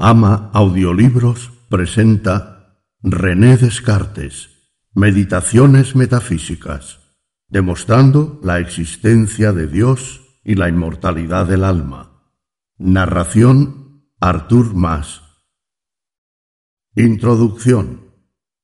Ama Audiolibros presenta René Descartes, Meditaciones Metafísicas, demostrando la existencia de Dios y la inmortalidad del alma. Narración Artur Mas. Introducción.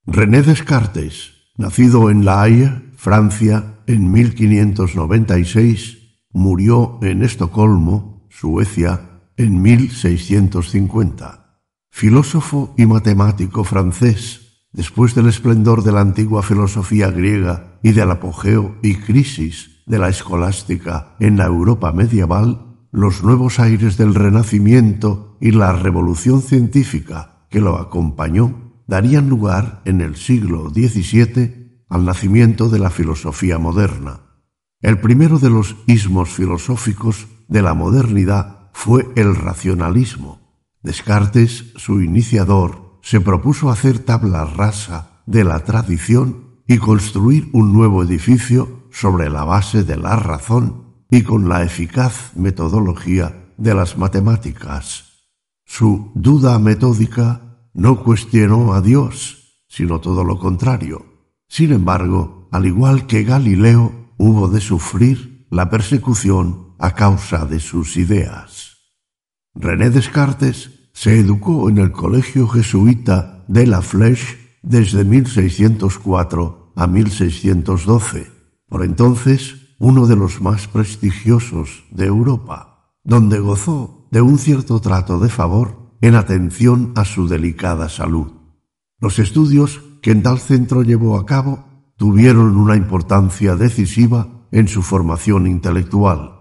René Descartes, nacido en La Haya, Francia, en 1596, murió en Estocolmo, Suecia, en 1650. Filósofo y matemático francés, después del esplendor de la antigua filosofía griega y del apogeo y crisis de la escolástica en la Europa medieval, los nuevos aires del Renacimiento y la revolución científica que lo acompañó darían lugar en el siglo XVII al nacimiento de la filosofía moderna. El primero de los ismos filosóficos de la modernidad fue el racionalismo. Descartes, su iniciador, se propuso hacer tabla rasa de la tradición y construir un nuevo edificio sobre la base de la razón y con la eficaz metodología de las matemáticas. Su duda metódica no cuestionó a Dios, sino todo lo contrario. Sin embargo, al igual que Galileo, hubo de sufrir la persecución a causa de sus ideas. René Descartes se educó en el Colegio Jesuita de La Flèche desde 1604 a 1612, por entonces uno de los más prestigiosos de Europa, donde gozó de un cierto trato de favor en atención a su delicada salud. Los estudios que en tal centro llevó a cabo tuvieron una importancia decisiva en su formación intelectual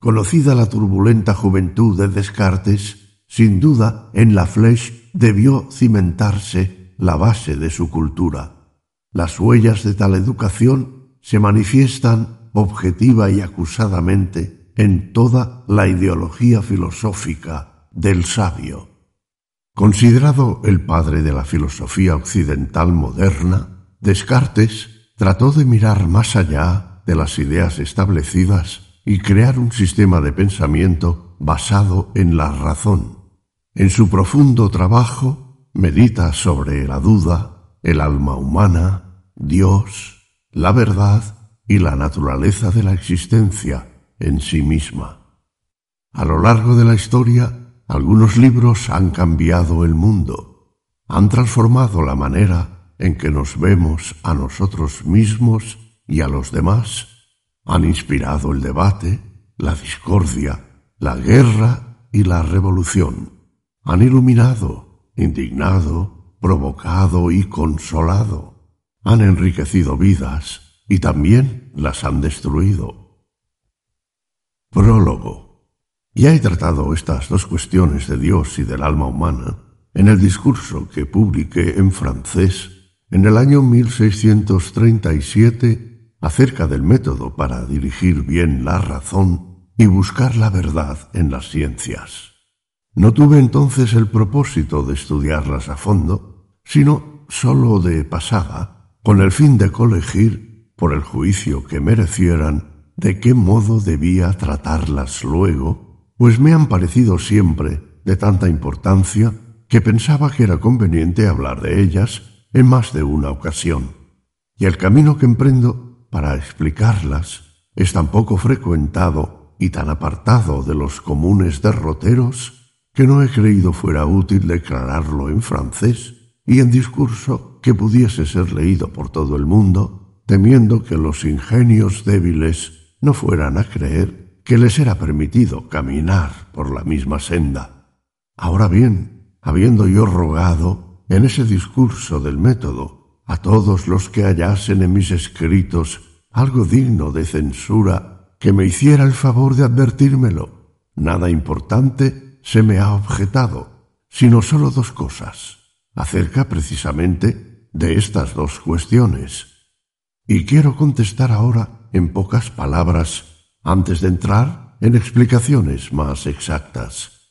Conocida la turbulenta juventud de Descartes, sin duda en la Flèche debió cimentarse la base de su cultura. Las huellas de tal educación se manifiestan objetiva y acusadamente en toda la ideología filosófica del sabio. Considerado el padre de la filosofía occidental moderna, Descartes trató de mirar más allá de las ideas establecidas y crear un sistema de pensamiento basado en la razón. En su profundo trabajo medita sobre la duda, el alma humana, Dios, la verdad y la naturaleza de la existencia en sí misma. A lo largo de la historia, algunos libros han cambiado el mundo, han transformado la manera en que nos vemos a nosotros mismos y a los demás han inspirado el debate, la discordia, la guerra y la revolución. Han iluminado, indignado, provocado y consolado. Han enriquecido vidas y también las han destruido. Prólogo. Ya he tratado estas dos cuestiones de Dios y del alma humana en el discurso que publiqué en francés en el año 1637 acerca del método para dirigir bien la razón y buscar la verdad en las ciencias. No tuve entonces el propósito de estudiarlas a fondo, sino sólo de pasada, con el fin de colegir, por el juicio que merecieran, de qué modo debía tratarlas luego, pues me han parecido siempre de tanta importancia que pensaba que era conveniente hablar de ellas en más de una ocasión. Y el camino que emprendo para explicarlas es tan poco frecuentado y tan apartado de los comunes derroteros que no he creído fuera útil declararlo en francés y en discurso que pudiese ser leído por todo el mundo, temiendo que los ingenios débiles no fueran a creer que les era permitido caminar por la misma senda. Ahora bien, habiendo yo rogado en ese discurso del método a todos los que hallasen en mis escritos algo digno de censura que me hiciera el favor de advertírmelo. Nada importante se me ha objetado, sino sólo dos cosas, acerca precisamente de estas dos cuestiones. Y quiero contestar ahora en pocas palabras, antes de entrar en explicaciones más exactas.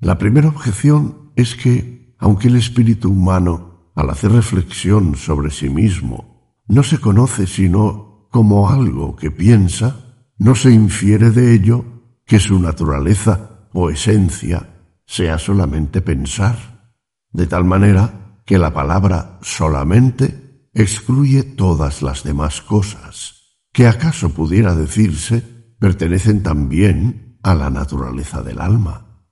La primera objeción es que, aunque el espíritu humano al hacer reflexión sobre sí mismo, no se conoce sino como algo que piensa, no se infiere de ello que su naturaleza o esencia sea solamente pensar, de tal manera que la palabra solamente excluye todas las demás cosas, que acaso pudiera decirse pertenecen también a la naturaleza del alma.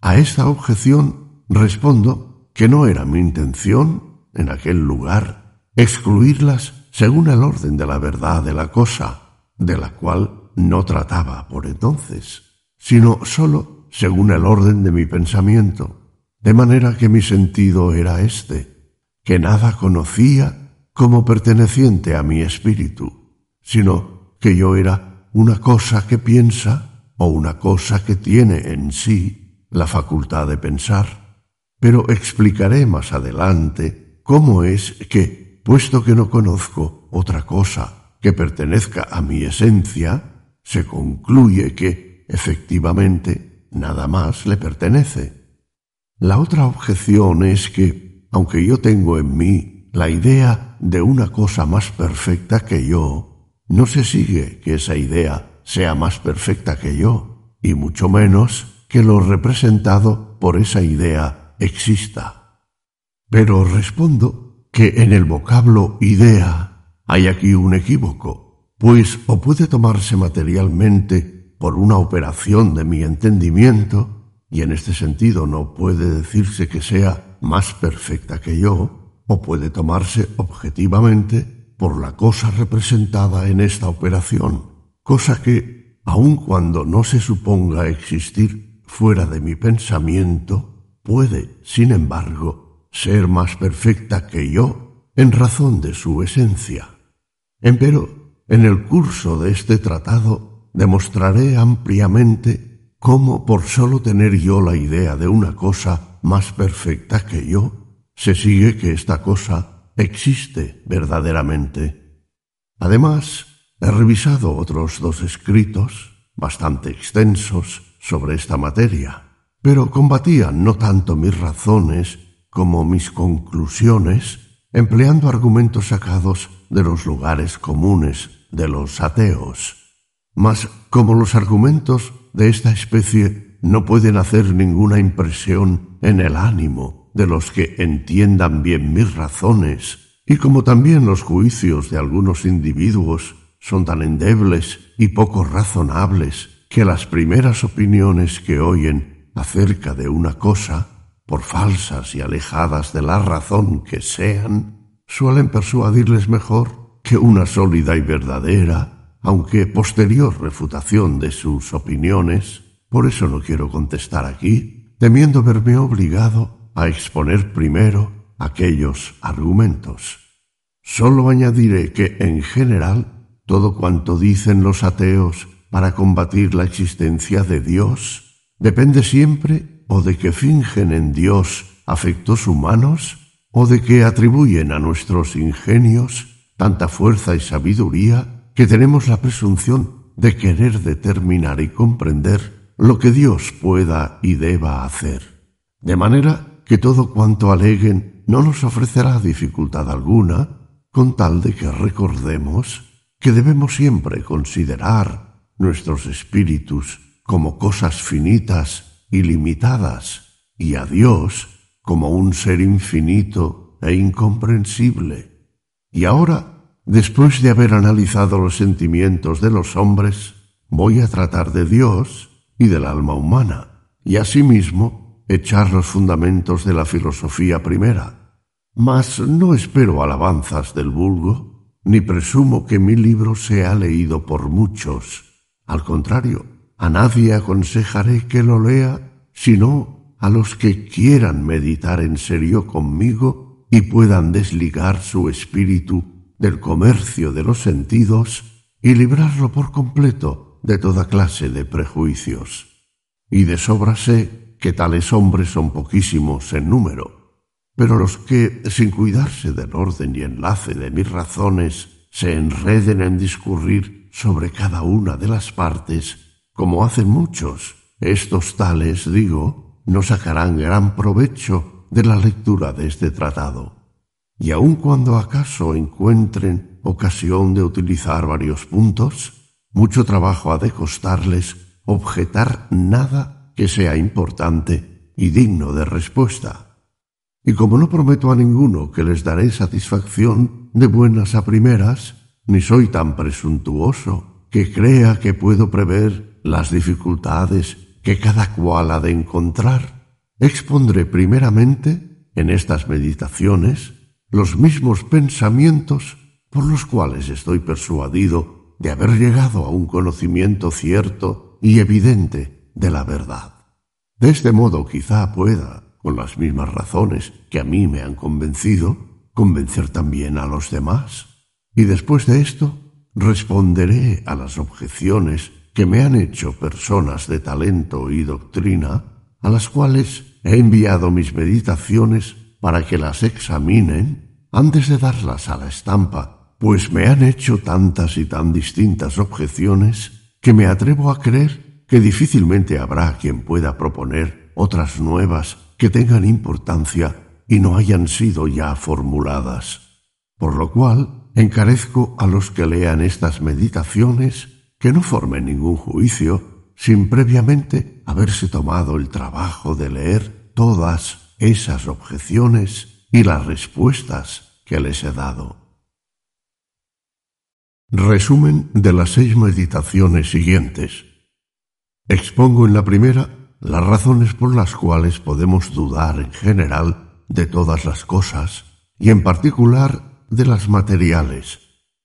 A esta objeción respondo que no era mi intención, en aquel lugar, excluirlas según el orden de la verdad de la cosa, de la cual no trataba por entonces, sino sólo según el orden de mi pensamiento, de manera que mi sentido era éste, que nada conocía como perteneciente a mi espíritu, sino que yo era una cosa que piensa o una cosa que tiene en sí la facultad de pensar. Pero explicaré más adelante cómo es que puesto que no conozco otra cosa que pertenezca a mi esencia, se concluye que, efectivamente, nada más le pertenece. La otra objeción es que, aunque yo tengo en mí la idea de una cosa más perfecta que yo, no se sigue que esa idea sea más perfecta que yo, y mucho menos que lo representado por esa idea exista. Pero respondo que en el vocablo idea hay aquí un equívoco, pues o puede tomarse materialmente por una operación de mi entendimiento, y en este sentido no puede decirse que sea más perfecta que yo, o puede tomarse objetivamente por la cosa representada en esta operación, cosa que, aun cuando no se suponga existir fuera de mi pensamiento, puede, sin embargo, ser más perfecta que yo en razón de su esencia. Empero, en el curso de este tratado demostraré ampliamente cómo por sólo tener yo la idea de una cosa más perfecta que yo, se sigue que esta cosa existe verdaderamente. Además, he revisado otros dos escritos, bastante extensos, sobre esta materia, pero combatían no tanto mis razones como mis conclusiones, empleando argumentos sacados de los lugares comunes de los ateos. Mas como los argumentos de esta especie no pueden hacer ninguna impresión en el ánimo de los que entiendan bien mis razones, y como también los juicios de algunos individuos son tan endebles y poco razonables que las primeras opiniones que oyen acerca de una cosa por falsas y alejadas de la razón que sean, suelen persuadirles mejor que una sólida y verdadera, aunque posterior refutación de sus opiniones. Por eso no quiero contestar aquí, temiendo verme obligado a exponer primero aquellos argumentos. Solo añadiré que, en general, todo cuanto dicen los ateos para combatir la existencia de Dios depende siempre o de que fingen en Dios afectos humanos, o de que atribuyen a nuestros ingenios tanta fuerza y sabiduría que tenemos la presunción de querer determinar y comprender lo que Dios pueda y deba hacer. De manera que todo cuanto aleguen no nos ofrecerá dificultad alguna, con tal de que recordemos que debemos siempre considerar nuestros espíritus como cosas finitas ilimitadas y a Dios como un ser infinito e incomprensible. Y ahora, después de haber analizado los sentimientos de los hombres, voy a tratar de Dios y del alma humana, y asimismo echar los fundamentos de la filosofía primera. Mas no espero alabanzas del vulgo, ni presumo que mi libro sea leído por muchos. Al contrario, a nadie aconsejaré que lo lea, sino a los que quieran meditar en serio conmigo y puedan desligar su espíritu del comercio de los sentidos y librarlo por completo de toda clase de prejuicios. Y de sobra sé que tales hombres son poquísimos en número, pero los que, sin cuidarse del orden y enlace de mis razones, se enreden en discurrir sobre cada una de las partes, como hacen muchos. Estos tales, digo, no sacarán gran provecho de la lectura de este tratado. Y aun cuando acaso encuentren ocasión de utilizar varios puntos, mucho trabajo ha de costarles objetar nada que sea importante y digno de respuesta. Y como no prometo a ninguno que les daré satisfacción de buenas a primeras, ni soy tan presuntuoso que crea que puedo prever las dificultades que cada cual ha de encontrar, expondré primeramente en estas meditaciones los mismos pensamientos por los cuales estoy persuadido de haber llegado a un conocimiento cierto y evidente de la verdad. De este modo quizá pueda, con las mismas razones que a mí me han convencido, convencer también a los demás. Y después de esto, responderé a las objeciones que me han hecho personas de talento y doctrina, a las cuales he enviado mis meditaciones para que las examinen antes de darlas a la estampa, pues me han hecho tantas y tan distintas objeciones que me atrevo a creer que difícilmente habrá quien pueda proponer otras nuevas que tengan importancia y no hayan sido ya formuladas. Por lo cual, encarezco a los que lean estas meditaciones que no formen ningún juicio sin previamente haberse tomado el trabajo de leer todas esas objeciones y las respuestas que les he dado. Resumen de las seis meditaciones siguientes. Expongo en la primera las razones por las cuales podemos dudar en general de todas las cosas y en particular de las materiales,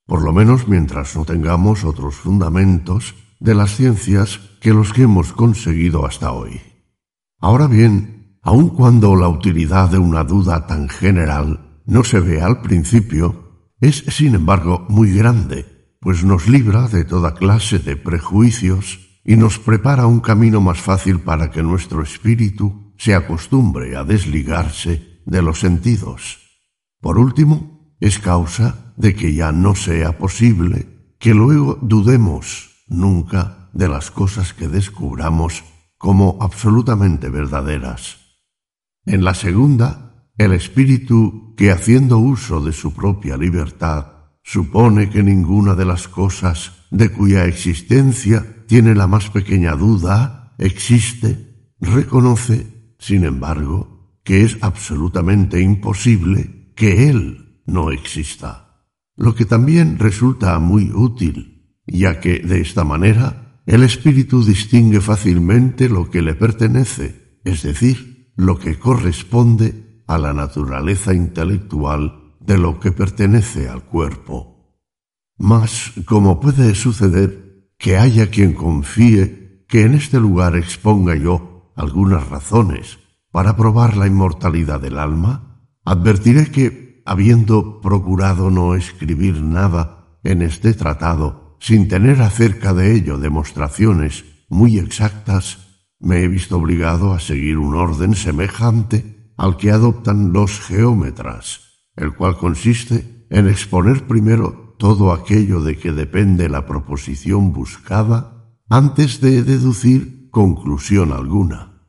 por lo menos mientras no tengamos otros fundamentos de las ciencias que los que hemos conseguido hasta hoy. Ahora bien, aun cuando la utilidad de una duda tan general no se ve al principio, es sin embargo muy grande, pues nos libra de toda clase de prejuicios y nos prepara un camino más fácil para que nuestro espíritu se acostumbre a desligarse de los sentidos. Por último, es causa de que ya no sea posible que luego dudemos nunca de las cosas que descubramos como absolutamente verdaderas. En la segunda, el espíritu que haciendo uso de su propia libertad supone que ninguna de las cosas de cuya existencia tiene la más pequeña duda existe, reconoce, sin embargo, que es absolutamente imposible que él no exista. Lo que también resulta muy útil, ya que de esta manera el espíritu distingue fácilmente lo que le pertenece, es decir, lo que corresponde a la naturaleza intelectual de lo que pertenece al cuerpo. Mas, como puede suceder que haya quien confíe que en este lugar exponga yo algunas razones para probar la inmortalidad del alma, advertiré que habiendo procurado no escribir nada en este tratado, sin tener acerca de ello demostraciones muy exactas, me he visto obligado a seguir un orden semejante al que adoptan los geómetras, el cual consiste en exponer primero todo aquello de que depende la proposición buscada antes de deducir conclusión alguna.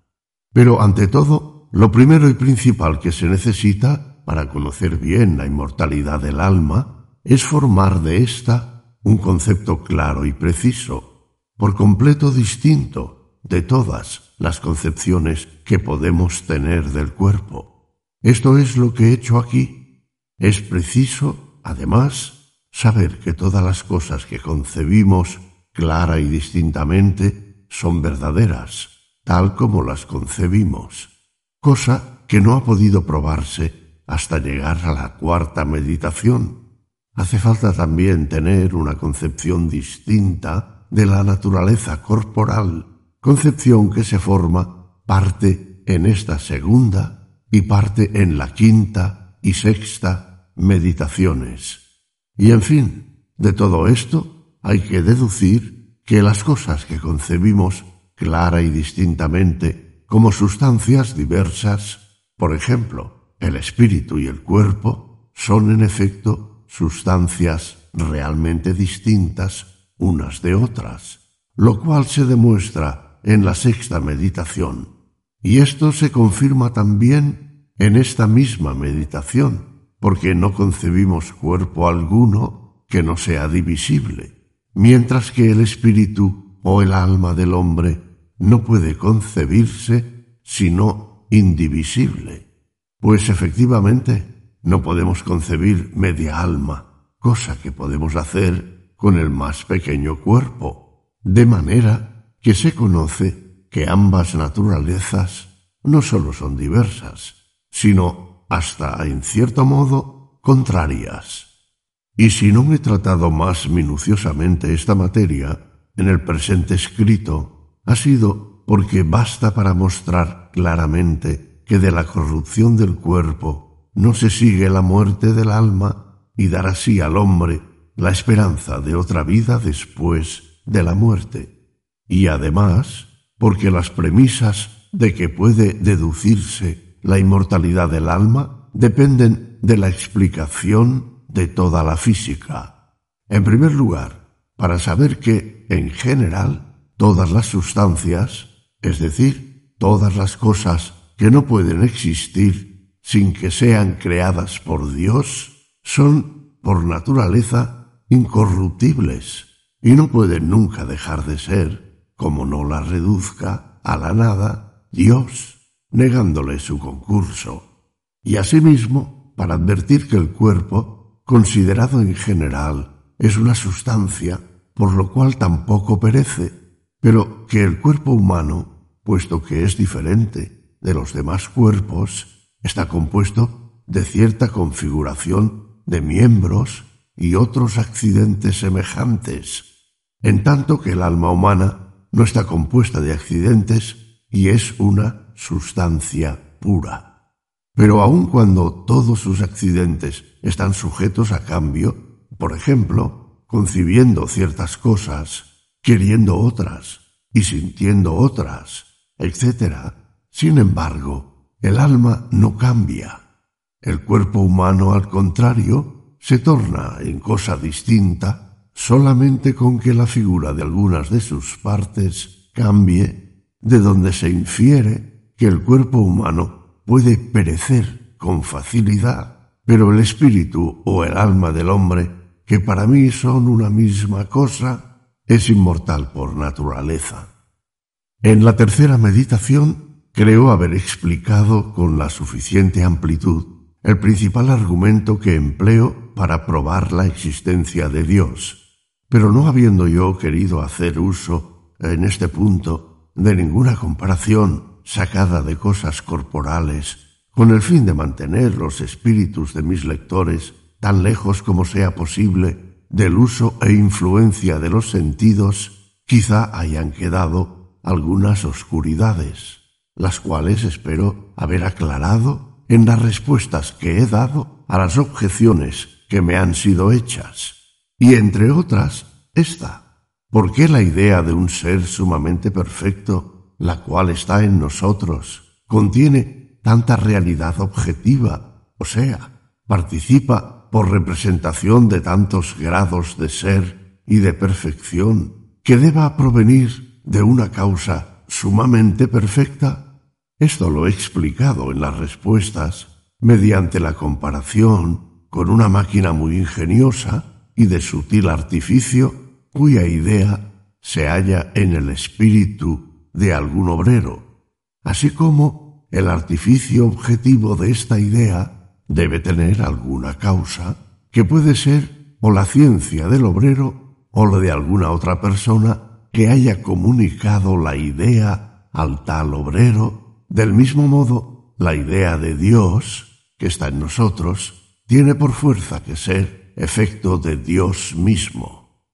Pero ante todo, lo primero y principal que se necesita para conocer bien la inmortalidad del alma es formar de ésta un concepto claro y preciso, por completo distinto de todas las concepciones que podemos tener del cuerpo. Esto es lo que he hecho aquí. Es preciso, además, saber que todas las cosas que concebimos clara y distintamente son verdaderas, tal como las concebimos, cosa que no ha podido probarse hasta llegar a la cuarta meditación. Hace falta también tener una concepción distinta de la naturaleza corporal, concepción que se forma parte en esta segunda y parte en la quinta y sexta meditaciones. Y en fin, de todo esto hay que deducir que las cosas que concebimos clara y distintamente como sustancias diversas, por ejemplo, el espíritu y el cuerpo son en efecto sustancias realmente distintas unas de otras, lo cual se demuestra en la sexta meditación. Y esto se confirma también en esta misma meditación, porque no concebimos cuerpo alguno que no sea divisible, mientras que el espíritu o el alma del hombre no puede concebirse sino indivisible, pues efectivamente no podemos concebir media alma, cosa que podemos hacer con el más pequeño cuerpo, de manera que se conoce que ambas naturalezas no sólo son diversas, sino hasta en cierto modo contrarias. Y si no he tratado más minuciosamente esta materia en el presente escrito, ha sido porque basta para mostrar claramente que de la corrupción del cuerpo no se sigue la muerte del alma y dar así al hombre la esperanza de otra vida después de la muerte. Y además, porque las premisas de que puede deducirse la inmortalidad del alma dependen de la explicación de toda la física. En primer lugar, para saber que, en general, todas las sustancias, es decir, todas las cosas que no pueden existir sin que sean creadas por Dios, son, por naturaleza, incorruptibles y no pueden nunca dejar de ser, como no las reduzca a la nada Dios, negándole su concurso. Y asimismo, para advertir que el cuerpo considerado en general, es una sustancia por lo cual tampoco perece, pero que el cuerpo humano, puesto que es diferente de los demás cuerpos, está compuesto de cierta configuración de miembros y otros accidentes semejantes, en tanto que el alma humana no está compuesta de accidentes y es una sustancia pura. Pero aun cuando todos sus accidentes están sujetos a cambio, por ejemplo, concibiendo ciertas cosas, queriendo otras y sintiendo otras, etc., sin embargo, el alma no cambia. El cuerpo humano, al contrario, se torna en cosa distinta solamente con que la figura de algunas de sus partes cambie, de donde se infiere que el cuerpo humano puede perecer con facilidad, pero el espíritu o el alma del hombre, que para mí son una misma cosa, es inmortal por naturaleza. En la tercera meditación creo haber explicado con la suficiente amplitud el principal argumento que empleo para probar la existencia de Dios, pero no habiendo yo querido hacer uso en este punto de ninguna comparación sacada de cosas corporales, con el fin de mantener los espíritus de mis lectores tan lejos como sea posible del uso e influencia de los sentidos, quizá hayan quedado algunas oscuridades, las cuales espero haber aclarado en las respuestas que he dado a las objeciones que me han sido hechas, y entre otras, esta. ¿Por qué la idea de un ser sumamente perfecto la cual está en nosotros, contiene tanta realidad objetiva, o sea, participa por representación de tantos grados de ser y de perfección, que deba provenir de una causa sumamente perfecta? Esto lo he explicado en las respuestas mediante la comparación con una máquina muy ingeniosa y de sutil artificio cuya idea se halla en el espíritu de algún obrero, así como el artificio objetivo de esta idea debe tener alguna causa, que puede ser o la ciencia del obrero o la de alguna otra persona que haya comunicado la idea al tal obrero. Del mismo modo, la idea de Dios, que está en nosotros, tiene por fuerza que ser efecto de Dios mismo.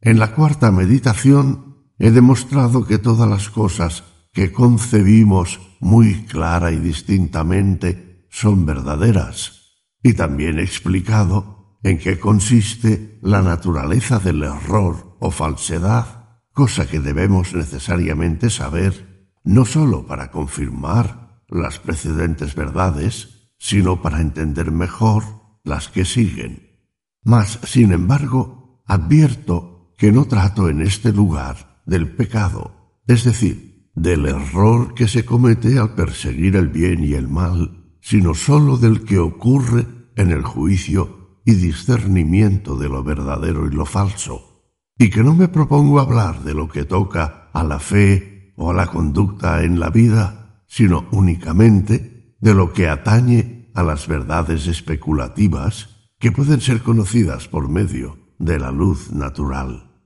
En la cuarta meditación he demostrado que todas las cosas que concebimos muy clara y distintamente son verdaderas, y también he explicado en qué consiste la naturaleza del error o falsedad, cosa que debemos necesariamente saber, no sólo para confirmar las precedentes verdades, sino para entender mejor las que siguen. Mas, sin embargo, advierto que no trato en este lugar del pecado, es decir, del error que se comete al perseguir el bien y el mal, sino sólo del que ocurre en el juicio y discernimiento de lo verdadero y lo falso, y que no me propongo hablar de lo que toca a la fe o la conducta en la vida, sino únicamente de lo que atañe a las verdades especulativas que pueden ser conocidas por medio de la luz natural.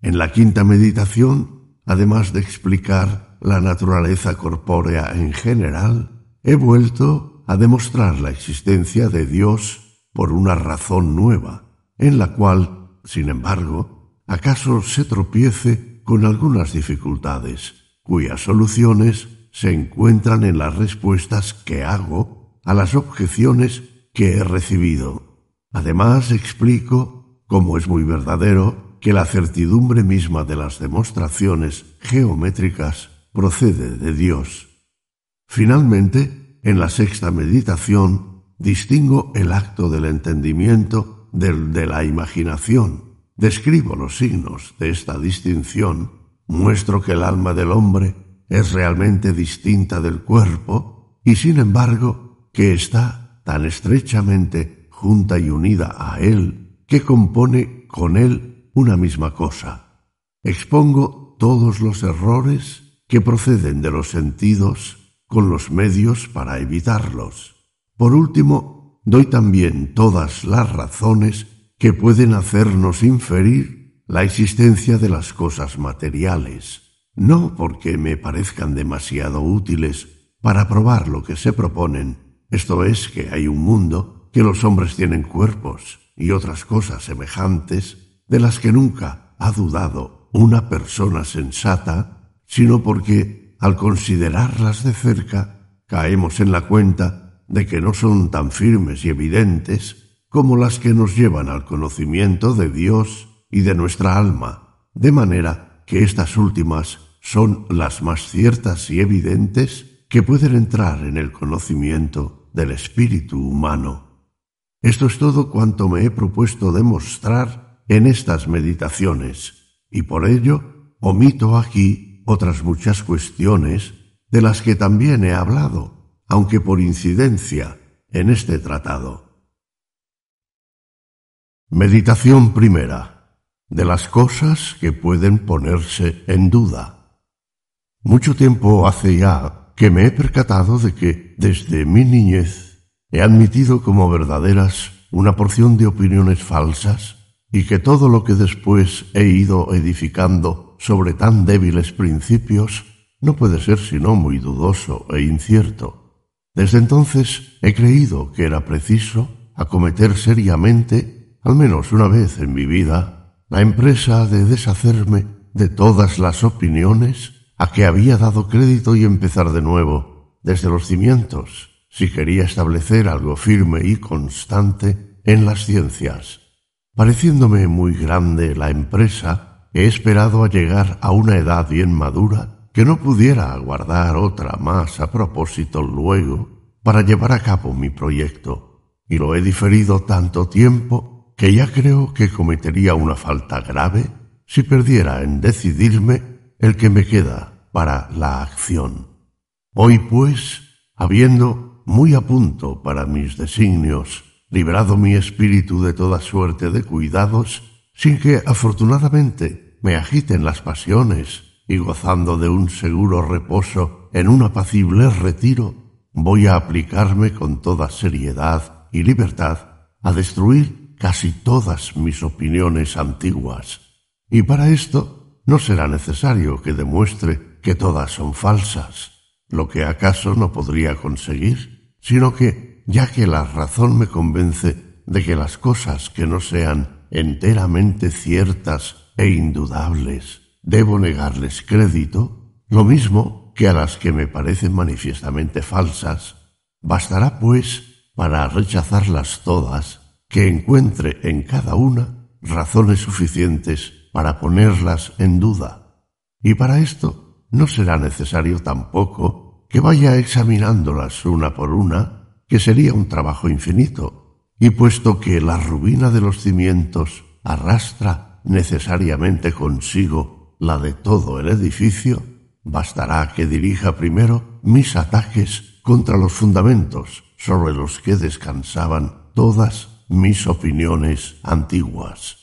En la quinta meditación, además de explicar la naturaleza corpórea en general, he vuelto a demostrar la existencia de Dios por una razón nueva, en la cual, sin embargo, acaso se tropiece con algunas dificultades, cuyas soluciones se encuentran en las respuestas que hago a las objeciones que he recibido. Además explico, como es muy verdadero, que la certidumbre misma de las demostraciones geométricas procede de Dios. Finalmente, en la sexta meditación, distingo el acto del entendimiento del de la imaginación, describo los signos de esta distinción, muestro que el alma del hombre es realmente distinta del cuerpo y sin embargo que está tan estrechamente junta y unida a Él, que compone con Él una misma cosa. Expongo todos los errores que proceden de los sentidos con los medios para evitarlos. Por último, doy también todas las razones que pueden hacernos inferir la existencia de las cosas materiales, no porque me parezcan demasiado útiles para probar lo que se proponen, esto es que hay un mundo que los hombres tienen cuerpos y otras cosas semejantes de las que nunca ha dudado una persona sensata, sino porque al considerarlas de cerca caemos en la cuenta de que no son tan firmes y evidentes como las que nos llevan al conocimiento de Dios y de nuestra alma, de manera que estas últimas son las más ciertas y evidentes que pueden entrar en el conocimiento del espíritu humano. Esto es todo cuanto me he propuesto demostrar en estas meditaciones, y por ello omito aquí otras muchas cuestiones de las que también he hablado, aunque por incidencia, en este tratado. Meditación primera. De las cosas que pueden ponerse en duda. Mucho tiempo hace ya que me he percatado de que, desde mi niñez, He admitido como verdaderas una porción de opiniones falsas y que todo lo que después he ido edificando sobre tan débiles principios no puede ser sino muy dudoso e incierto. Desde entonces he creído que era preciso acometer seriamente, al menos una vez en mi vida, la empresa de deshacerme de todas las opiniones a que había dado crédito y empezar de nuevo, desde los cimientos, si quería establecer algo firme y constante en las ciencias. Pareciéndome muy grande la empresa, he esperado a llegar a una edad bien madura que no pudiera aguardar otra más a propósito luego para llevar a cabo mi proyecto, y lo he diferido tanto tiempo que ya creo que cometería una falta grave si perdiera en decidirme el que me queda para la acción. Hoy, pues, habiendo muy a punto para mis designios, librado mi espíritu de toda suerte de cuidados, sin que afortunadamente me agiten las pasiones, y gozando de un seguro reposo en un apacible retiro, voy a aplicarme con toda seriedad y libertad a destruir casi todas mis opiniones antiguas. Y para esto no será necesario que demuestre que todas son falsas lo que acaso no podría conseguir, sino que, ya que la razón me convence de que las cosas que no sean enteramente ciertas e indudables debo negarles crédito, lo mismo que a las que me parecen manifiestamente falsas, bastará, pues, para rechazarlas todas, que encuentre en cada una razones suficientes para ponerlas en duda. Y para esto no será necesario tampoco que vaya examinándolas una por una, que sería un trabajo infinito, y puesto que la rubina de los cimientos arrastra necesariamente consigo la de todo el edificio, bastará que dirija primero mis ataques contra los fundamentos sobre los que descansaban todas mis opiniones antiguas.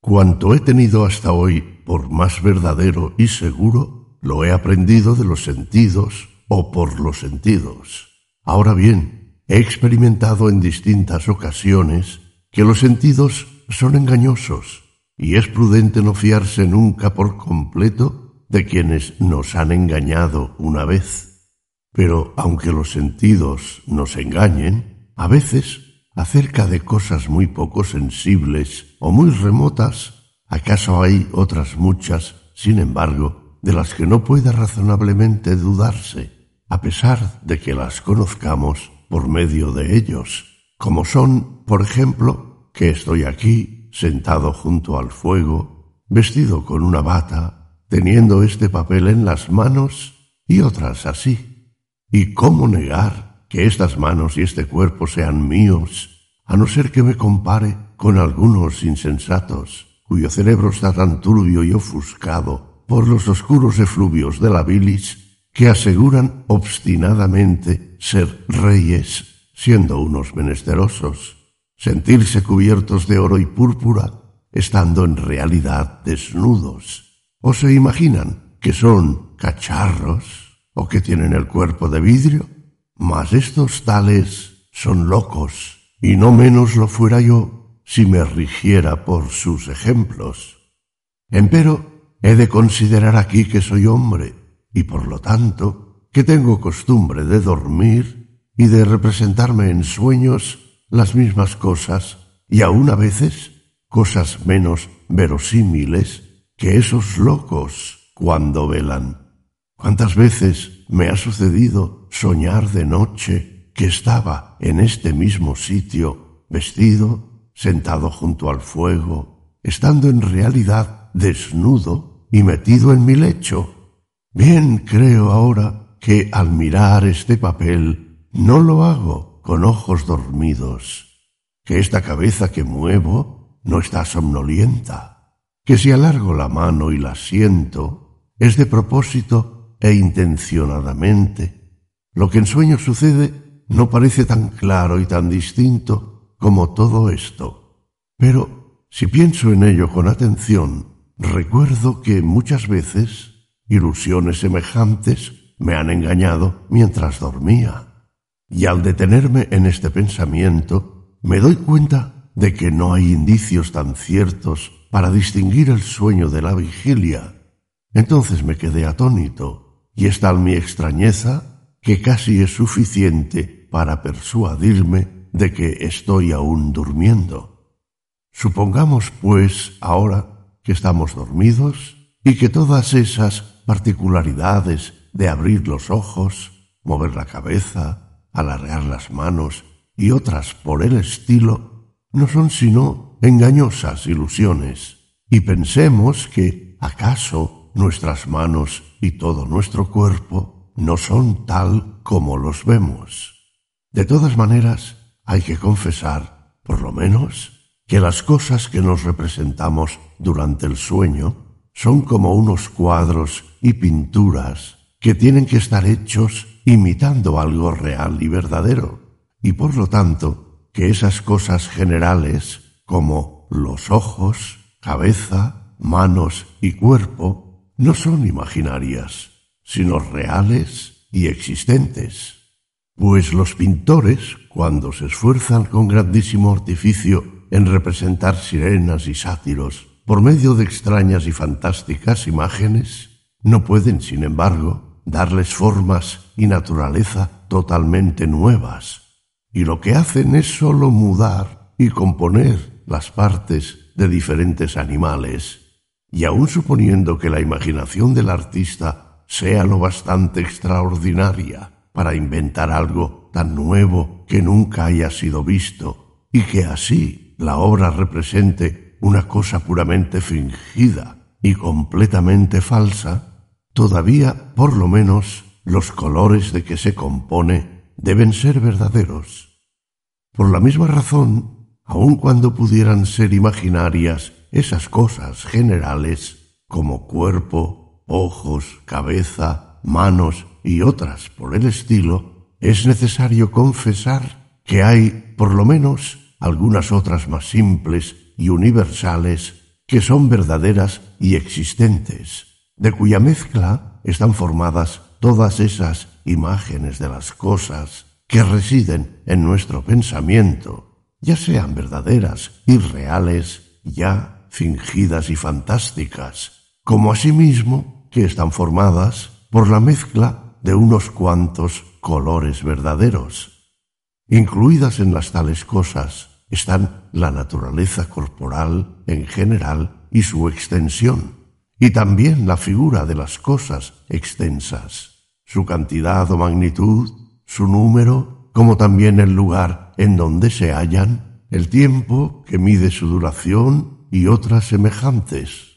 Cuanto he tenido hasta hoy por más verdadero y seguro, lo he aprendido de los sentidos o por los sentidos. Ahora bien, he experimentado en distintas ocasiones que los sentidos son engañosos y es prudente no fiarse nunca por completo de quienes nos han engañado una vez. Pero aunque los sentidos nos engañen, a veces, acerca de cosas muy poco sensibles o muy remotas, acaso hay otras muchas, sin embargo, de las que no puede razonablemente dudarse, a pesar de que las conozcamos por medio de ellos, como son, por ejemplo, que estoy aquí sentado junto al fuego, vestido con una bata, teniendo este papel en las manos y otras así. ¿Y cómo negar que estas manos y este cuerpo sean míos, a no ser que me compare con algunos insensatos, cuyo cerebro está tan turbio y ofuscado por los oscuros efluvios de la bilis que aseguran obstinadamente ser reyes, siendo unos menesterosos? sentirse cubiertos de oro y púrpura, estando en realidad desnudos. ¿O se imaginan que son cacharros o que tienen el cuerpo de vidrio? Mas estos tales son locos, y no menos lo fuera yo si me rigiera por sus ejemplos. Empero, he de considerar aquí que soy hombre, y por lo tanto, que tengo costumbre de dormir y de representarme en sueños las mismas cosas y aun a veces cosas menos verosímiles que esos locos cuando velan. ¿Cuántas veces me ha sucedido soñar de noche que estaba en este mismo sitio, vestido, sentado junto al fuego, estando en realidad desnudo y metido en mi lecho? Bien creo ahora que al mirar este papel no lo hago con ojos dormidos, que esta cabeza que muevo no está somnolienta, que si alargo la mano y la siento, es de propósito e intencionadamente. Lo que en sueño sucede no parece tan claro y tan distinto como todo esto. Pero si pienso en ello con atención, recuerdo que muchas veces ilusiones semejantes me han engañado mientras dormía y al detenerme en este pensamiento, me doy cuenta de que no hay indicios tan ciertos para distinguir el sueño de la vigilia. Entonces me quedé atónito, y es tal mi extrañeza que casi es suficiente para persuadirme de que estoy aún durmiendo. Supongamos, pues, ahora que estamos dormidos y que todas esas particularidades de abrir los ojos, mover la cabeza, alargar las manos y otras por el estilo, no son sino engañosas ilusiones, y pensemos que acaso nuestras manos y todo nuestro cuerpo no son tal como los vemos. De todas maneras, hay que confesar, por lo menos, que las cosas que nos representamos durante el sueño son como unos cuadros y pinturas que tienen que estar hechos imitando algo real y verdadero, y por lo tanto que esas cosas generales como los ojos, cabeza, manos y cuerpo no son imaginarias, sino reales y existentes. Pues los pintores, cuando se esfuerzan con grandísimo artificio en representar sirenas y sátiros por medio de extrañas y fantásticas imágenes, no pueden, sin embargo, darles formas y naturaleza totalmente nuevas, y lo que hacen es sólo mudar y componer las partes de diferentes animales, y aun suponiendo que la imaginación del artista sea lo bastante extraordinaria para inventar algo tan nuevo que nunca haya sido visto, y que así la obra represente una cosa puramente fingida y completamente falsa, Todavía, por lo menos, los colores de que se compone deben ser verdaderos. Por la misma razón, aun cuando pudieran ser imaginarias esas cosas generales como cuerpo, ojos, cabeza, manos y otras por el estilo, es necesario confesar que hay, por lo menos, algunas otras más simples y universales que son verdaderas y existentes de cuya mezcla están formadas todas esas imágenes de las cosas que residen en nuestro pensamiento, ya sean verdaderas y reales, ya fingidas y fantásticas, como asimismo que están formadas por la mezcla de unos cuantos colores verdaderos. Incluidas en las tales cosas están la naturaleza corporal en general y su extensión, y también la figura de las cosas extensas, su cantidad o magnitud, su número, como también el lugar en donde se hallan, el tiempo que mide su duración y otras semejantes.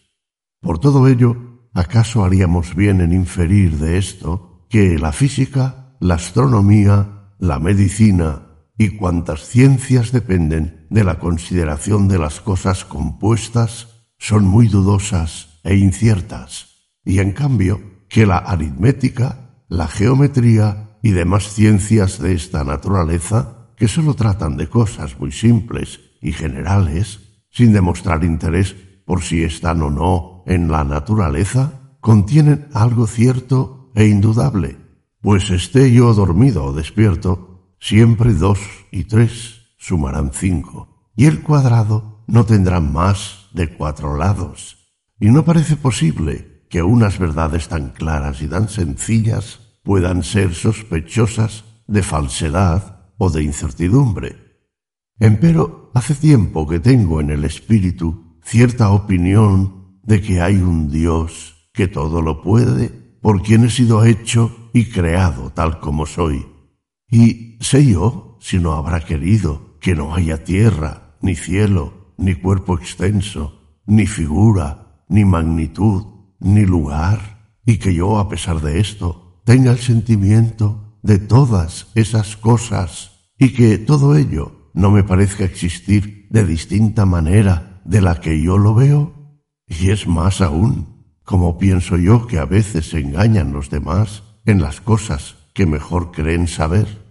Por todo ello, ¿acaso haríamos bien en inferir de esto que la física, la astronomía, la medicina y cuantas ciencias dependen de la consideración de las cosas compuestas son muy dudosas e inciertas, y en cambio que la aritmética, la geometría y demás ciencias de esta naturaleza, que sólo tratan de cosas muy simples y generales, sin demostrar interés por si están o no en la naturaleza, contienen algo cierto e indudable, pues esté yo dormido o despierto, Siempre dos y tres sumarán cinco, y el cuadrado no tendrá más de cuatro lados. Y no parece posible que unas verdades tan claras y tan sencillas puedan ser sospechosas de falsedad o de incertidumbre. Empero hace tiempo que tengo en el espíritu cierta opinión de que hay un Dios que todo lo puede, por quien he sido hecho y creado tal como soy. Y sé yo, si no habrá querido, que no haya tierra, ni cielo, ni cuerpo extenso, ni figura, ni magnitud, ni lugar, y que yo, a pesar de esto, tenga el sentimiento de todas esas cosas, y que todo ello no me parezca existir de distinta manera de la que yo lo veo, y es más aún, como pienso yo que a veces engañan los demás en las cosas que mejor creen saber.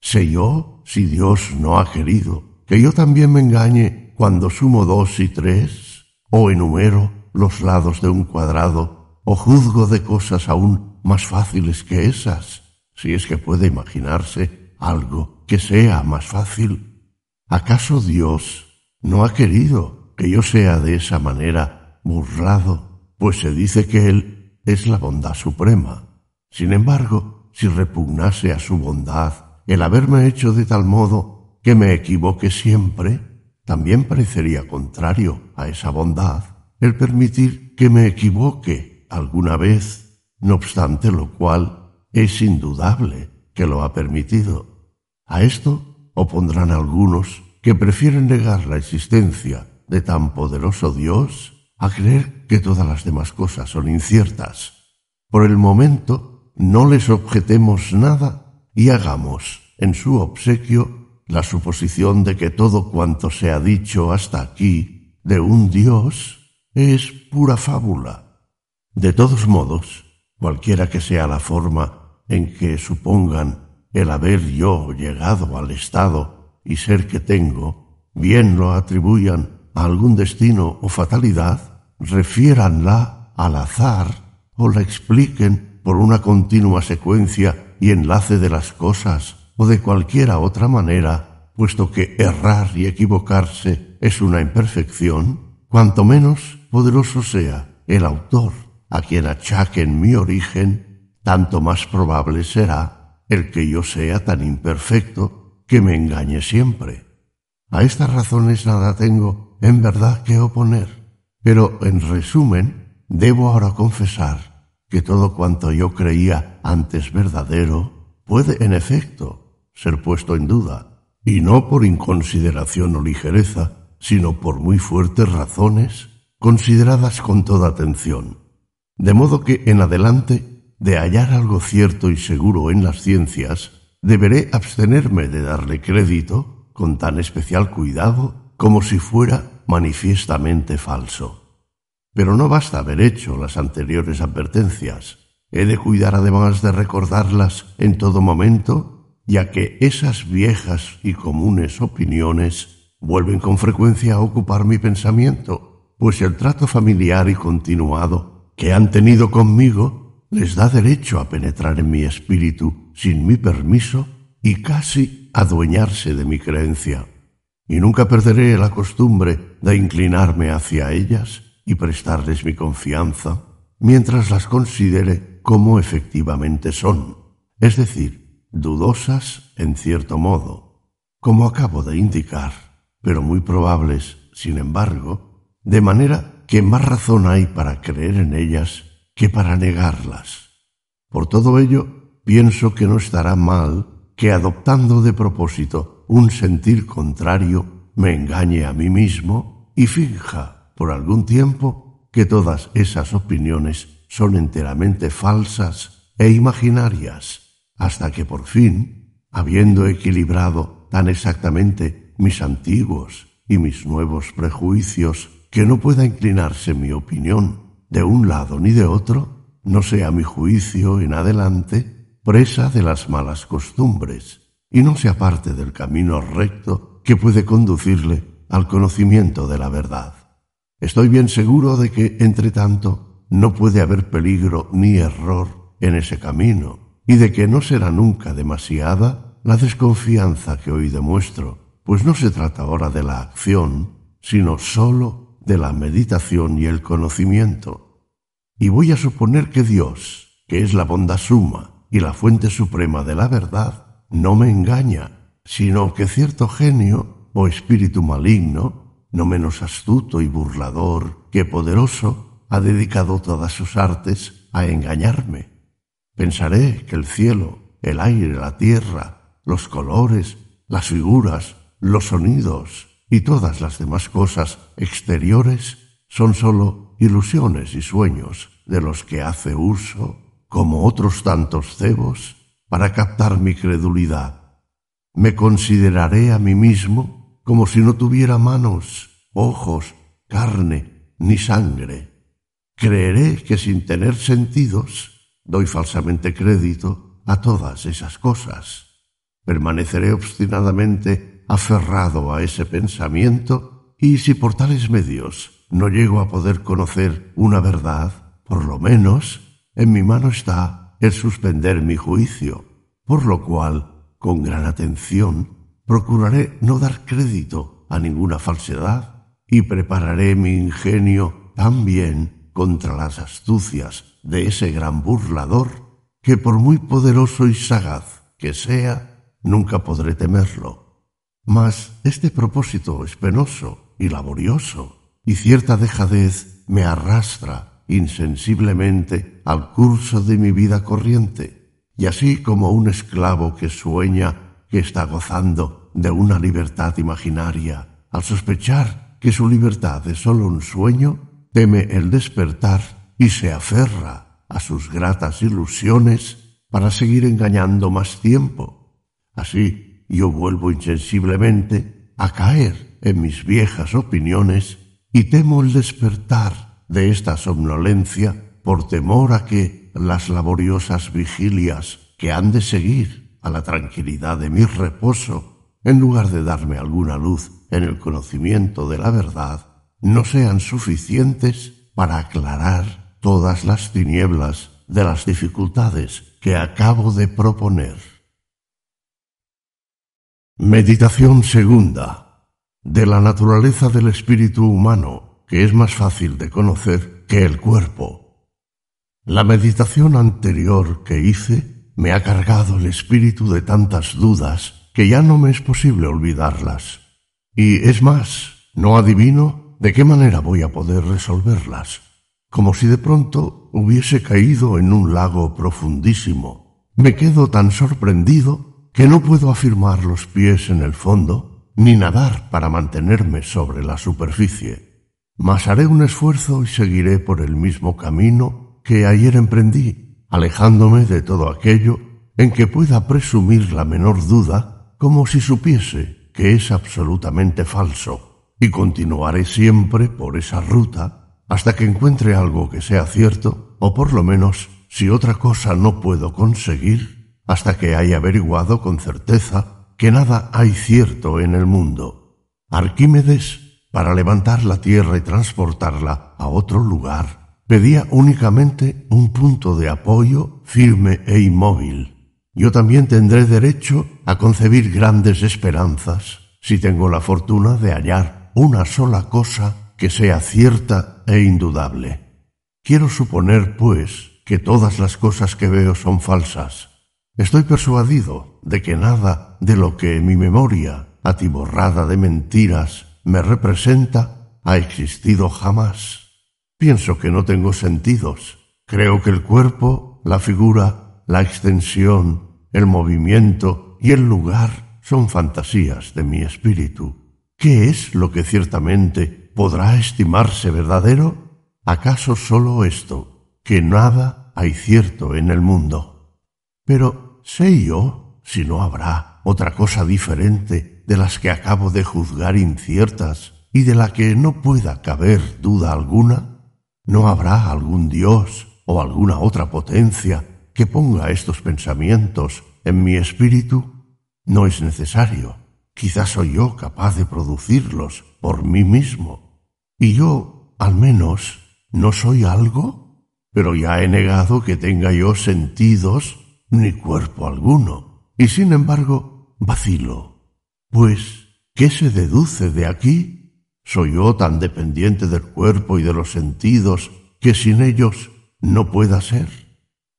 Sé yo, si Dios no ha querido, que yo también me engañe cuando sumo dos y tres, o enumero los lados de un cuadrado, o juzgo de cosas aún más fáciles que esas, si es que puede imaginarse algo que sea más fácil. ¿Acaso Dios no ha querido que yo sea de esa manera burlado? Pues se dice que Él es la bondad suprema. Sin embargo, si repugnase a su bondad, el haberme hecho de tal modo que me equivoque siempre, también parecería contrario a esa bondad el permitir que me equivoque alguna vez, no obstante lo cual es indudable que lo ha permitido. A esto opondrán algunos que prefieren negar la existencia de tan poderoso Dios a creer que todas las demás cosas son inciertas. Por el momento no les objetemos nada y hagamos en su obsequio la suposición de que todo cuanto se ha dicho hasta aquí de un Dios es pura fábula. De todos modos, cualquiera que sea la forma en que supongan el haber yo llegado al estado y ser que tengo, bien lo atribuyan a algún destino o fatalidad, refiéranla al azar o la expliquen por una continua secuencia y enlace de las cosas o de cualquiera otra manera, puesto que errar y equivocarse es una imperfección, cuanto menos poderoso sea el autor a quien achaquen mi origen, tanto más probable será el que yo sea tan imperfecto que me engañe siempre. A estas razones nada tengo en verdad que oponer, pero en resumen debo ahora confesar que todo cuanto yo creía antes verdadero puede en efecto ser puesto en duda, y no por inconsideración o ligereza, sino por muy fuertes razones, consideradas con toda atención. De modo que en adelante, de hallar algo cierto y seguro en las ciencias, deberé abstenerme de darle crédito con tan especial cuidado como si fuera manifiestamente falso. Pero no basta haber hecho las anteriores advertencias. He de cuidar además de recordarlas en todo momento, ya que esas viejas y comunes opiniones vuelven con frecuencia a ocupar mi pensamiento, pues el trato familiar y continuado que han tenido conmigo les da derecho a penetrar en mi espíritu sin mi permiso y casi adueñarse de mi creencia. Y nunca perderé la costumbre de inclinarme hacia ellas y prestarles mi confianza mientras las considere como efectivamente son, es decir, dudosas en cierto modo, como acabo de indicar, pero muy probables, sin embargo, de manera que más razón hay para creer en ellas que para negarlas. Por todo ello, pienso que no estará mal que adoptando de propósito un sentir contrario me engañe a mí mismo y finja por algún tiempo que todas esas opiniones son enteramente falsas e imaginarias, hasta que por fin, habiendo equilibrado tan exactamente mis antiguos y mis nuevos prejuicios, que no pueda inclinarse mi opinión de un lado ni de otro, no sea mi juicio en adelante presa de las malas costumbres y no se aparte del camino recto que puede conducirle al conocimiento de la verdad. Estoy bien seguro de que, entre tanto, no puede haber peligro ni error en ese camino, y de que no será nunca demasiada la desconfianza que hoy demuestro, pues no se trata ahora de la acción, sino sólo de la meditación y el conocimiento. Y voy a suponer que Dios, que es la bondad suma y la fuente suprema de la verdad, no me engaña, sino que cierto genio o espíritu maligno, no menos astuto y burlador que poderoso, ha dedicado todas sus artes a engañarme. Pensaré que el cielo, el aire, la tierra, los colores, las figuras, los sonidos, y todas las demás cosas exteriores son sólo ilusiones y sueños de los que hace uso, como otros tantos cebos, para captar mi credulidad. Me consideraré a mí mismo como si no tuviera manos, ojos, carne ni sangre. Creeré que sin tener sentidos doy falsamente crédito a todas esas cosas. Permaneceré obstinadamente aferrado a ese pensamiento y si por tales medios no llego a poder conocer una verdad, por lo menos en mi mano está el suspender mi juicio, por lo cual, con gran atención, procuraré no dar crédito a ninguna falsedad y prepararé mi ingenio tan bien contra las astucias de ese gran burlador que por muy poderoso y sagaz que sea, nunca podré temerlo. Mas este propósito es penoso y laborioso, y cierta dejadez me arrastra insensiblemente al curso de mi vida corriente, y así como un esclavo que sueña que está gozando de una libertad imaginaria, al sospechar que su libertad es sólo un sueño, teme el despertar y se aferra a sus gratas ilusiones para seguir engañando más tiempo. Así, yo vuelvo insensiblemente a caer en mis viejas opiniones y temo el despertar de esta somnolencia por temor a que las laboriosas vigilias que han de seguir a la tranquilidad de mi reposo, en lugar de darme alguna luz en el conocimiento de la verdad, no sean suficientes para aclarar todas las tinieblas de las dificultades que acabo de proponer. Meditación segunda. De la naturaleza del espíritu humano, que es más fácil de conocer que el cuerpo. La meditación anterior que hice me ha cargado el espíritu de tantas dudas que ya no me es posible olvidarlas. Y es más, no adivino de qué manera voy a poder resolverlas, como si de pronto hubiese caído en un lago profundísimo. Me quedo tan sorprendido que no puedo afirmar los pies en el fondo, ni nadar para mantenerme sobre la superficie. Mas haré un esfuerzo y seguiré por el mismo camino que ayer emprendí, alejándome de todo aquello en que pueda presumir la menor duda, como si supiese que es absolutamente falso, y continuaré siempre por esa ruta hasta que encuentre algo que sea cierto, o por lo menos, si otra cosa no puedo conseguir, hasta que haya averiguado con certeza que nada hay cierto en el mundo. Arquímedes, para levantar la tierra y transportarla a otro lugar, Pedía únicamente un punto de apoyo firme e inmóvil. Yo también tendré derecho a concebir grandes esperanzas si tengo la fortuna de hallar una sola cosa que sea cierta e indudable. Quiero suponer, pues, que todas las cosas que veo son falsas. Estoy persuadido de que nada de lo que mi memoria, atiborrada de mentiras, me representa, ha existido jamás. Pienso que no tengo sentidos. Creo que el cuerpo, la figura, la extensión, el movimiento y el lugar son fantasías de mi espíritu. ¿Qué es lo que ciertamente podrá estimarse verdadero? ¿Acaso sólo esto, que nada hay cierto en el mundo? Pero sé yo si no habrá otra cosa diferente de las que acabo de juzgar inciertas y de la que no pueda caber duda alguna. ¿No habrá algún Dios o alguna otra potencia que ponga estos pensamientos en mi espíritu? No es necesario. Quizás soy yo capaz de producirlos por mí mismo. Y yo, al menos, ¿no soy algo? Pero ya he negado que tenga yo sentidos ni cuerpo alguno. Y sin embargo, vacilo. Pues, ¿qué se deduce de aquí? ¿Soy yo tan dependiente del cuerpo y de los sentidos que sin ellos no pueda ser?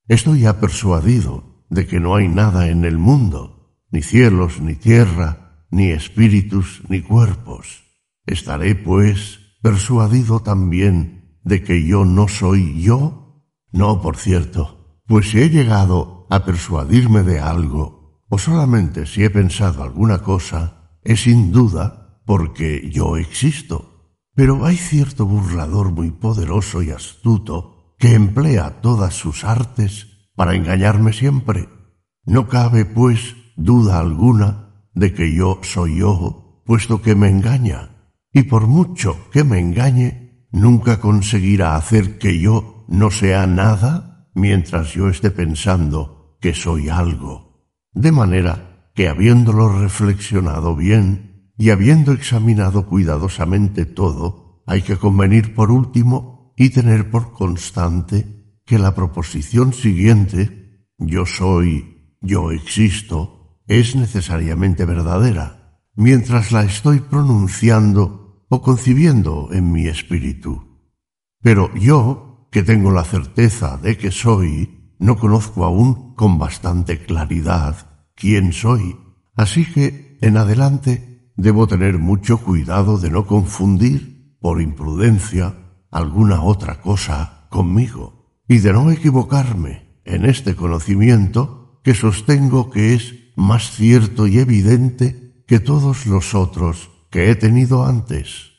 Estoy ya persuadido de que no hay nada en el mundo, ni cielos, ni tierra, ni espíritus, ni cuerpos. Estaré, pues, persuadido también de que yo no soy yo? No, por cierto, pues si he llegado a persuadirme de algo, o solamente si he pensado alguna cosa, es sin duda porque yo existo. Pero hay cierto burlador muy poderoso y astuto que emplea todas sus artes para engañarme siempre. No cabe, pues, duda alguna de que yo soy yo, puesto que me engaña, y por mucho que me engañe, nunca conseguirá hacer que yo no sea nada mientras yo esté pensando que soy algo. De manera que habiéndolo reflexionado bien, y habiendo examinado cuidadosamente todo, hay que convenir por último y tener por constante que la proposición siguiente, yo soy, yo existo, es necesariamente verdadera, mientras la estoy pronunciando o concibiendo en mi espíritu. Pero yo, que tengo la certeza de que soy, no conozco aún con bastante claridad quién soy, así que en adelante debo tener mucho cuidado de no confundir, por imprudencia, alguna otra cosa conmigo, y de no equivocarme en este conocimiento que sostengo que es más cierto y evidente que todos los otros que he tenido antes.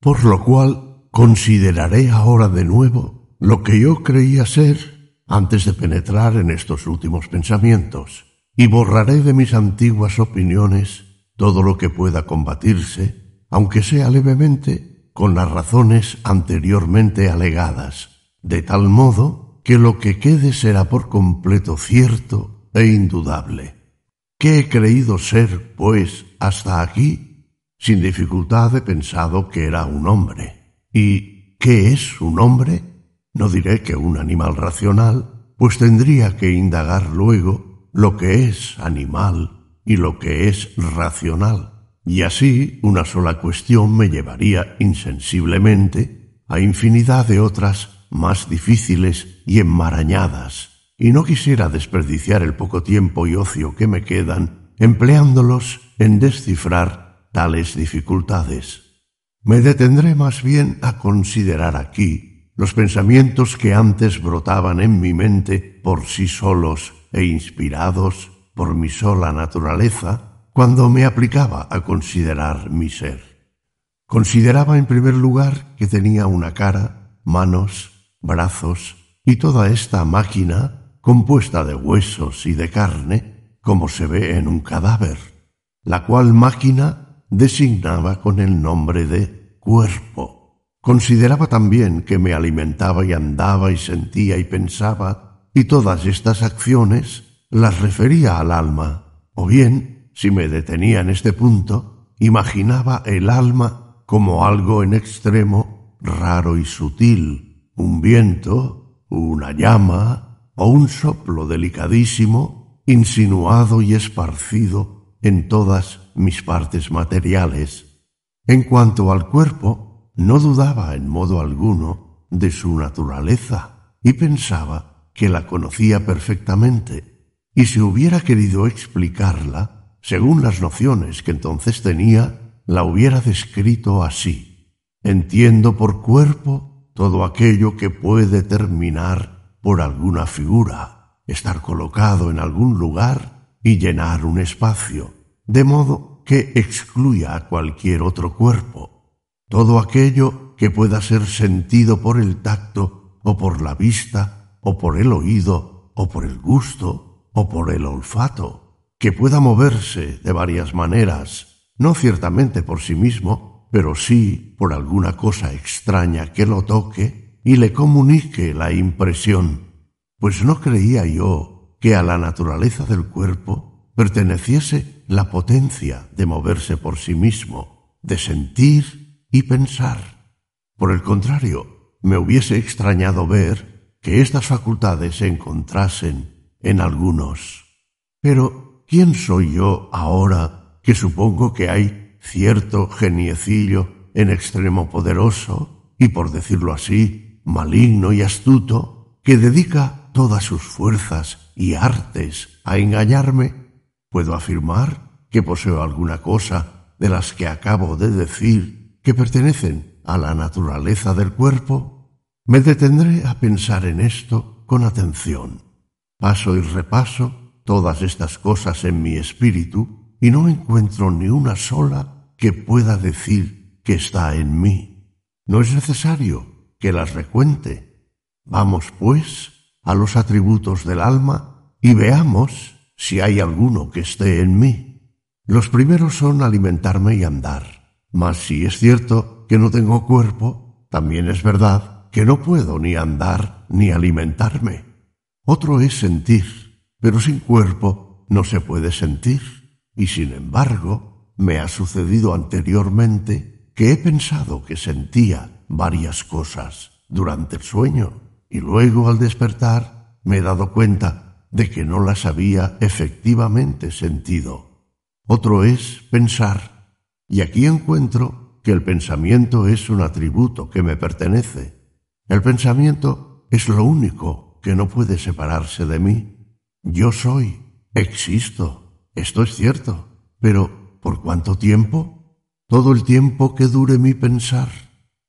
Por lo cual consideraré ahora de nuevo lo que yo creía ser antes de penetrar en estos últimos pensamientos, y borraré de mis antiguas opiniones todo lo que pueda combatirse, aunque sea levemente, con las razones anteriormente alegadas, de tal modo que lo que quede será por completo cierto e indudable. ¿Qué he creído ser, pues, hasta aquí? Sin dificultad he pensado que era un hombre. ¿Y qué es un hombre? No diré que un animal racional, pues tendría que indagar luego lo que es animal y lo que es racional, y así una sola cuestión me llevaría insensiblemente a infinidad de otras más difíciles y enmarañadas, y no quisiera desperdiciar el poco tiempo y ocio que me quedan empleándolos en descifrar tales dificultades. Me detendré más bien a considerar aquí los pensamientos que antes brotaban en mi mente por sí solos e inspirados por mi sola naturaleza cuando me aplicaba a considerar mi ser. Consideraba en primer lugar que tenía una cara, manos, brazos y toda esta máquina compuesta de huesos y de carne, como se ve en un cadáver, la cual máquina designaba con el nombre de cuerpo. Consideraba también que me alimentaba y andaba y sentía y pensaba, y todas estas acciones las refería al alma, o bien, si me detenía en este punto, imaginaba el alma como algo en extremo raro y sutil, un viento, una llama o un soplo delicadísimo, insinuado y esparcido en todas mis partes materiales. En cuanto al cuerpo, no dudaba en modo alguno de su naturaleza y pensaba que la conocía perfectamente, y si hubiera querido explicarla, según las nociones que entonces tenía, la hubiera descrito así. Entiendo por cuerpo todo aquello que puede terminar por alguna figura, estar colocado en algún lugar y llenar un espacio, de modo que excluya a cualquier otro cuerpo. Todo aquello que pueda ser sentido por el tacto o por la vista o por el oído o por el gusto o por el olfato, que pueda moverse de varias maneras, no ciertamente por sí mismo, pero sí por alguna cosa extraña que lo toque y le comunique la impresión, pues no creía yo que a la naturaleza del cuerpo perteneciese la potencia de moverse por sí mismo, de sentir y pensar. Por el contrario, me hubiese extrañado ver que estas facultades se encontrasen en algunos. Pero, ¿quién soy yo ahora que supongo que hay cierto geniecillo en extremo poderoso y, por decirlo así, maligno y astuto, que dedica todas sus fuerzas y artes a engañarme, puedo afirmar que poseo alguna cosa de las que acabo de decir que pertenecen a la naturaleza del cuerpo, me detendré a pensar en esto con atención. Paso y repaso todas estas cosas en mi espíritu y no encuentro ni una sola que pueda decir que está en mí. No es necesario que las recuente. Vamos, pues, a los atributos del alma y veamos si hay alguno que esté en mí. Los primeros son alimentarme y andar. Mas si es cierto que no tengo cuerpo, también es verdad que no puedo ni andar ni alimentarme. Otro es sentir, pero sin cuerpo no se puede sentir. Y sin embargo, me ha sucedido anteriormente que he pensado que sentía varias cosas durante el sueño y luego al despertar me he dado cuenta de que no las había efectivamente sentido. Otro es pensar, y aquí encuentro que el pensamiento es un atributo que me pertenece. El pensamiento es lo único que no puede separarse de mí. Yo soy, existo. Esto es cierto, pero ¿por cuánto tiempo? Todo el tiempo que dure mi pensar.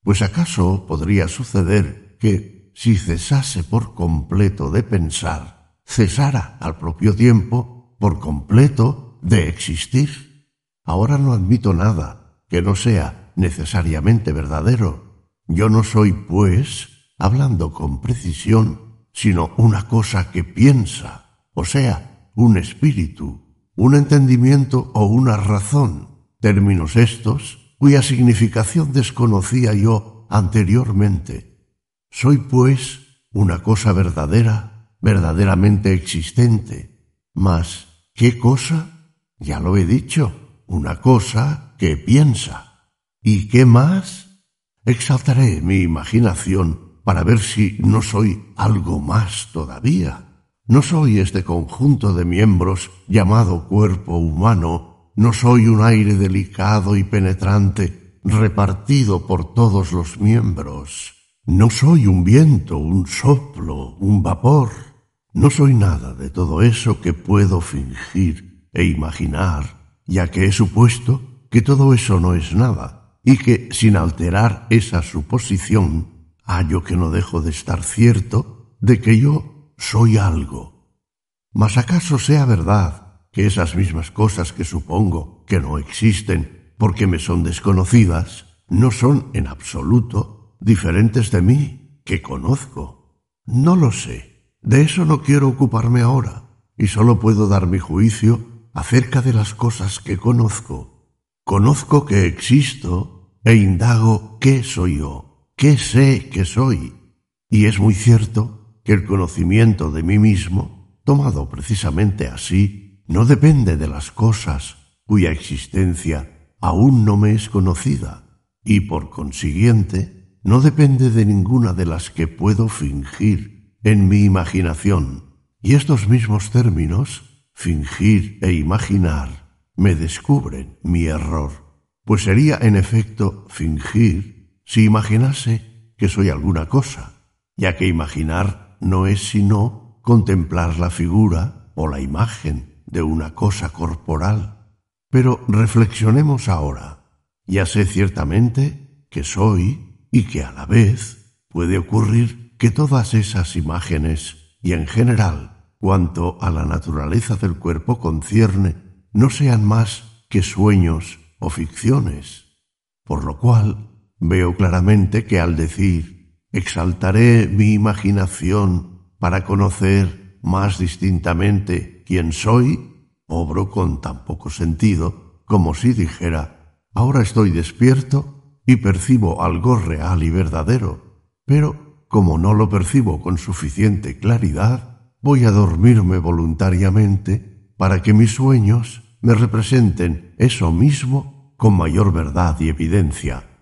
Pues acaso podría suceder que, si cesase por completo de pensar, cesara al propio tiempo, por completo, de existir. Ahora no admito nada que no sea necesariamente verdadero. Yo no soy, pues, hablando con precisión, sino una cosa que piensa, o sea, un espíritu un entendimiento o una razón, términos estos cuya significación desconocía yo anteriormente. Soy, pues, una cosa verdadera, verdaderamente existente. Mas, ¿qué cosa? Ya lo he dicho, una cosa que piensa. ¿Y qué más? Exaltaré mi imaginación para ver si no soy algo más todavía. No soy este conjunto de miembros llamado cuerpo humano, no soy un aire delicado y penetrante repartido por todos los miembros. No soy un viento, un soplo, un vapor. No soy nada de todo eso que puedo fingir e imaginar, ya que he supuesto que todo eso no es nada, y que sin alterar esa suposición, hallo que no dejo de estar cierto de que yo soy algo. Mas acaso sea verdad que esas mismas cosas que supongo que no existen porque me son desconocidas, no son en absoluto diferentes de mí, que conozco. No lo sé. De eso no quiero ocuparme ahora, y solo puedo dar mi juicio acerca de las cosas que conozco. Conozco que existo e indago qué soy yo, qué sé que soy. Y es muy cierto que el conocimiento de mí mismo, tomado precisamente así, no depende de las cosas cuya existencia aún no me es conocida, y por consiguiente no depende de ninguna de las que puedo fingir en mi imaginación. Y estos mismos términos, fingir e imaginar, me descubren mi error, pues sería en efecto fingir si imaginase que soy alguna cosa, ya que imaginar no es sino contemplar la figura o la imagen de una cosa corporal. Pero reflexionemos ahora. Ya sé ciertamente que soy y que a la vez puede ocurrir que todas esas imágenes y en general cuanto a la naturaleza del cuerpo concierne no sean más que sueños o ficciones, por lo cual veo claramente que al decir exaltaré mi imaginación para conocer más distintamente quién soy, Obro con tan poco sentido como si dijera, ahora estoy despierto y percibo algo real y verdadero, pero como no lo percibo con suficiente claridad, voy a dormirme voluntariamente para que mis sueños me representen eso mismo con mayor verdad y evidencia.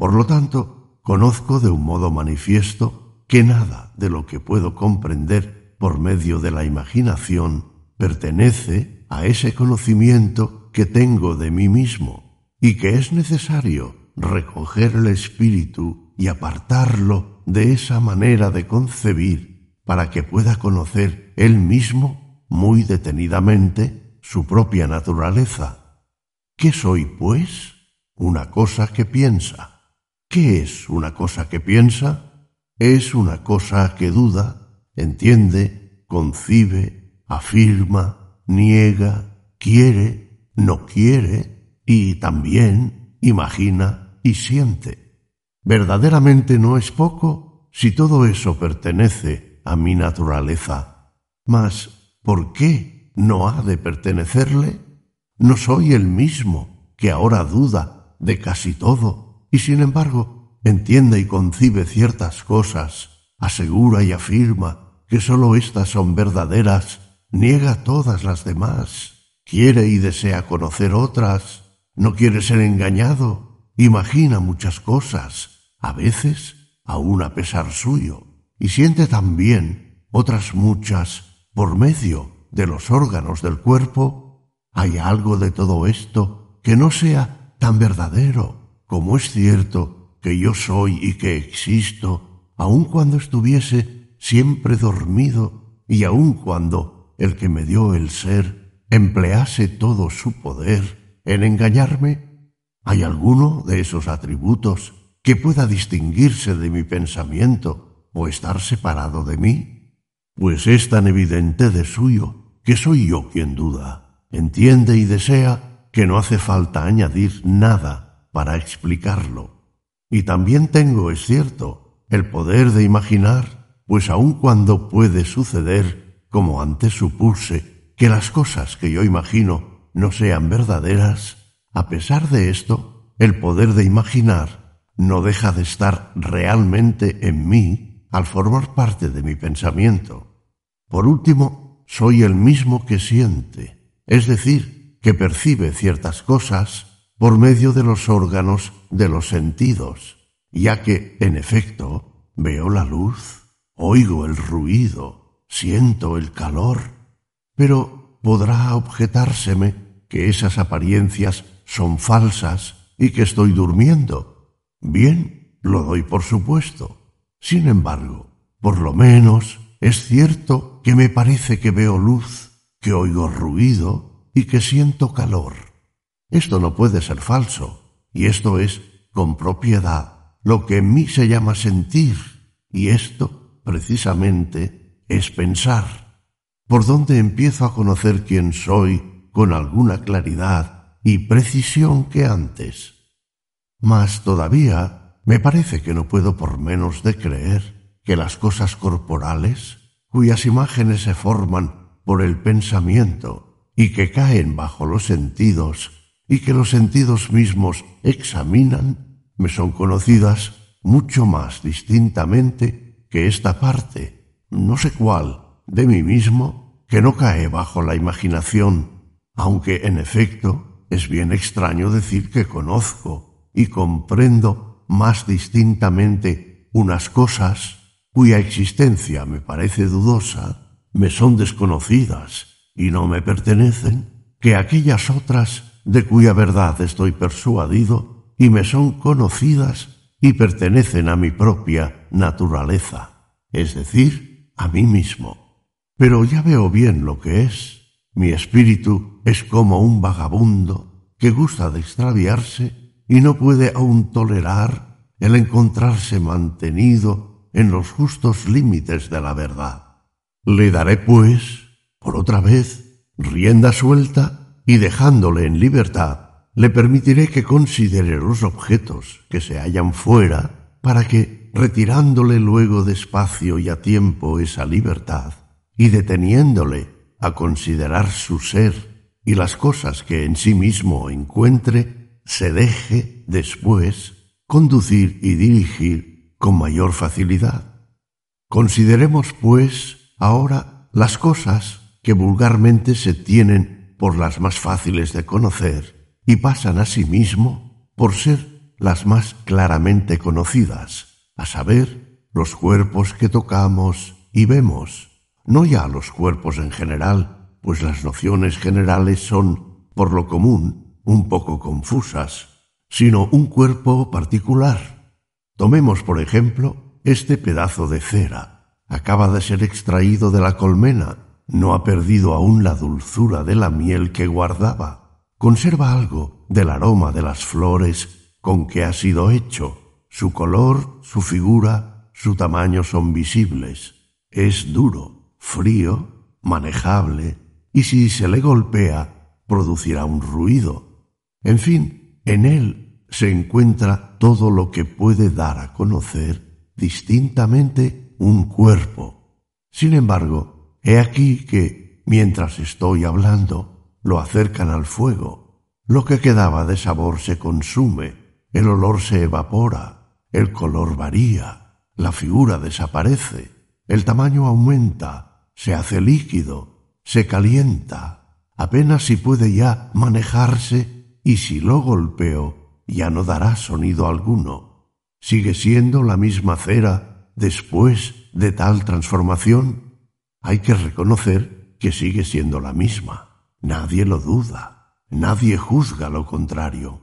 Por lo tanto, conozco de un modo manifiesto que nada de lo que puedo comprender por medio de la imaginación pertenece a ese conocimiento que tengo de mí mismo y que es necesario recoger el espíritu y apartarlo de esa manera de concebir para que pueda conocer él mismo muy detenidamente su propia naturaleza. ¿Qué soy, pues? Una cosa que piensa. ¿Qué es una cosa que piensa? Es una cosa que duda, entiende, concibe, afirma, niega, quiere, no quiere y también imagina y siente. Verdaderamente no es poco si todo eso pertenece a mi naturaleza. Mas, ¿por qué no ha de pertenecerle? No soy el mismo que ahora duda de casi todo y sin embargo entiende y concibe ciertas cosas, asegura y afirma que sólo éstas son verdaderas niega todas las demás, quiere y desea conocer otras, no quiere ser engañado, imagina muchas cosas, a veces aun a pesar suyo, y siente también otras muchas por medio de los órganos del cuerpo. ¿Hay algo de todo esto que no sea tan verdadero como es cierto que yo soy y que existo, aun cuando estuviese siempre dormido y aun cuando el que me dio el ser emplease todo su poder en engañarme? ¿Hay alguno de esos atributos que pueda distinguirse de mi pensamiento o estar separado de mí? Pues es tan evidente de suyo que soy yo quien duda, entiende y desea que no hace falta añadir nada para explicarlo. Y también tengo, es cierto, el poder de imaginar, pues aun cuando puede suceder como antes supuse que las cosas que yo imagino no sean verdaderas, a pesar de esto, el poder de imaginar no deja de estar realmente en mí al formar parte de mi pensamiento. Por último, soy el mismo que siente, es decir, que percibe ciertas cosas por medio de los órganos de los sentidos, ya que, en efecto, veo la luz, oigo el ruido, siento el calor, pero podrá objetárseme que esas apariencias son falsas y que estoy durmiendo. Bien, lo doy por supuesto. Sin embargo, por lo menos es cierto que me parece que veo luz, que oigo ruido y que siento calor. Esto no puede ser falso, y esto es, con propiedad, lo que en mí se llama sentir, y esto, precisamente, es pensar. ¿Por dónde empiezo a conocer quién soy con alguna claridad y precisión que antes? Mas todavía me parece que no puedo por menos de creer que las cosas corporales, cuyas imágenes se forman por el pensamiento y que caen bajo los sentidos y que los sentidos mismos examinan, me son conocidas mucho más distintamente que esta parte no sé cuál, de mí mismo, que no cae bajo la imaginación, aunque en efecto es bien extraño decir que conozco y comprendo más distintamente unas cosas cuya existencia me parece dudosa, me son desconocidas y no me pertenecen, que aquellas otras de cuya verdad estoy persuadido y me son conocidas y pertenecen a mi propia naturaleza, es decir, a mí mismo. Pero ya veo bien lo que es. Mi espíritu es como un vagabundo que gusta de extraviarse y no puede aún tolerar el encontrarse mantenido en los justos límites de la verdad. Le daré, pues, por otra vez, rienda suelta y dejándole en libertad, le permitiré que considere los objetos que se hallan fuera para que, retirándole luego despacio y a tiempo esa libertad, y deteniéndole a considerar su ser y las cosas que en sí mismo encuentre, se deje después conducir y dirigir con mayor facilidad. Consideremos, pues, ahora las cosas que vulgarmente se tienen por las más fáciles de conocer y pasan a sí mismo por ser las más claramente conocidas, a saber, los cuerpos que tocamos y vemos, no ya los cuerpos en general, pues las nociones generales son, por lo común, un poco confusas, sino un cuerpo particular. Tomemos, por ejemplo, este pedazo de cera. Acaba de ser extraído de la colmena, no ha perdido aún la dulzura de la miel que guardaba. Conserva algo del aroma de las flores con que ha sido hecho. Su color, su figura, su tamaño son visibles. Es duro, frío, manejable, y si se le golpea, producirá un ruido. En fin, en él se encuentra todo lo que puede dar a conocer distintamente un cuerpo. Sin embargo, he aquí que, mientras estoy hablando, lo acercan al fuego. Lo que quedaba de sabor se consume, el olor se evapora, el color varía, la figura desaparece, el tamaño aumenta, se hace líquido, se calienta, apenas si puede ya manejarse y si lo golpeo ya no dará sonido alguno. ¿Sigue siendo la misma cera después de tal transformación? Hay que reconocer que sigue siendo la misma. Nadie lo duda, nadie juzga lo contrario.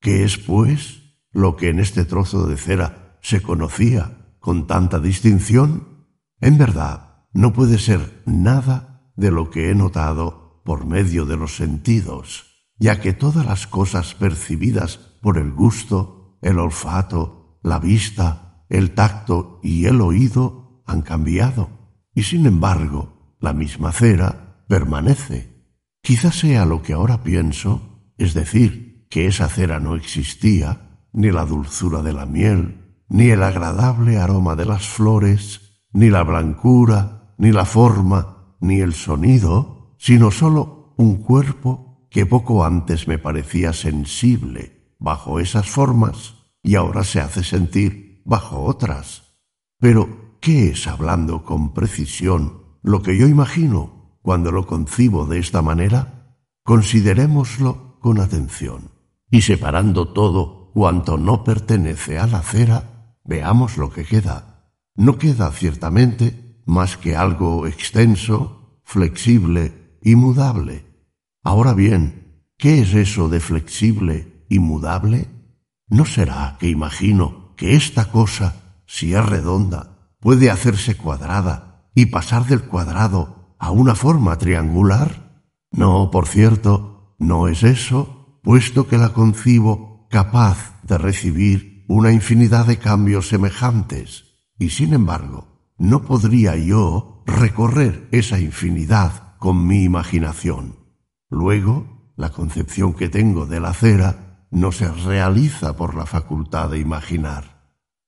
¿Qué es, pues, lo que en este trozo de cera se conocía con tanta distinción? En verdad, no puede ser nada de lo que he notado por medio de los sentidos, ya que todas las cosas percibidas por el gusto, el olfato, la vista, el tacto y el oído han cambiado, y sin embargo la misma cera permanece. Quizá sea lo que ahora pienso, es decir, que esa cera no existía, ni la dulzura de la miel, ni el agradable aroma de las flores, ni la blancura, ni la forma, ni el sonido, sino sólo un cuerpo que poco antes me parecía sensible bajo esas formas y ahora se hace sentir bajo otras. Pero, ¿qué es hablando con precisión lo que yo imagino cuando lo concibo de esta manera? Considerémoslo con atención y separando todo cuanto no pertenece a la cera, veamos lo que queda. No queda ciertamente más que algo extenso, flexible y mudable. Ahora bien, ¿qué es eso de flexible y mudable? ¿No será que imagino que esta cosa, si es redonda, puede hacerse cuadrada y pasar del cuadrado a una forma triangular? No, por cierto, no es eso, puesto que la concibo capaz de recibir una infinidad de cambios semejantes, y sin embargo, no podría yo recorrer esa infinidad con mi imaginación. Luego, la concepción que tengo de la cera no se realiza por la facultad de imaginar.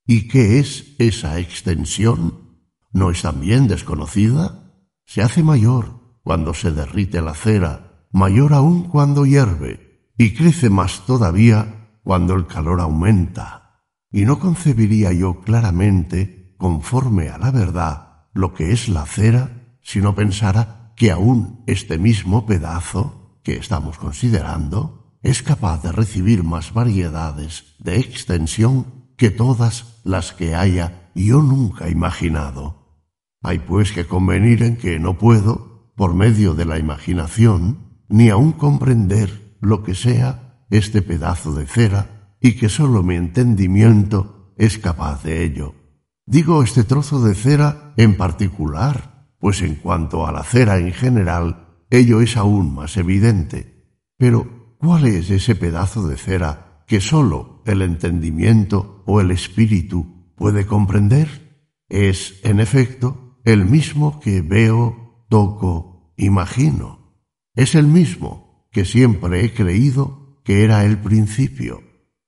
¿Y qué es esa extensión? ¿No es también desconocida? Se hace mayor cuando se derrite la cera, mayor aún cuando hierve, y crece más todavía cuando el calor aumenta. Y no concebiría yo claramente conforme a la verdad lo que es la cera si no pensara que aún este mismo pedazo que estamos considerando es capaz de recibir más variedades de extensión que todas las que haya yo nunca imaginado. Hay pues que convenir en que no puedo, por medio de la imaginación, ni aun comprender lo que sea este pedazo de cera, y que sólo mi entendimiento es capaz de ello. Digo este trozo de cera en particular, pues en cuanto a la cera en general, ello es aún más evidente. Pero, ¿cuál es ese pedazo de cera que sólo el entendimiento o el espíritu puede comprender? Es, en efecto, el mismo que veo, toco, imagino. Es el mismo que siempre he creído que era el principio.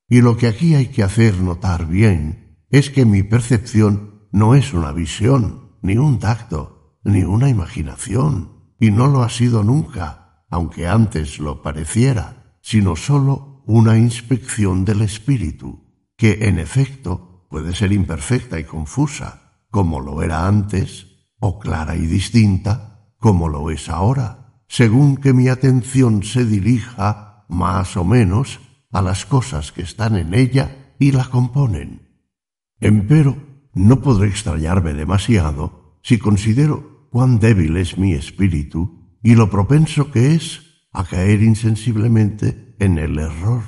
Y lo que aquí hay que hacer notar bien es que mi percepción no es una visión, ni un tacto, ni una imaginación, y no lo ha sido nunca, aunque antes lo pareciera, sino sólo una inspección del espíritu, que en efecto puede ser imperfecta y confusa, como lo era antes, o clara y distinta, como lo es ahora, según que mi atención se dirija más o menos a las cosas que están en ella y la componen. Empero, no podré extrañarme demasiado si considero cuán débil es mi espíritu y lo propenso que es a caer insensiblemente en el error,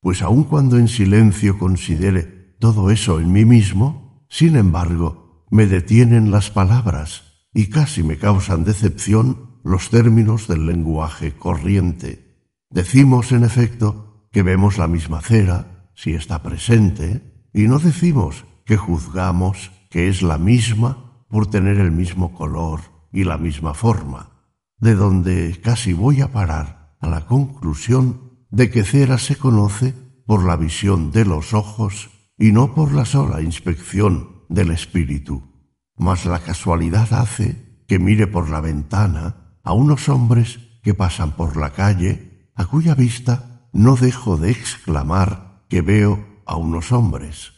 pues aun cuando en silencio considere todo eso en mí mismo, sin embargo, me detienen las palabras y casi me causan decepción los términos del lenguaje corriente. Decimos, en efecto, que vemos la misma cera, si está presente, y no decimos que juzgamos que es la misma por tener el mismo color y la misma forma, de donde casi voy a parar a la conclusión de que cera se conoce por la visión de los ojos y no por la sola inspección del espíritu. Mas la casualidad hace que mire por la ventana a unos hombres que pasan por la calle, a cuya vista no dejo de exclamar que veo a unos hombres,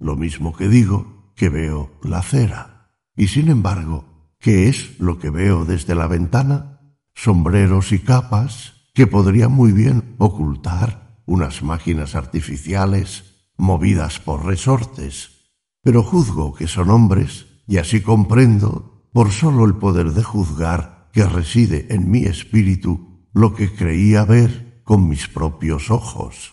lo mismo que digo que veo la cera. Y sin embargo, ¿qué es lo que veo desde la ventana? Sombreros y capas que muy bien ocultar unas máquinas artificiales movidas por resortes. Pero juzgo que son hombres y así comprendo, por sólo el poder de juzgar que reside en mi espíritu, lo que creía ver con mis propios ojos.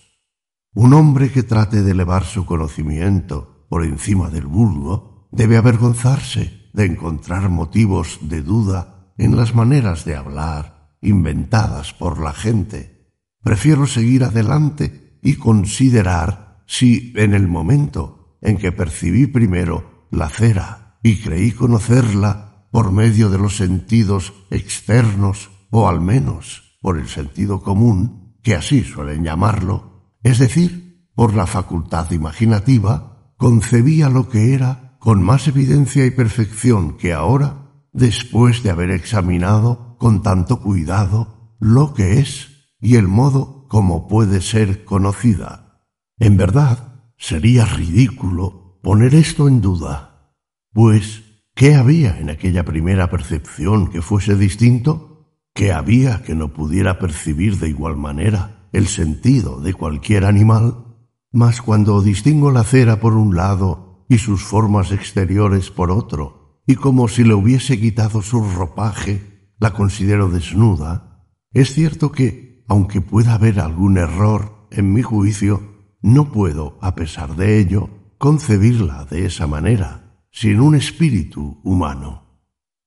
Un hombre que trate de elevar su conocimiento por encima del vulgo debe avergonzarse de encontrar motivos de duda en las maneras de hablar inventadas por la gente. Prefiero seguir adelante y considerar si en el momento en que percibí primero la cera y creí conocerla por medio de los sentidos externos o al menos por el sentido común, que así suelen llamarlo, es decir, por la facultad imaginativa, concebía lo que era con más evidencia y perfección que ahora, después de haber examinado con tanto cuidado lo que es y el modo como puede ser conocida. En verdad, sería ridículo poner esto en duda, pues ¿qué había en aquella primera percepción que fuese distinto? ¿Qué había que no pudiera percibir de igual manera? el sentido de cualquier animal, mas cuando distingo la cera por un lado y sus formas exteriores por otro, y como si le hubiese quitado su ropaje, la considero desnuda, es cierto que, aunque pueda haber algún error en mi juicio, no puedo, a pesar de ello, concebirla de esa manera, sin un espíritu humano.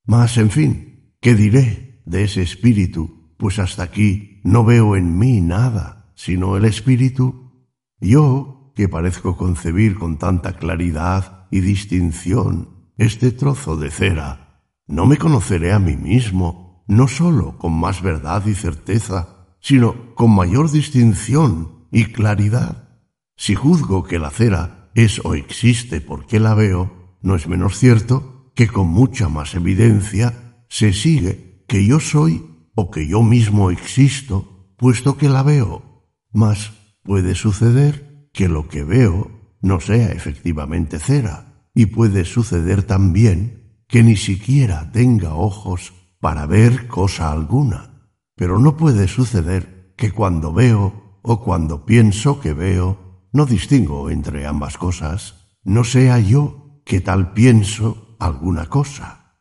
Mas, en fin, ¿qué diré de ese espíritu? Pues hasta aquí no veo en mí nada, sino el Espíritu, yo, que parezco concebir con tanta claridad y distinción este trozo de cera, no me conoceré a mí mismo, no sólo con más verdad y certeza, sino con mayor distinción y claridad. Si juzgo que la cera es o existe porque la veo, no es menos cierto que con mucha más evidencia se sigue que yo soy o que yo mismo existo, puesto que la veo. Mas puede suceder que lo que veo no sea efectivamente cera, y puede suceder también que ni siquiera tenga ojos para ver cosa alguna. Pero no puede suceder que cuando veo o cuando pienso que veo, no distingo entre ambas cosas, no sea yo que tal pienso alguna cosa.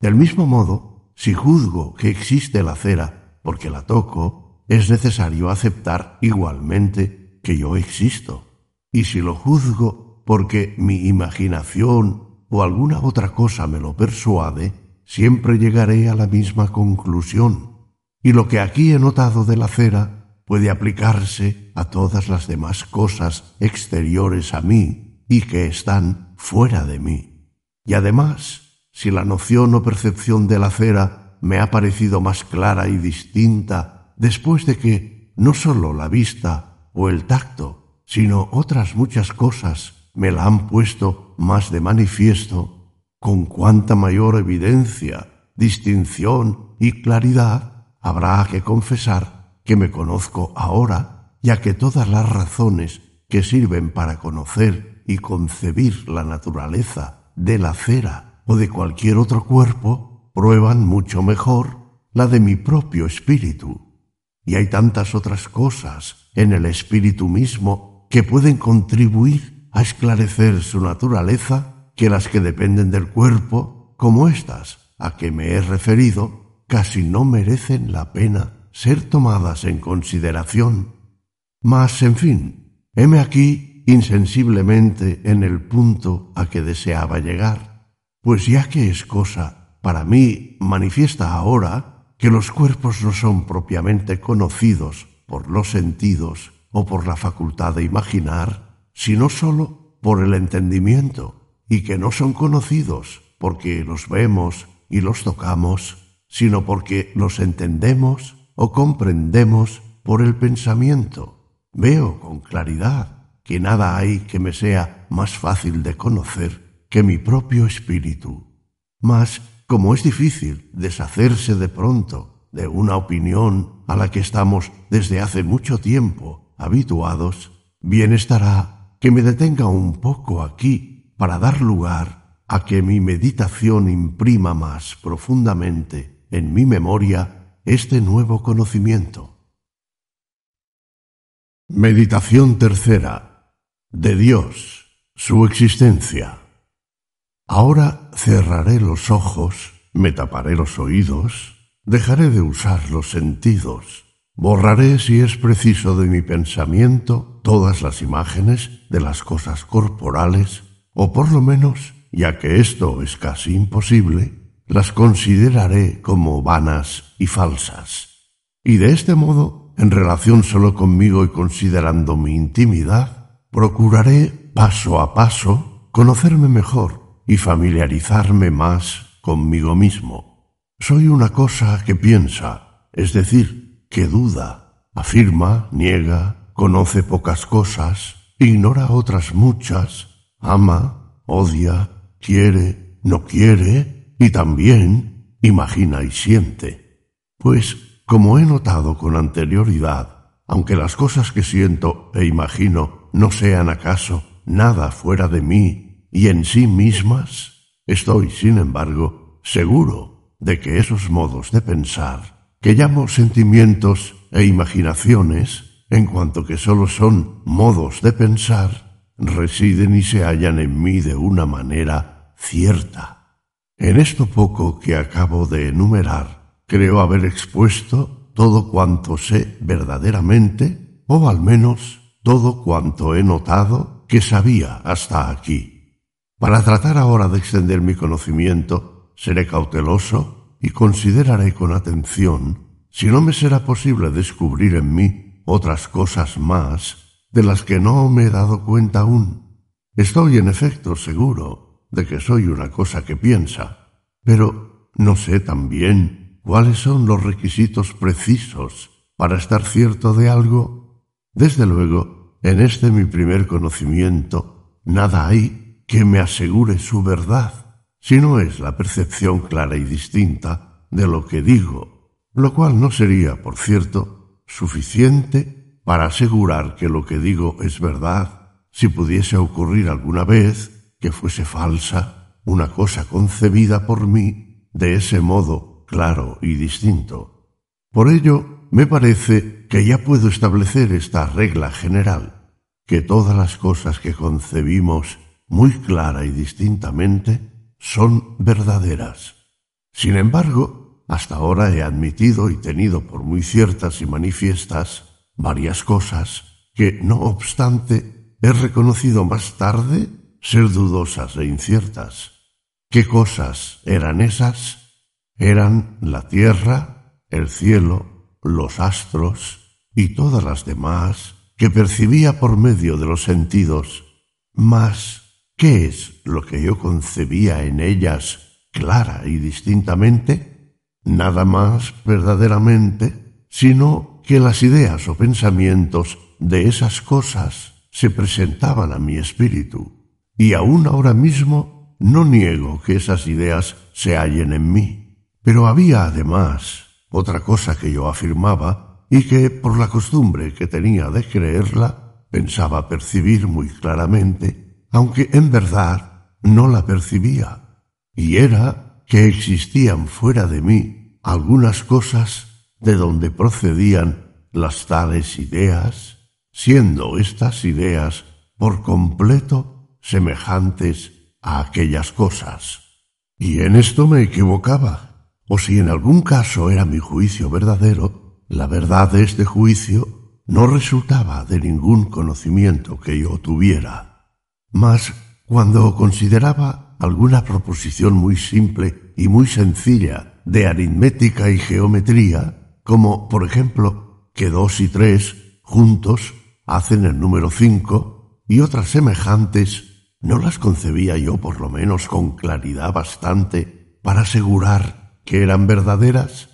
Del mismo modo, si juzgo que existe la cera porque la toco, es necesario aceptar igualmente que yo existo. Y si lo juzgo porque mi imaginación o alguna otra cosa me lo persuade, siempre llegaré a la misma conclusión. Y lo que aquí he notado de la cera puede aplicarse a todas las demás cosas exteriores a mí y que están fuera de mí. Y además, si la noción o percepción de la cera me ha parecido más clara y distinta después de que no sólo la vista o el tacto, sino otras muchas cosas me la han puesto más de manifiesto, con cuánta mayor evidencia, distinción y claridad habrá que confesar que me conozco ahora, ya que todas las razones que sirven para conocer y concebir la naturaleza de la cera o de cualquier otro cuerpo prueban mucho mejor la de mi propio espíritu. Y hay tantas otras cosas en el espíritu mismo que pueden contribuir a esclarecer su naturaleza que las que dependen del cuerpo, como estas a que me he referido, casi no merecen la pena ser tomadas en consideración. Mas, en fin, heme aquí insensiblemente en el punto a que deseaba llegar, pues ya que es cosa para mí manifiesta ahora que los cuerpos no son propiamente conocidos por los sentidos o por la facultad de imaginar, sino sólo por el entendimiento, y que no son conocidos porque los vemos y los tocamos, sino porque los entendemos o comprendemos por el pensamiento. Veo con claridad que nada hay que me sea más fácil de conocer que mi propio espíritu. Mas, como es difícil deshacerse de pronto de una opinión a la que estamos desde hace mucho tiempo habituados, bien estará que me detenga un poco aquí para dar lugar a que mi meditación imprima más profundamente en mi memoria este nuevo conocimiento. Meditación tercera. De Dios, su existencia. Ahora cerraré los ojos, me taparé los oídos, dejaré de usar los sentidos, borraré si es preciso de mi pensamiento todas las imágenes de las cosas corporales o por lo menos, ya que esto es casi imposible, las consideraré como vanas y falsas. Y de este modo, en relación solo conmigo y considerando mi intimidad, procuraré paso a paso conocerme mejor y familiarizarme más conmigo mismo. Soy una cosa que piensa, es decir, que duda, afirma, niega, conoce pocas cosas, ignora otras muchas, ama, odia, quiere, no quiere y también imagina y siente. Pues, como he notado con anterioridad, aunque las cosas que siento e imagino no sean acaso nada fuera de mí y en sí mismas, estoy, sin embargo, seguro de que esos modos de pensar, que llamo sentimientos e imaginaciones, en cuanto que sólo son modos de pensar, residen y se hallan en mí de una manera cierta. En esto poco que acabo de enumerar, creo haber expuesto todo cuanto sé verdaderamente, o al menos todo cuanto he notado que sabía hasta aquí. Para tratar ahora de extender mi conocimiento, seré cauteloso y consideraré con atención si no me será posible descubrir en mí otras cosas más de las que no me he dado cuenta aún. Estoy, en efecto, seguro de que soy una cosa que piensa, pero no sé también cuáles son los requisitos precisos para estar cierto de algo. Desde luego, en este mi primer conocimiento, nada hay que me asegure su verdad, si no es la percepción clara y distinta de lo que digo, lo cual no sería, por cierto, suficiente para asegurar que lo que digo es verdad, si pudiese ocurrir alguna vez que fuese falsa una cosa concebida por mí de ese modo claro y distinto. Por ello, me parece que ya puedo establecer esta regla general. que todas las cosas que concebimos muy clara y distintamente son verdaderas. Sin embargo, hasta ahora he admitido y tenido por muy ciertas y manifiestas varias cosas que, no obstante, he reconocido más tarde ser dudosas e inciertas. ¿Qué cosas eran esas? Eran la tierra, el cielo, los astros y todas las demás que percibía por medio de los sentidos. Mas, ¿qué es lo que yo concebía en ellas clara y distintamente? Nada más verdaderamente, sino que las ideas o pensamientos de esas cosas se presentaban a mi espíritu, y aún ahora mismo no niego que esas ideas se hallen en mí. Pero había además otra cosa que yo afirmaba y que, por la costumbre que tenía de creerla, pensaba percibir muy claramente, aunque en verdad no la percibía, y era que existían fuera de mí algunas cosas de donde procedían las tales ideas, siendo estas ideas por completo semejantes a aquellas cosas. Y en esto me equivocaba, o si en algún caso era mi juicio verdadero, la verdad de este juicio no resultaba de ningún conocimiento que yo tuviera. Mas cuando consideraba alguna proposición muy simple y muy sencilla de aritmética y geometría, como por ejemplo que dos y tres juntos hacen el número cinco y otras semejantes, no las concebía yo por lo menos con claridad bastante para asegurar que eran verdaderas?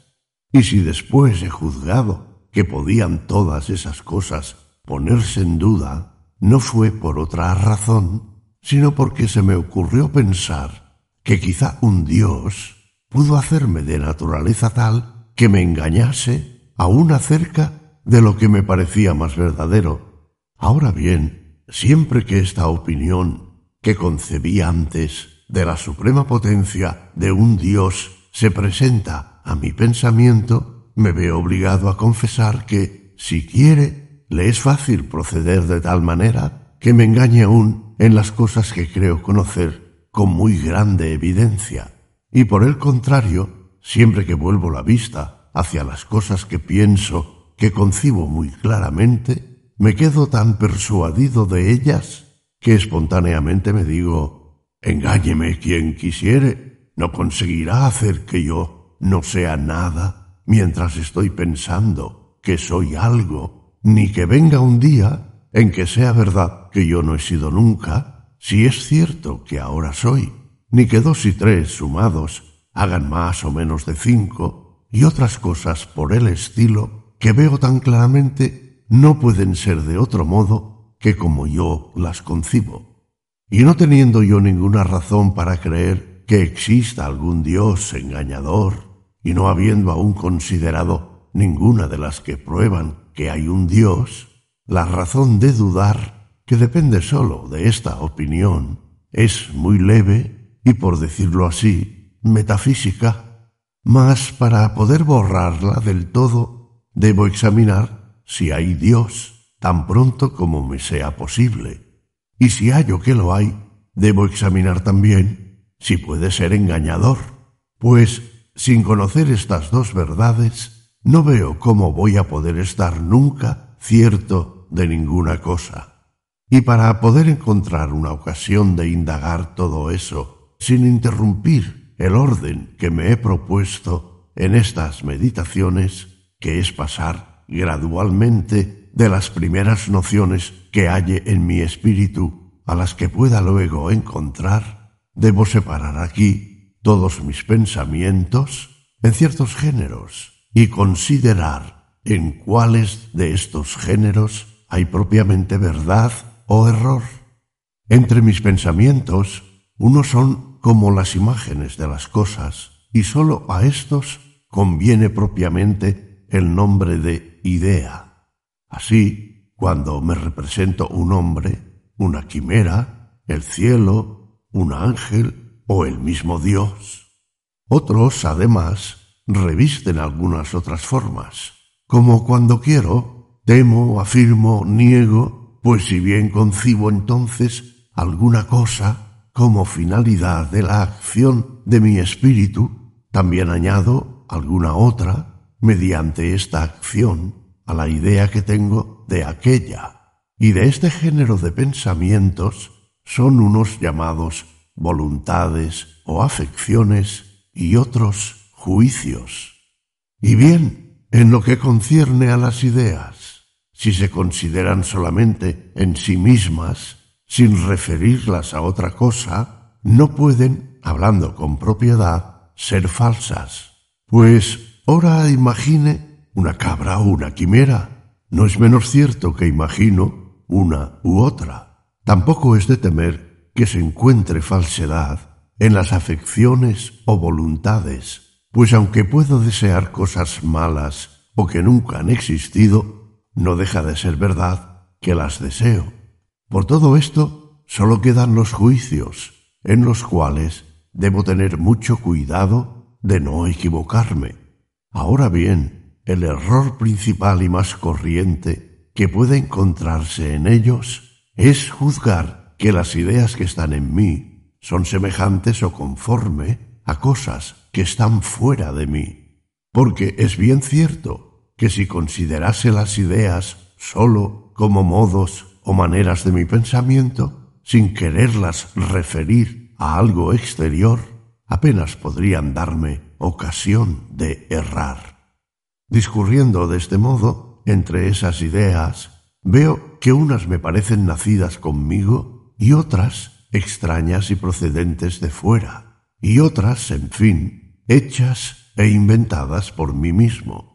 Y si después he juzgado que podían todas esas cosas ponerse en duda, no fue por otra razón, sino porque se me ocurrió pensar que quizá un Dios pudo hacerme de naturaleza tal que me engañase aún acerca de lo que me parecía más verdadero. Ahora bien, siempre que esta opinión que concebí antes de la suprema potencia de un Dios se presenta a mi pensamiento, me veo obligado a confesar que, si quiere, le es fácil proceder de tal manera que me engañe aún en las cosas que creo conocer con muy grande evidencia. Y por el contrario, siempre que vuelvo la vista hacia las cosas que pienso que concibo muy claramente, me quedo tan persuadido de ellas que espontáneamente me digo, engáñeme quien quisiere, no conseguirá hacer que yo no sea nada mientras estoy pensando que soy algo, ni que venga un día en que sea verdad que yo no he sido nunca, si es cierto que ahora soy, ni que dos y tres sumados hagan más o menos de cinco, y otras cosas por el estilo que veo tan claramente no pueden ser de otro modo que como yo las concibo. Y no teniendo yo ninguna razón para creer que exista algún Dios engañador, y no habiendo aún considerado ninguna de las que prueban que hay un Dios, la razón de dudar, que depende sólo de esta opinión, es muy leve y, por decirlo así, metafísica, mas para poder borrarla del todo debo examinar si hay Dios tan pronto como me sea posible. Y si hallo que lo hay, debo examinar también si puede ser engañador, pues sin conocer estas dos verdades, no veo cómo voy a poder estar nunca cierto de ninguna cosa. Y para poder encontrar una ocasión de indagar todo eso, sin interrumpir el orden que me he propuesto en estas meditaciones, que es pasar gradualmente de las primeras nociones que halle en mi espíritu a las que pueda luego encontrar, debo separar aquí todos mis pensamientos en ciertos géneros y considerar en cuáles de estos géneros hay propiamente verdad o error. Entre mis pensamientos, unos son como las imágenes de las cosas, y sólo a estos conviene propiamente el nombre de idea. Así, cuando me represento un hombre, una quimera, el cielo, un ángel o el mismo Dios. Otros, además, revisten algunas otras formas, como cuando quiero, temo, afirmo, niego pues si bien concibo entonces alguna cosa como finalidad de la acción de mi espíritu, también añado alguna otra mediante esta acción a la idea que tengo de aquella. Y de este género de pensamientos son unos llamados voluntades o afecciones y otros juicios. Y bien, en lo que concierne a las ideas, si se consideran solamente en sí mismas, sin referirlas a otra cosa, no pueden, hablando con propiedad, ser falsas. Pues ora imagine una cabra o una quimera. No es menos cierto que imagino una u otra. Tampoco es de temer que se encuentre falsedad en las afecciones o voluntades, pues aunque puedo desear cosas malas o que nunca han existido, no deja de ser verdad que las deseo. Por todo esto, solo quedan los juicios, en los cuales debo tener mucho cuidado de no equivocarme. Ahora bien, el error principal y más corriente que puede encontrarse en ellos es juzgar que las ideas que están en mí son semejantes o conforme a cosas que están fuera de mí. Porque es bien cierto que si considerase las ideas sólo como modos o maneras de mi pensamiento, sin quererlas referir a algo exterior, apenas podrían darme ocasión de errar. Discurriendo de este modo entre esas ideas, veo que unas me parecen nacidas conmigo y otras extrañas y procedentes de fuera, y otras, en fin, hechas e inventadas por mí mismo.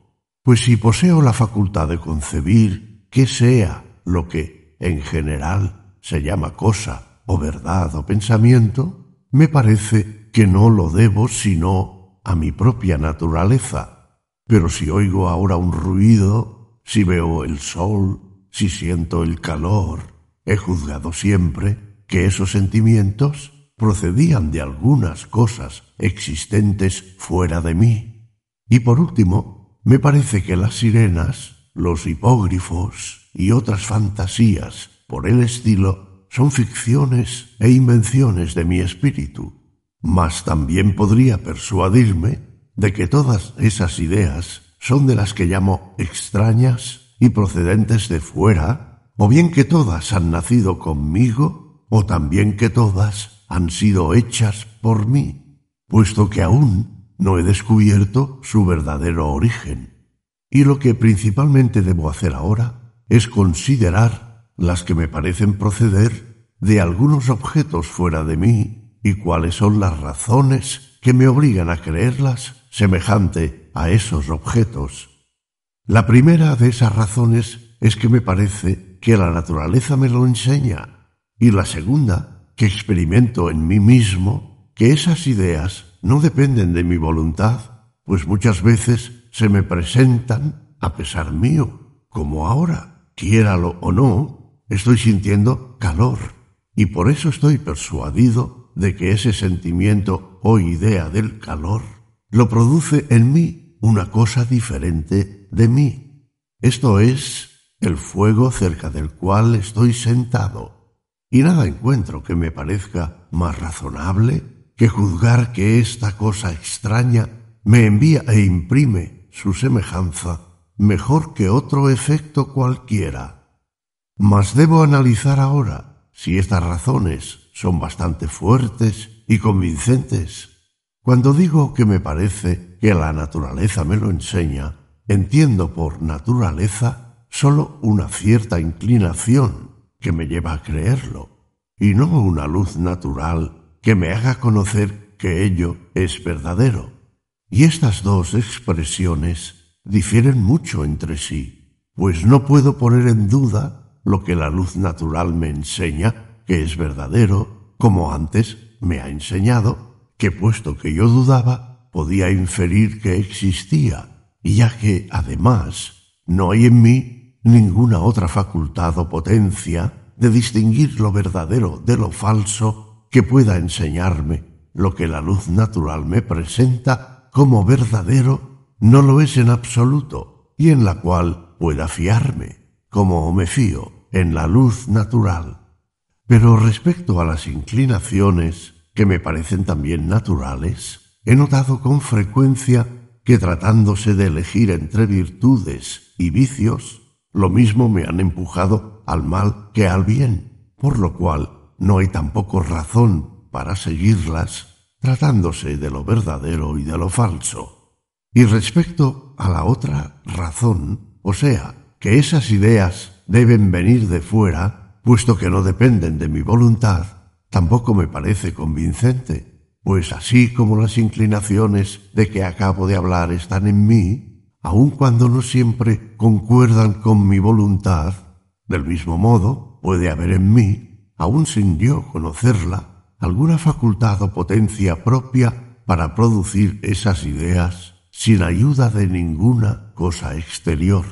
Pues si poseo la facultad de concebir que sea lo que, en general, se llama cosa, o verdad, o pensamiento, me parece que no lo debo sino a mi propia naturaleza. Pero si oigo ahora un ruido, si veo el sol, si siento el calor, He juzgado siempre que esos sentimientos procedían de algunas cosas existentes fuera de mí. Y por último, me parece que las sirenas, los hipógrifos y otras fantasías por el estilo son ficciones e invenciones de mi espíritu. Mas también podría persuadirme de que todas esas ideas son de las que llamo extrañas y procedentes de fuera o bien que todas han nacido conmigo, o también que todas han sido hechas por mí, puesto que aún no he descubierto su verdadero origen. Y lo que principalmente debo hacer ahora es considerar las que me parecen proceder de algunos objetos fuera de mí y cuáles son las razones que me obligan a creerlas semejante a esos objetos. La primera de esas razones es que me parece que la naturaleza me lo enseña, y la segunda, que experimento en mí mismo, que esas ideas no dependen de mi voluntad, pues muchas veces se me presentan a pesar mío, como ahora, quiéralo o no, estoy sintiendo calor, y por eso estoy persuadido de que ese sentimiento o idea del calor lo produce en mí una cosa diferente de mí. Esto es el fuego cerca del cual estoy sentado, y nada encuentro que me parezca más razonable que juzgar que esta cosa extraña me envía e imprime su semejanza mejor que otro efecto cualquiera. Mas debo analizar ahora si estas razones son bastante fuertes y convincentes. Cuando digo que me parece que la naturaleza me lo enseña, entiendo por naturaleza solo una cierta inclinación que me lleva a creerlo, y no una luz natural que me haga conocer que ello es verdadero. Y estas dos expresiones difieren mucho entre sí, pues no puedo poner en duda lo que la luz natural me enseña que es verdadero, como antes me ha enseñado, que puesto que yo dudaba, podía inferir que existía, ya que, además, no hay en mí ninguna otra facultad o potencia de distinguir lo verdadero de lo falso que pueda enseñarme lo que la luz natural me presenta como verdadero no lo es en absoluto y en la cual pueda fiarme, como me fío en la luz natural. Pero respecto a las inclinaciones, que me parecen también naturales, he notado con frecuencia que tratándose de elegir entre virtudes y vicios, lo mismo me han empujado al mal que al bien, por lo cual no hay tampoco razón para seguirlas, tratándose de lo verdadero y de lo falso. Y respecto a la otra razón, o sea, que esas ideas deben venir de fuera, puesto que no dependen de mi voluntad, tampoco me parece convincente pues así como las inclinaciones de que acabo de hablar están en mí, aun cuando no siempre concuerdan con mi voluntad, del mismo modo puede haber en mí, aun sin yo conocerla, alguna facultad o potencia propia para producir esas ideas sin ayuda de ninguna cosa exterior.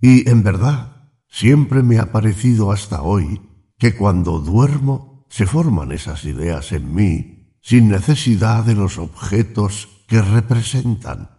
Y en verdad, siempre me ha parecido hasta hoy que cuando duermo se forman esas ideas en mí sin necesidad de los objetos que representan.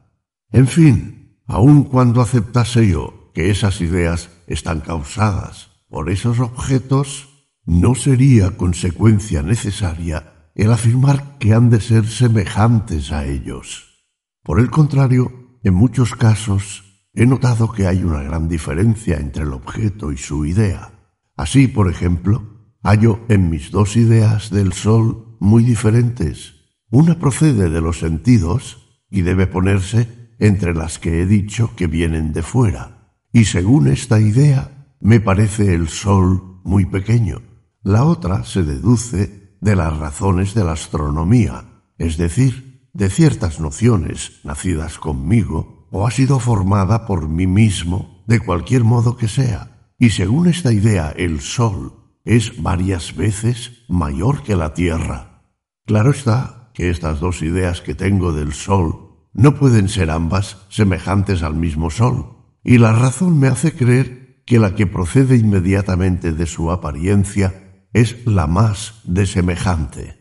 En fin, aun cuando aceptase yo que esas ideas están causadas por esos objetos, no sería consecuencia necesaria el afirmar que han de ser semejantes a ellos. Por el contrario, en muchos casos he notado que hay una gran diferencia entre el objeto y su idea. Así, por ejemplo, hallo en mis dos ideas del sol muy diferentes. Una procede de los sentidos y debe ponerse entre las que he dicho que vienen de fuera. Y según esta idea, me parece el Sol muy pequeño. La otra se deduce de las razones de la astronomía, es decir, de ciertas nociones nacidas conmigo o ha sido formada por mí mismo, de cualquier modo que sea. Y según esta idea, el Sol es varias veces mayor que la Tierra. Claro está que estas dos ideas que tengo del Sol no pueden ser ambas semejantes al mismo Sol, y la razón me hace creer que la que procede inmediatamente de su apariencia es la más desemejante.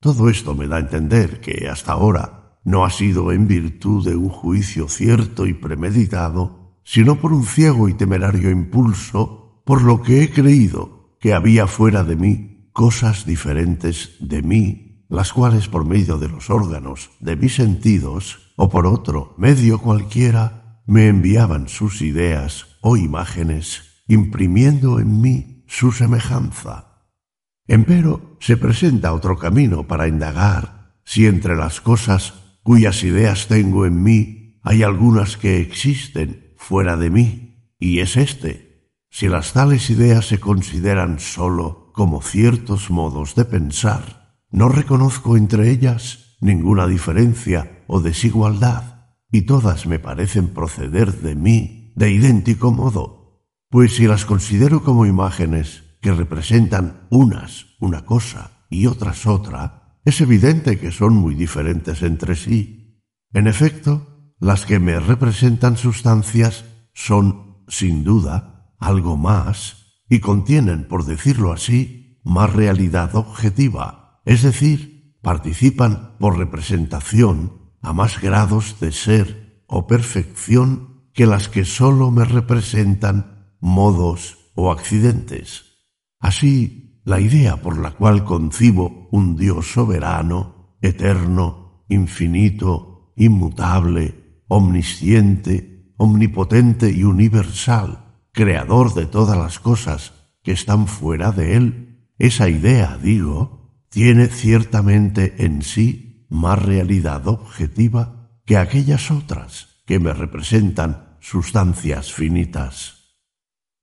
Todo esto me da a entender que hasta ahora no ha sido en virtud de un juicio cierto y premeditado, sino por un ciego y temerario impulso, por lo que he creído que había fuera de mí cosas diferentes de mí las cuales por medio de los órganos de mis sentidos, o por otro medio cualquiera, me enviaban sus ideas o imágenes, imprimiendo en mí su semejanza. Empero se presenta otro camino para indagar si entre las cosas cuyas ideas tengo en mí hay algunas que existen fuera de mí, y es este. Si las tales ideas se consideran sólo como ciertos modos de pensar, no reconozco entre ellas ninguna diferencia o desigualdad, y todas me parecen proceder de mí de idéntico modo, pues si las considero como imágenes que representan unas una cosa y otras otra, es evidente que son muy diferentes entre sí. En efecto, las que me representan sustancias son, sin duda, algo más, y contienen, por decirlo así, más realidad objetiva es decir, participan por representación a más grados de ser o perfección que las que sólo me representan modos o accidentes. Así, la idea por la cual concibo un Dios soberano, eterno, infinito, inmutable, omnisciente, omnipotente y universal, creador de todas las cosas que están fuera de él, esa idea, digo, tiene ciertamente en sí más realidad objetiva que aquellas otras que me representan sustancias finitas.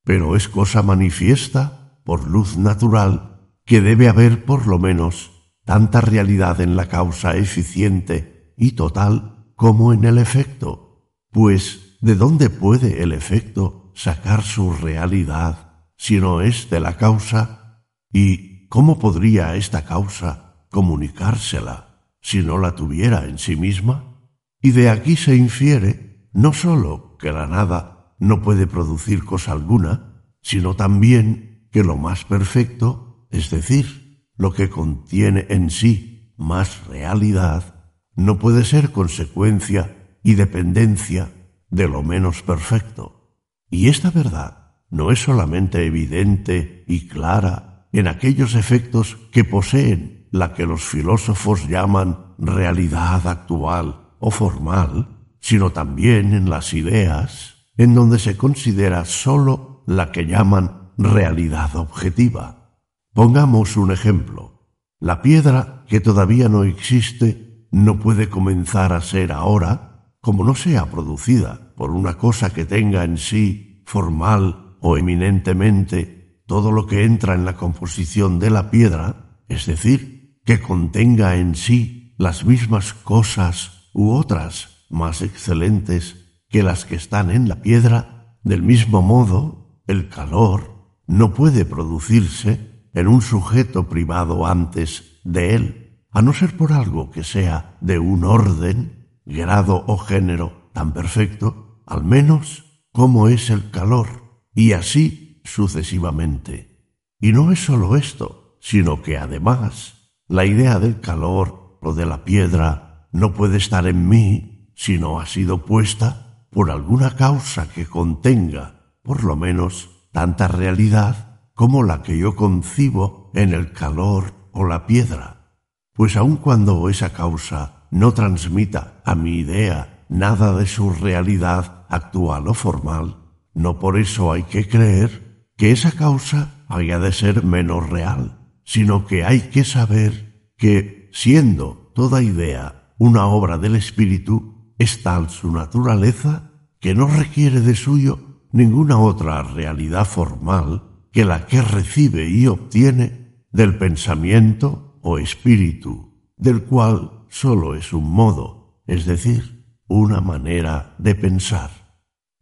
Pero es cosa manifiesta, por luz natural, que debe haber por lo menos tanta realidad en la causa eficiente y total como en el efecto, pues ¿de dónde puede el efecto sacar su realidad si no es de la causa? Y ¿Cómo podría esta causa comunicársela si no la tuviera en sí misma? Y de aquí se infiere no sólo que la nada no puede producir cosa alguna, sino también que lo más perfecto, es decir, lo que contiene en sí más realidad, no puede ser consecuencia y dependencia de lo menos perfecto. Y esta verdad no es solamente evidente y clara en aquellos efectos que poseen la que los filósofos llaman realidad actual o formal, sino también en las ideas, en donde se considera sólo la que llaman realidad objetiva. Pongamos un ejemplo. La piedra que todavía no existe no puede comenzar a ser ahora como no sea producida por una cosa que tenga en sí formal o eminentemente todo lo que entra en la composición de la piedra, es decir, que contenga en sí las mismas cosas u otras más excelentes que las que están en la piedra, del mismo modo, el calor no puede producirse en un sujeto privado antes de él, a no ser por algo que sea de un orden, grado o género tan perfecto, al menos como es el calor, y así sucesivamente. Y no es sólo esto, sino que además la idea del calor o de la piedra no puede estar en mí si no ha sido puesta por alguna causa que contenga, por lo menos, tanta realidad como la que yo concibo en el calor o la piedra. Pues aun cuando esa causa no transmita a mi idea nada de su realidad actual o formal, no por eso hay que creer que esa causa haya de ser menos real, sino que hay que saber que, siendo toda idea una obra del espíritu, es tal su naturaleza que no requiere de suyo ninguna otra realidad formal que la que recibe y obtiene del pensamiento o espíritu, del cual sólo es un modo, es decir, una manera de pensar.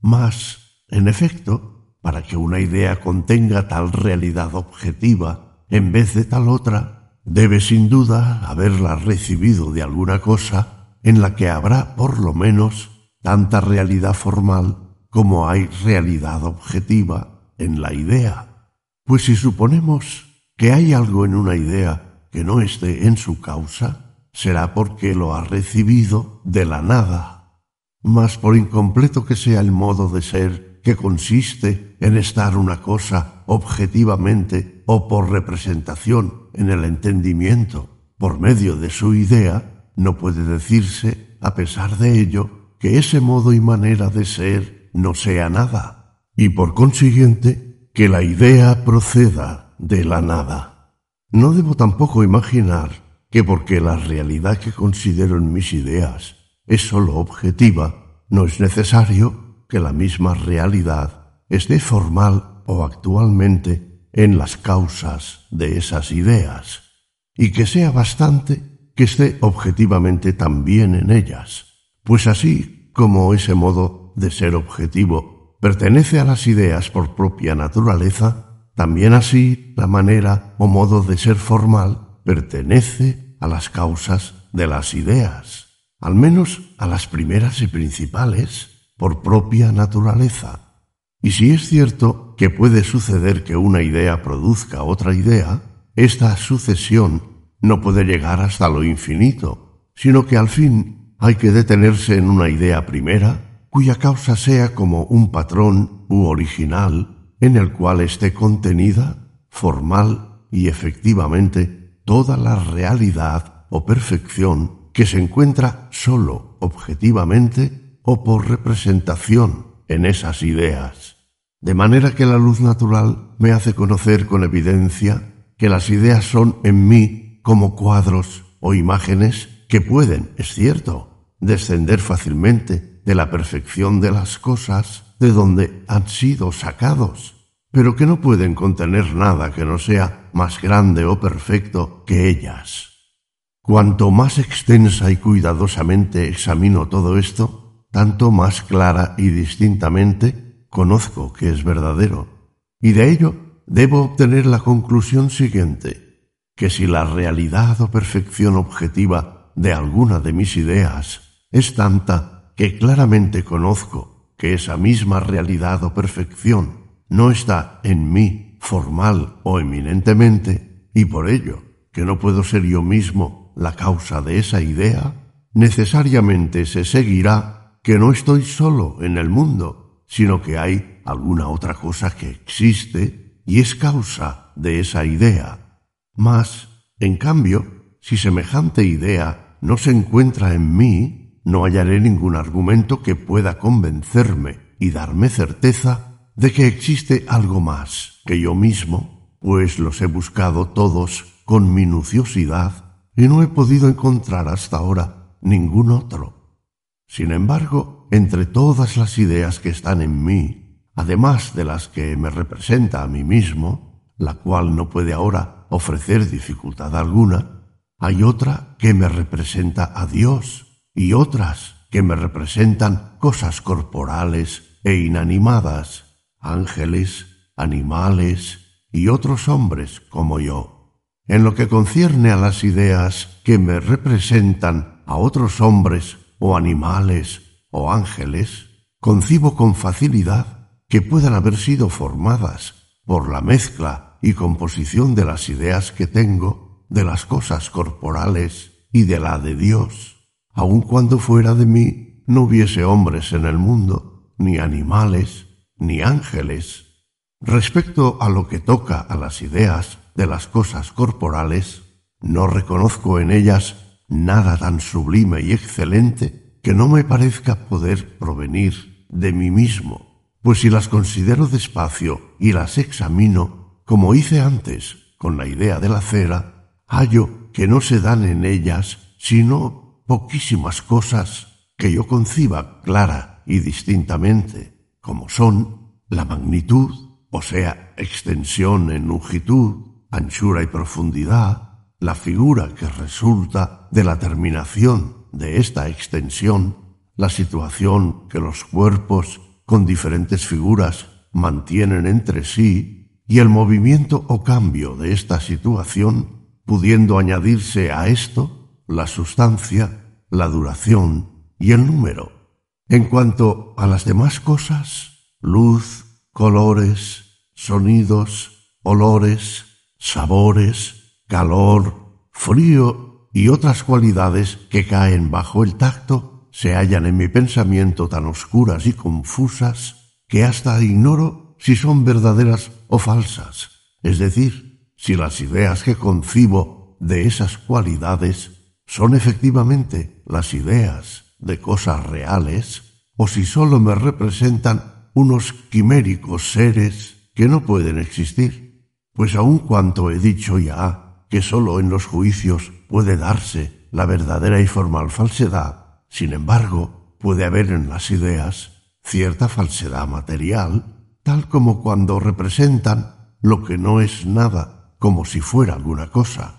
Mas, en efecto, para que una idea contenga tal realidad objetiva en vez de tal otra, debe sin duda haberla recibido de alguna cosa en la que habrá por lo menos tanta realidad formal como hay realidad objetiva en la idea. Pues si suponemos que hay algo en una idea que no esté en su causa, será porque lo ha recibido de la nada. Mas por incompleto que sea el modo de ser que consiste en estar una cosa objetivamente o por representación en el entendimiento por medio de su idea, no puede decirse, a pesar de ello, que ese modo y manera de ser no sea nada, y por consiguiente que la idea proceda de la nada. No debo tampoco imaginar que porque la realidad que considero en mis ideas es sólo objetiva, no es necesario que la misma realidad esté formal o actualmente en las causas de esas ideas, y que sea bastante que esté objetivamente también en ellas, pues así como ese modo de ser objetivo pertenece a las ideas por propia naturaleza, también así la manera o modo de ser formal pertenece a las causas de las ideas, al menos a las primeras y principales, por propia naturaleza. Y si es cierto que puede suceder que una idea produzca otra idea, esta sucesión no puede llegar hasta lo infinito, sino que al fin hay que detenerse en una idea primera, cuya causa sea como un patrón u original en el cual esté contenida, formal y efectivamente, toda la realidad o perfección que se encuentra sólo objetivamente o por representación en esas ideas. De manera que la luz natural me hace conocer con evidencia que las ideas son en mí como cuadros o imágenes que pueden, es cierto, descender fácilmente de la perfección de las cosas de donde han sido sacados, pero que no pueden contener nada que no sea más grande o perfecto que ellas. Cuanto más extensa y cuidadosamente examino todo esto, tanto más clara y distintamente conozco que es verdadero, y de ello debo obtener la conclusión siguiente que si la realidad o perfección objetiva de alguna de mis ideas es tanta que claramente conozco que esa misma realidad o perfección no está en mí formal o eminentemente, y por ello que no puedo ser yo mismo la causa de esa idea, necesariamente se seguirá que no estoy solo en el mundo, sino que hay alguna otra cosa que existe y es causa de esa idea. Mas, en cambio, si semejante idea no se encuentra en mí, no hallaré ningún argumento que pueda convencerme y darme certeza de que existe algo más que yo mismo, pues los he buscado todos con minuciosidad y no he podido encontrar hasta ahora ningún otro. Sin embargo, entre todas las ideas que están en mí, además de las que me representa a mí mismo, la cual no puede ahora ofrecer dificultad alguna, hay otra que me representa a Dios y otras que me representan cosas corporales e inanimadas, ángeles, animales y otros hombres como yo. En lo que concierne a las ideas que me representan a otros hombres o animales o ángeles, concibo con facilidad que puedan haber sido formadas por la mezcla y composición de las ideas que tengo, de las cosas corporales y de la de Dios, aun cuando fuera de mí no hubiese hombres en el mundo, ni animales, ni ángeles. Respecto a lo que toca a las ideas de las cosas corporales, no reconozco en ellas nada tan sublime y excelente que no me parezca poder provenir de mí mismo, pues si las considero despacio y las examino, como hice antes con la idea de la cera, hallo que no se dan en ellas sino poquísimas cosas que yo conciba clara y distintamente, como son la magnitud, o sea, extensión en longitud, anchura y profundidad, la figura que resulta de la terminación de esta extensión la situación que los cuerpos con diferentes figuras mantienen entre sí y el movimiento o cambio de esta situación, pudiendo añadirse a esto la sustancia, la duración y el número. En cuanto a las demás cosas, luz, colores, sonidos, olores, sabores, calor, frío y otras cualidades que caen bajo el tacto se hallan en mi pensamiento tan oscuras y confusas que hasta ignoro si son verdaderas o falsas, es decir, si las ideas que concibo de esas cualidades son efectivamente las ideas de cosas reales o si sólo me representan unos quiméricos seres que no pueden existir, pues aun cuanto he dicho ya que sólo en los juicios puede darse la verdadera y formal falsedad, sin embargo, puede haber en las ideas cierta falsedad material, tal como cuando representan lo que no es nada, como si fuera alguna cosa.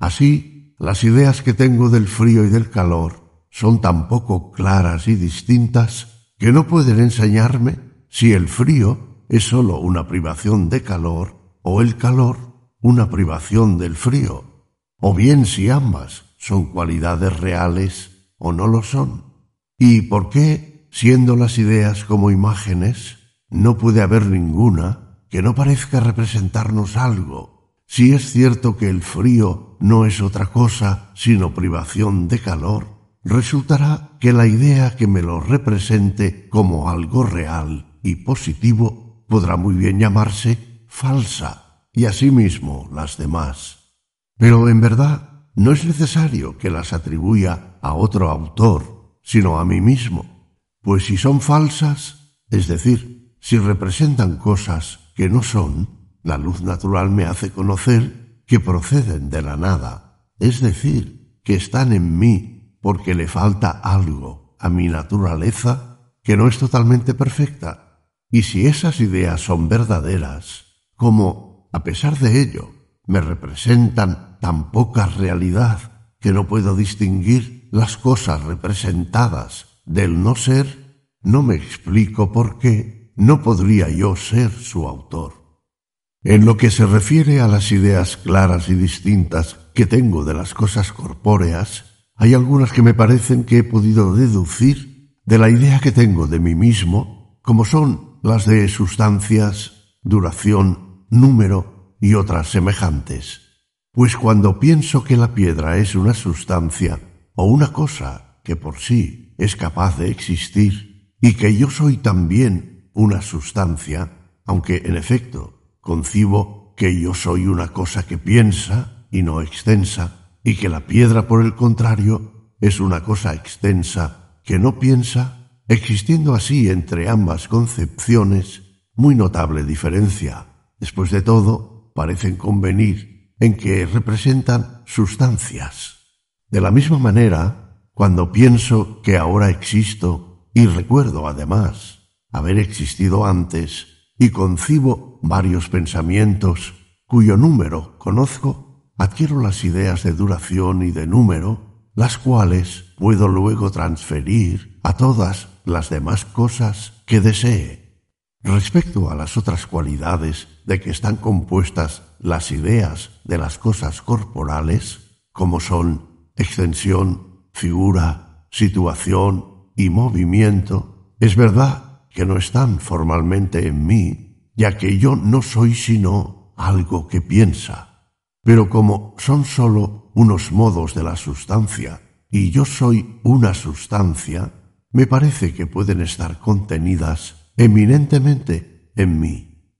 Así, las ideas que tengo del frío y del calor son tan poco claras y distintas que no pueden enseñarme si el frío es sólo una privación de calor o el calor una privación del frío o bien si ambas son cualidades reales o no lo son. ¿Y por qué, siendo las ideas como imágenes, no puede haber ninguna que no parezca representarnos algo, si es cierto que el frío no es otra cosa sino privación de calor? Resultará que la idea que me lo represente como algo real y positivo podrá muy bien llamarse falsa, y asimismo las demás. Pero en verdad no es necesario que las atribuya a otro autor, sino a mí mismo, pues si son falsas, es decir, si representan cosas que no son, la luz natural me hace conocer que proceden de la nada, es decir, que están en mí porque le falta algo a mi naturaleza que no es totalmente perfecta. Y si esas ideas son verdaderas, como, a pesar de ello, me representan tan poca realidad que no puedo distinguir las cosas representadas del no ser, no me explico por qué no podría yo ser su autor. En lo que se refiere a las ideas claras y distintas que tengo de las cosas corpóreas, hay algunas que me parecen que he podido deducir de la idea que tengo de mí mismo, como son las de sustancias, duración, número y otras semejantes. Pues cuando pienso que la piedra es una sustancia o una cosa que por sí es capaz de existir y que yo soy también una sustancia, aunque en efecto concibo que yo soy una cosa que piensa y no extensa, y que la piedra, por el contrario, es una cosa extensa que no piensa, existiendo así entre ambas concepciones muy notable diferencia. Después de todo, parecen convenir en que representan sustancias. De la misma manera, cuando pienso que ahora existo y recuerdo además haber existido antes y concibo varios pensamientos cuyo número conozco, adquiero las ideas de duración y de número, las cuales puedo luego transferir a todas las demás cosas que desee. Respecto a las otras cualidades de que están compuestas las ideas de las cosas corporales, como son extensión, figura, situación y movimiento, es verdad que no están formalmente en mí, ya que yo no soy sino algo que piensa. Pero como son sólo unos modos de la sustancia, y yo soy una sustancia, me parece que pueden estar contenidas eminentemente en mí.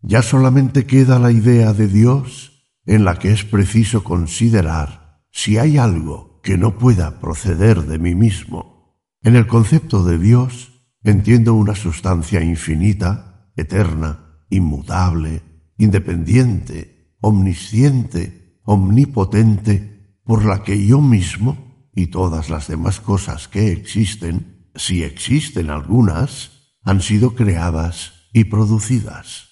Ya solamente queda la idea de Dios en la que es preciso considerar si hay algo que no pueda proceder de mí mismo. En el concepto de Dios entiendo una sustancia infinita, eterna, inmutable, independiente, omnisciente, omnipotente, por la que yo mismo y todas las demás cosas que existen, si existen algunas, han sido creadas y producidas.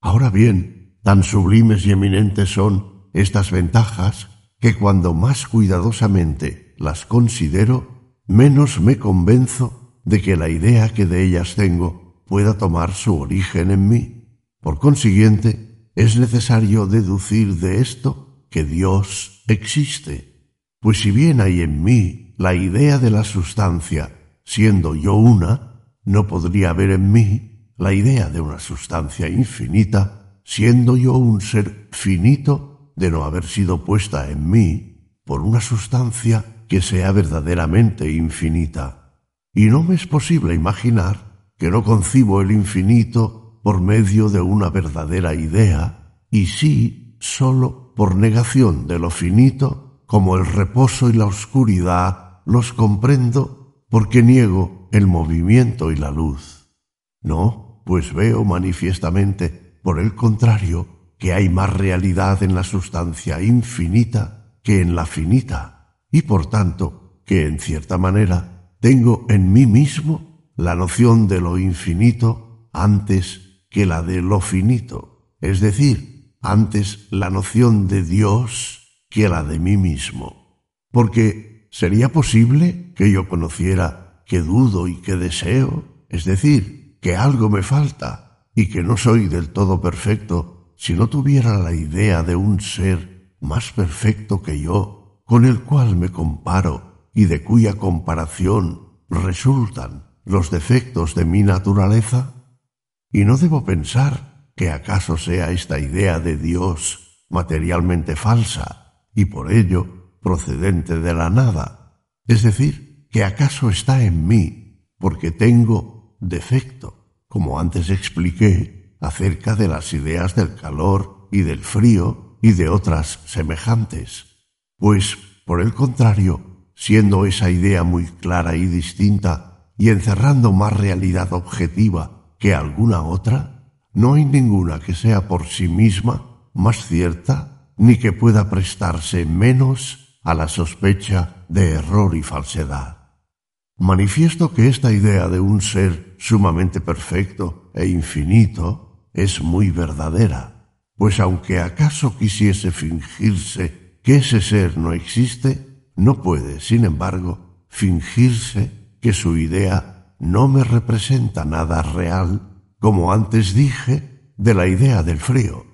Ahora bien, tan sublimes y eminentes son estas ventajas que cuando más cuidadosamente las considero, menos me convenzo de que la idea que de ellas tengo pueda tomar su origen en mí. Por consiguiente, es necesario deducir de esto que Dios existe, pues si bien hay en mí la idea de la sustancia, siendo yo una, no podría haber en mí la idea de una sustancia infinita, siendo yo un ser finito de no haber sido puesta en mí por una sustancia que sea verdaderamente infinita. Y no me es posible imaginar que no concibo el infinito por medio de una verdadera idea, y sí sólo por negación de lo finito, como el reposo y la oscuridad los comprendo porque niego el movimiento y la luz. No, pues veo manifiestamente, por el contrario, que hay más realidad en la sustancia infinita que en la finita, y por tanto que en cierta manera tengo en mí mismo la noción de lo infinito antes que la de lo finito, es decir, antes la noción de Dios que la de mí mismo. Porque ¿sería posible que yo conociera que dudo y que deseo, es decir, que algo me falta y que no soy del todo perfecto si no tuviera la idea de un ser más perfecto que yo, con el cual me comparo y de cuya comparación resultan los defectos de mi naturaleza? Y no debo pensar que acaso sea esta idea de Dios materialmente falsa y por ello procedente de la nada, es decir, que acaso está en mí porque tengo defecto, como antes expliqué acerca de las ideas del calor y del frío y de otras semejantes. Pues, por el contrario, siendo esa idea muy clara y distinta y encerrando más realidad objetiva que alguna otra, no hay ninguna que sea por sí misma más cierta ni que pueda prestarse menos a la sospecha de error y falsedad. Manifiesto que esta idea de un ser sumamente perfecto e infinito es muy verdadera, pues aunque acaso quisiese fingirse que ese ser no existe, no puede, sin embargo, fingirse que su idea no me representa nada real, como antes dije de la idea del frío.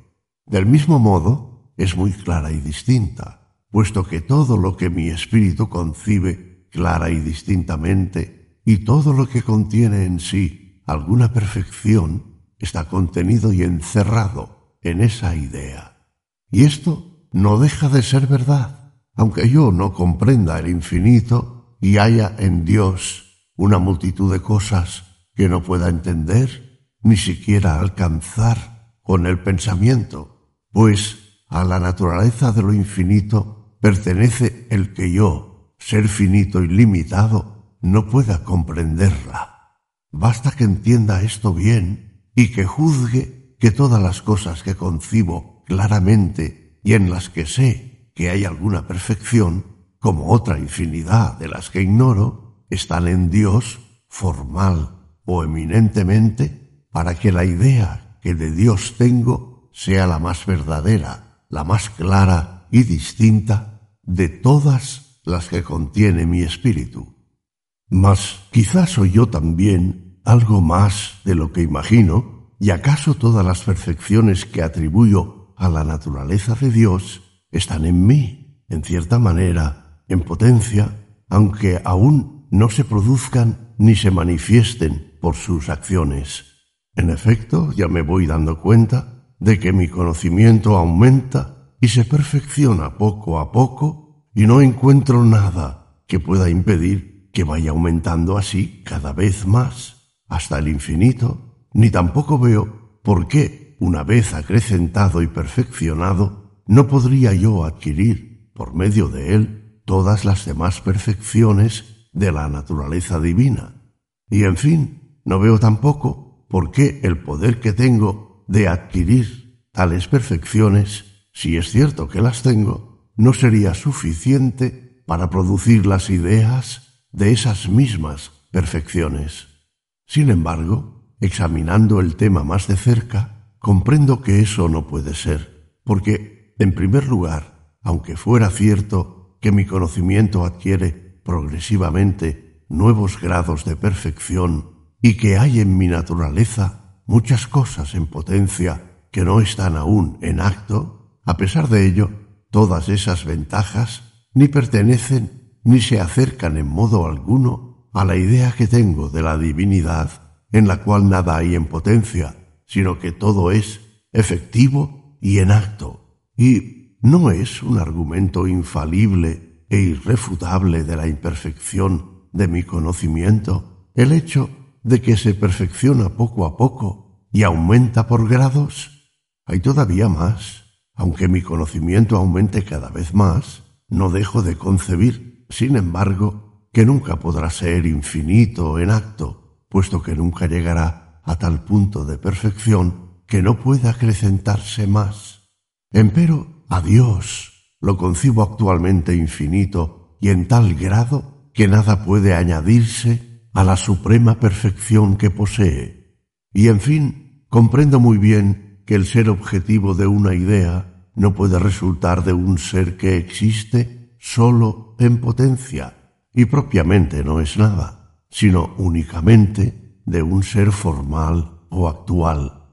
Del mismo modo, es muy clara y distinta, puesto que todo lo que mi espíritu concibe clara y distintamente, y todo lo que contiene en sí alguna perfección está contenido y encerrado en esa idea. Y esto no deja de ser verdad, aunque yo no comprenda el infinito y haya en Dios una multitud de cosas que no pueda entender, ni siquiera alcanzar con el pensamiento, pues a la naturaleza de lo infinito pertenece el que yo, ser finito y limitado, no pueda comprenderla. Basta que entienda esto bien y que juzgue que todas las cosas que concibo claramente y en las que sé que hay alguna perfección, como otra infinidad de las que ignoro, están en Dios formal o eminentemente para que la idea que de Dios tengo sea la más verdadera, la más clara y distinta de todas las que contiene mi espíritu. Mas quizás soy yo también algo más de lo que imagino, y acaso todas las perfecciones que atribuyo a la naturaleza de Dios están en mí, en cierta manera, en potencia, aunque aún no se produzcan ni se manifiesten por sus acciones. En efecto, ya me voy dando cuenta de que mi conocimiento aumenta y se perfecciona poco a poco y no encuentro nada que pueda impedir que vaya aumentando así cada vez más hasta el infinito, ni tampoco veo por qué, una vez acrecentado y perfeccionado, no podría yo adquirir, por medio de él, todas las demás perfecciones de la naturaleza divina. Y en fin, no veo tampoco por qué el poder que tengo de adquirir tales perfecciones, si es cierto que las tengo, no sería suficiente para producir las ideas de esas mismas perfecciones. Sin embargo, examinando el tema más de cerca, comprendo que eso no puede ser, porque, en primer lugar, aunque fuera cierto que mi conocimiento adquiere progresivamente nuevos grados de perfección y que hay en mi naturaleza muchas cosas en potencia que no están aún en acto, a pesar de ello, todas esas ventajas ni pertenecen ni se acercan en modo alguno a la idea que tengo de la divinidad, en la cual nada hay en potencia, sino que todo es efectivo y en acto, y no es un argumento infalible e irrefutable de la imperfección de mi conocimiento el hecho de que se perfecciona poco a poco y aumenta por grados. Hay todavía más. Aunque mi conocimiento aumente cada vez más, no dejo de concebir, sin embargo, que nunca podrá ser infinito en acto, puesto que nunca llegará a tal punto de perfección que no pueda acrecentarse más. Empero, a Dios lo concibo actualmente infinito y en tal grado que nada puede añadirse a la suprema perfección que posee. Y en fin, comprendo muy bien que el ser objetivo de una idea no puede resultar de un ser que existe sólo en potencia y propiamente no es nada, sino únicamente de un ser formal o actual.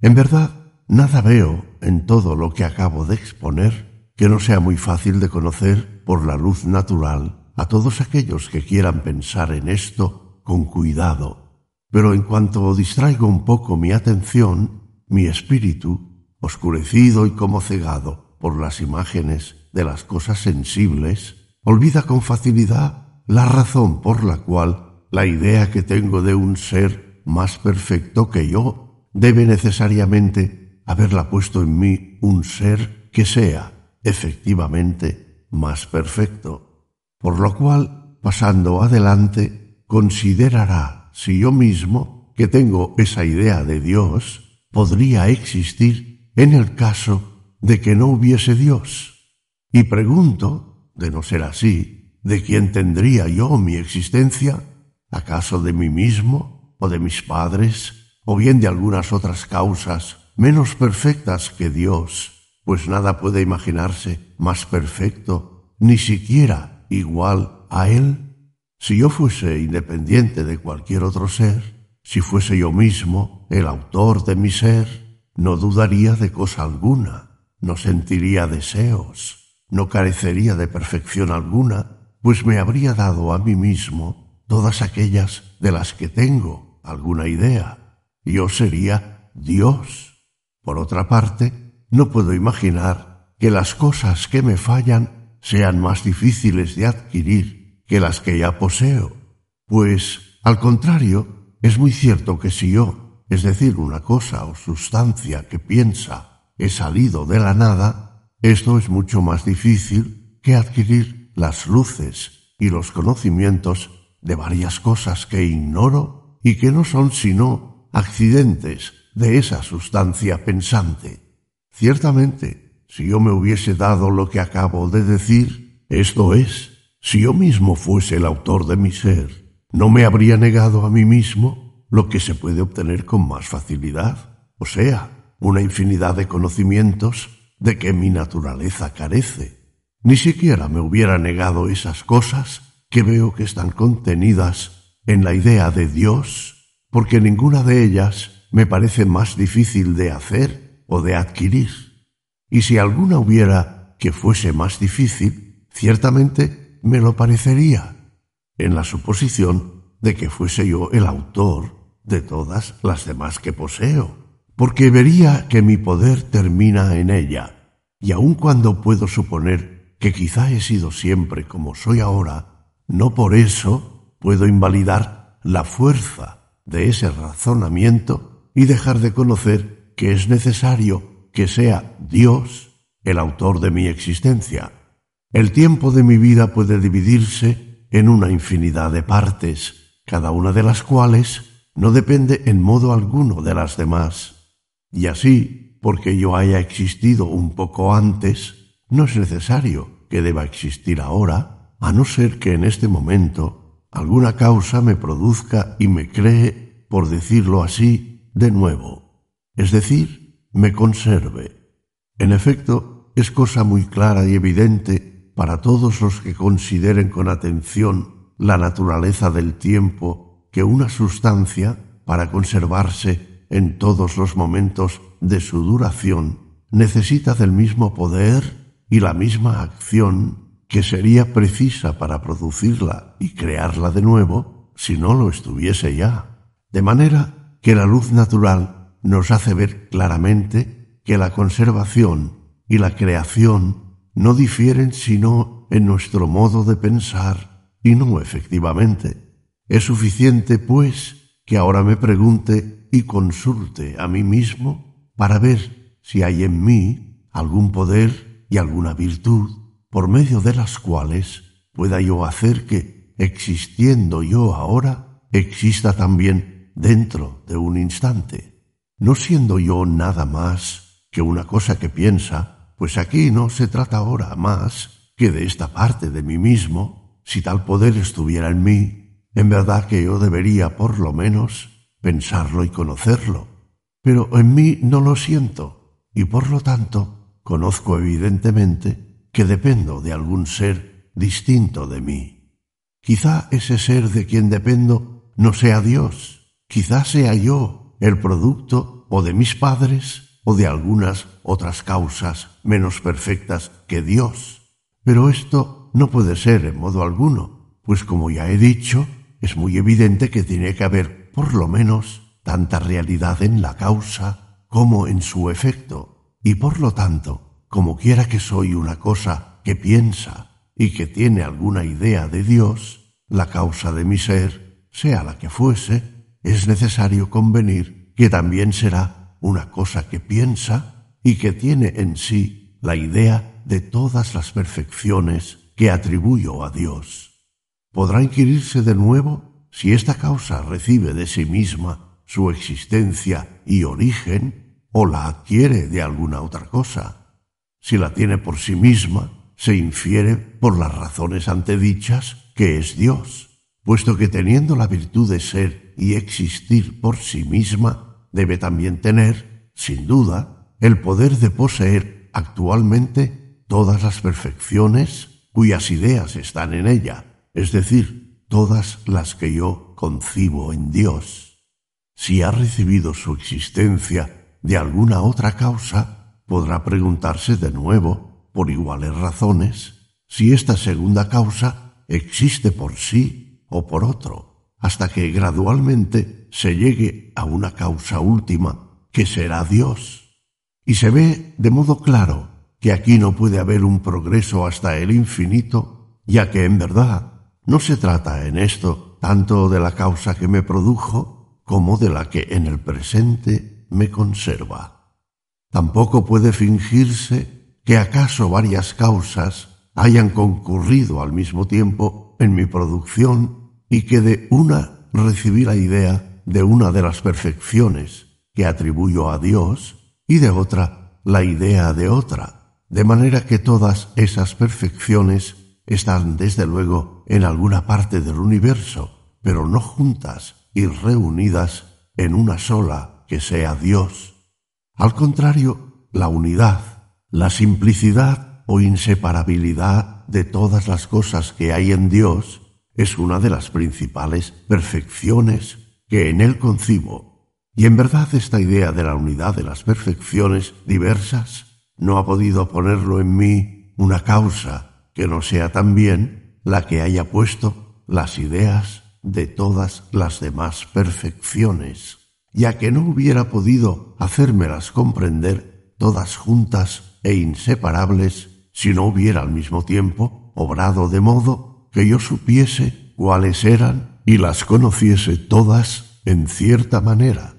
En verdad, Nada veo en todo lo que acabo de exponer que no sea muy fácil de conocer por la luz natural a todos aquellos que quieran pensar en esto con cuidado. Pero en cuanto distraigo un poco mi atención, mi espíritu, oscurecido y como cegado por las imágenes de las cosas sensibles, olvida con facilidad la razón por la cual la idea que tengo de un ser más perfecto que yo debe necesariamente haberla puesto en mí un ser que sea efectivamente más perfecto, por lo cual, pasando adelante, considerará si yo mismo, que tengo esa idea de Dios, podría existir en el caso de que no hubiese Dios. Y pregunto, de no ser así, ¿de quién tendría yo mi existencia? ¿Acaso de mí mismo o de mis padres o bien de algunas otras causas menos perfectas que Dios, pues nada puede imaginarse más perfecto, ni siquiera igual a Él. Si yo fuese independiente de cualquier otro ser, si fuese yo mismo el autor de mi ser, no dudaría de cosa alguna, no sentiría deseos, no carecería de perfección alguna, pues me habría dado a mí mismo todas aquellas de las que tengo alguna idea. Yo sería Dios por otra parte, no puedo imaginar que las cosas que me fallan sean más difíciles de adquirir que las que ya poseo, pues, al contrario, es muy cierto que si yo, es decir, una cosa o sustancia que piensa, he salido de la nada, esto es mucho más difícil que adquirir las luces y los conocimientos de varias cosas que ignoro y que no son sino accidentes de esa sustancia pensante. Ciertamente, si yo me hubiese dado lo que acabo de decir, esto es, si yo mismo fuese el autor de mi ser, no me habría negado a mí mismo lo que se puede obtener con más facilidad, o sea, una infinidad de conocimientos de que mi naturaleza carece. Ni siquiera me hubiera negado esas cosas que veo que están contenidas en la idea de Dios, porque ninguna de ellas me parece más difícil de hacer o de adquirir. Y si alguna hubiera que fuese más difícil, ciertamente me lo parecería, en la suposición de que fuese yo el autor de todas las demás que poseo, porque vería que mi poder termina en ella, y aun cuando puedo suponer que quizá he sido siempre como soy ahora, no por eso puedo invalidar la fuerza de ese razonamiento y dejar de conocer que es necesario que sea Dios el autor de mi existencia el tiempo de mi vida puede dividirse en una infinidad de partes, cada una de las cuales no depende en modo alguno de las demás. Y así, porque yo haya existido un poco antes, no es necesario que deba existir ahora, a no ser que en este momento alguna causa me produzca y me cree, por decirlo así, de nuevo, es decir, me conserve. En efecto, es cosa muy clara y evidente para todos los que consideren con atención la naturaleza del tiempo que una sustancia, para conservarse en todos los momentos de su duración, necesita del mismo poder y la misma acción que sería precisa para producirla y crearla de nuevo si no lo estuviese ya. De manera que la luz natural nos hace ver claramente que la conservación y la creación no difieren sino en nuestro modo de pensar y no efectivamente. Es suficiente, pues, que ahora me pregunte y consulte a mí mismo para ver si hay en mí algún poder y alguna virtud por medio de las cuales pueda yo hacer que, existiendo yo ahora, exista también dentro de un instante, no siendo yo nada más que una cosa que piensa pues aquí no se trata ahora más que de esta parte de mí mismo. Si tal poder estuviera en mí, en verdad que yo debería por lo menos pensarlo y conocerlo. Pero en mí no lo siento, y por lo tanto conozco evidentemente que dependo de algún ser distinto de mí. Quizá ese ser de quien dependo no sea Dios, quizá sea yo el producto o de mis padres o de algunas otras causas menos perfectas que Dios. Pero esto no puede ser en modo alguno, pues como ya he dicho, es muy evidente que tiene que haber por lo menos tanta realidad en la causa como en su efecto, y por lo tanto, como quiera que soy una cosa que piensa y que tiene alguna idea de Dios, la causa de mi ser, sea la que fuese, es necesario convenir que también será una cosa que piensa y que tiene en sí la idea de todas las perfecciones que atribuyo a Dios. Podrá inquirirse de nuevo si esta causa recibe de sí misma su existencia y origen o la adquiere de alguna otra cosa. Si la tiene por sí misma, se infiere por las razones antedichas que es Dios, puesto que teniendo la virtud de ser y existir por sí misma, debe también tener, sin duda, el poder de poseer actualmente todas las perfecciones cuyas ideas están en ella, es decir, todas las que yo concibo en Dios. Si ha recibido su existencia de alguna otra causa, podrá preguntarse de nuevo, por iguales razones, si esta segunda causa existe por sí o por otro hasta que gradualmente se llegue a una causa última, que será Dios. Y se ve de modo claro que aquí no puede haber un progreso hasta el infinito, ya que en verdad no se trata en esto tanto de la causa que me produjo, como de la que en el presente me conserva. Tampoco puede fingirse que acaso varias causas hayan concurrido al mismo tiempo en mi producción y que de una recibí la idea de una de las perfecciones que atribuyo a Dios y de otra la idea de otra, de manera que todas esas perfecciones están desde luego en alguna parte del universo, pero no juntas y reunidas en una sola que sea Dios. Al contrario, la unidad, la simplicidad o inseparabilidad de todas las cosas que hay en Dios es una de las principales perfecciones que en él concibo. Y en verdad esta idea de la unidad de las perfecciones diversas no ha podido ponerlo en mí una causa que no sea también la que haya puesto las ideas de todas las demás perfecciones, ya que no hubiera podido hacérmelas comprender todas juntas e inseparables si no hubiera al mismo tiempo obrado de modo que yo supiese cuáles eran y las conociese todas en cierta manera.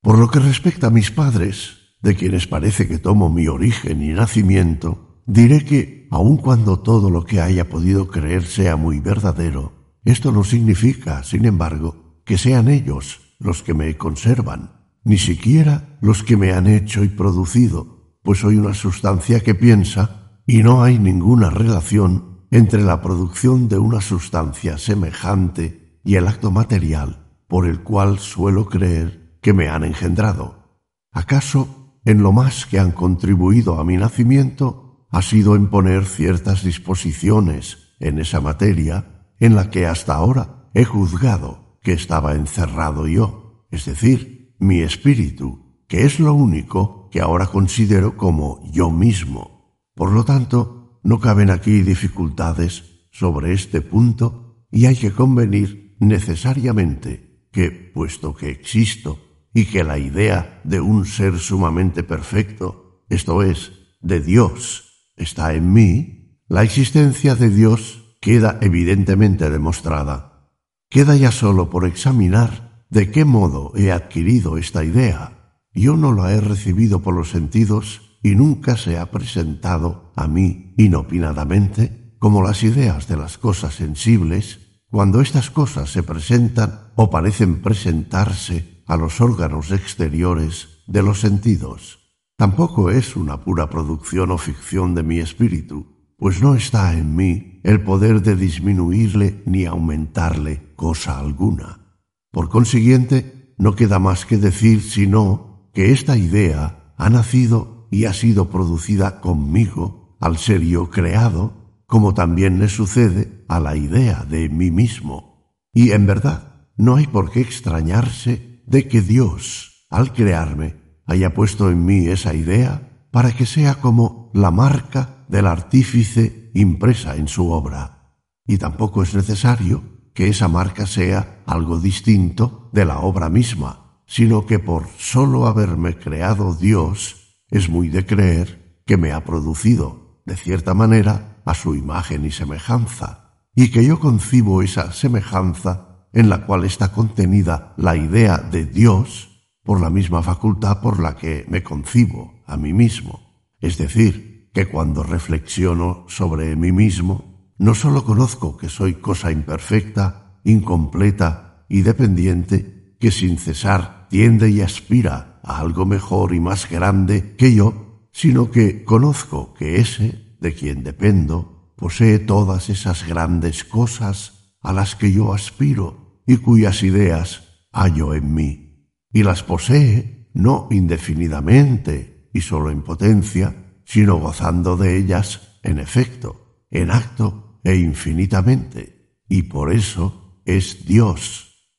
Por lo que respecta a mis padres, de quienes parece que tomo mi origen y nacimiento, diré que, aun cuando todo lo que haya podido creer sea muy verdadero, esto no significa, sin embargo, que sean ellos los que me conservan, ni siquiera los que me han hecho y producido, pues soy una sustancia que piensa y no hay ninguna relación entre la producción de una sustancia semejante y el acto material por el cual suelo creer que me han engendrado. ¿Acaso en lo más que han contribuido a mi nacimiento ha sido en poner ciertas disposiciones en esa materia en la que hasta ahora he juzgado que estaba encerrado yo, es decir, mi espíritu, que es lo único que ahora considero como yo mismo? Por lo tanto, no caben aquí dificultades sobre este punto y hay que convenir necesariamente que, puesto que existo y que la idea de un ser sumamente perfecto, esto es, de Dios, está en mí, la existencia de Dios queda evidentemente demostrada. Queda ya solo por examinar de qué modo he adquirido esta idea. Yo no la he recibido por los sentidos y nunca se ha presentado a mí inopinadamente como las ideas de las cosas sensibles cuando estas cosas se presentan o parecen presentarse a los órganos exteriores de los sentidos. Tampoco es una pura producción o ficción de mi espíritu, pues no está en mí el poder de disminuirle ni aumentarle cosa alguna. Por consiguiente, no queda más que decir sino que esta idea ha nacido y ha sido producida conmigo al ser yo creado, como también le sucede a la idea de mí mismo. Y en verdad, no hay por qué extrañarse de que Dios, al crearme, haya puesto en mí esa idea para que sea como la marca del artífice impresa en su obra. Y tampoco es necesario que esa marca sea algo distinto de la obra misma, sino que por sólo haberme creado Dios, es muy de creer que me ha producido, de cierta manera, a su imagen y semejanza, y que yo concibo esa semejanza en la cual está contenida la idea de Dios por la misma facultad por la que me concibo a mí mismo. Es decir, que cuando reflexiono sobre mí mismo, no sólo conozco que soy cosa imperfecta, incompleta y dependiente, que sin cesar tiende y aspira algo mejor y más grande que yo, sino que conozco que ese, de quien dependo, posee todas esas grandes cosas a las que yo aspiro y cuyas ideas hallo en mí, y las posee no indefinidamente y sólo en potencia, sino gozando de ellas en efecto, en acto e infinitamente, y por eso es Dios.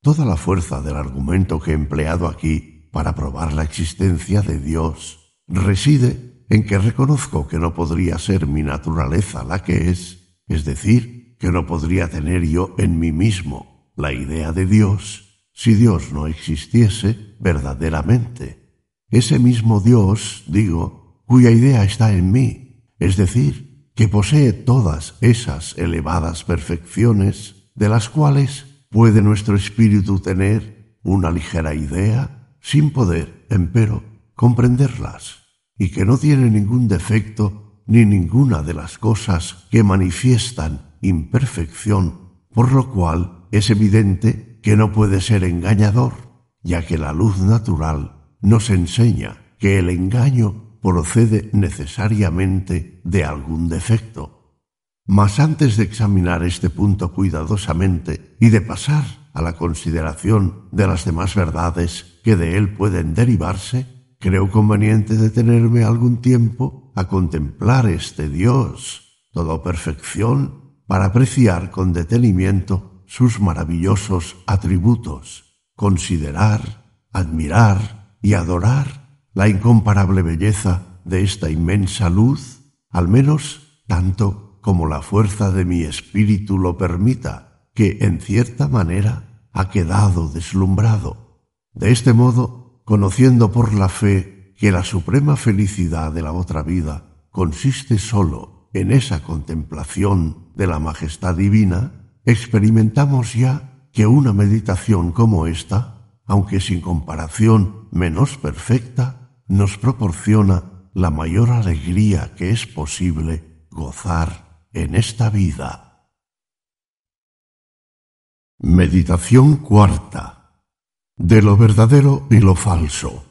Toda la fuerza del argumento que he empleado aquí para probar la existencia de Dios reside en que reconozco que no podría ser mi naturaleza la que es, es decir, que no podría tener yo en mí mismo la idea de Dios si Dios no existiese verdaderamente. Ese mismo Dios, digo, cuya idea está en mí, es decir, que posee todas esas elevadas perfecciones de las cuales puede nuestro espíritu tener una ligera idea sin poder, empero, comprenderlas, y que no tiene ningún defecto ni ninguna de las cosas que manifiestan imperfección, por lo cual es evidente que no puede ser engañador, ya que la luz natural nos enseña que el engaño procede necesariamente de algún defecto. Mas antes de examinar este punto cuidadosamente y de pasar a la consideración de las demás verdades que de él pueden derivarse, creo conveniente detenerme algún tiempo a contemplar este Dios, toda perfección, para apreciar con detenimiento sus maravillosos atributos, considerar, admirar y adorar la incomparable belleza de esta inmensa luz, al menos tanto como la fuerza de mi espíritu lo permita, que en cierta manera ha quedado deslumbrado. De este modo, conociendo por la fe que la suprema felicidad de la otra vida consiste sólo en esa contemplación de la majestad divina, experimentamos ya que una meditación como esta, aunque sin comparación menos perfecta, nos proporciona la mayor alegría que es posible gozar en esta vida. Meditación cuarta. De lo verdadero y lo falso.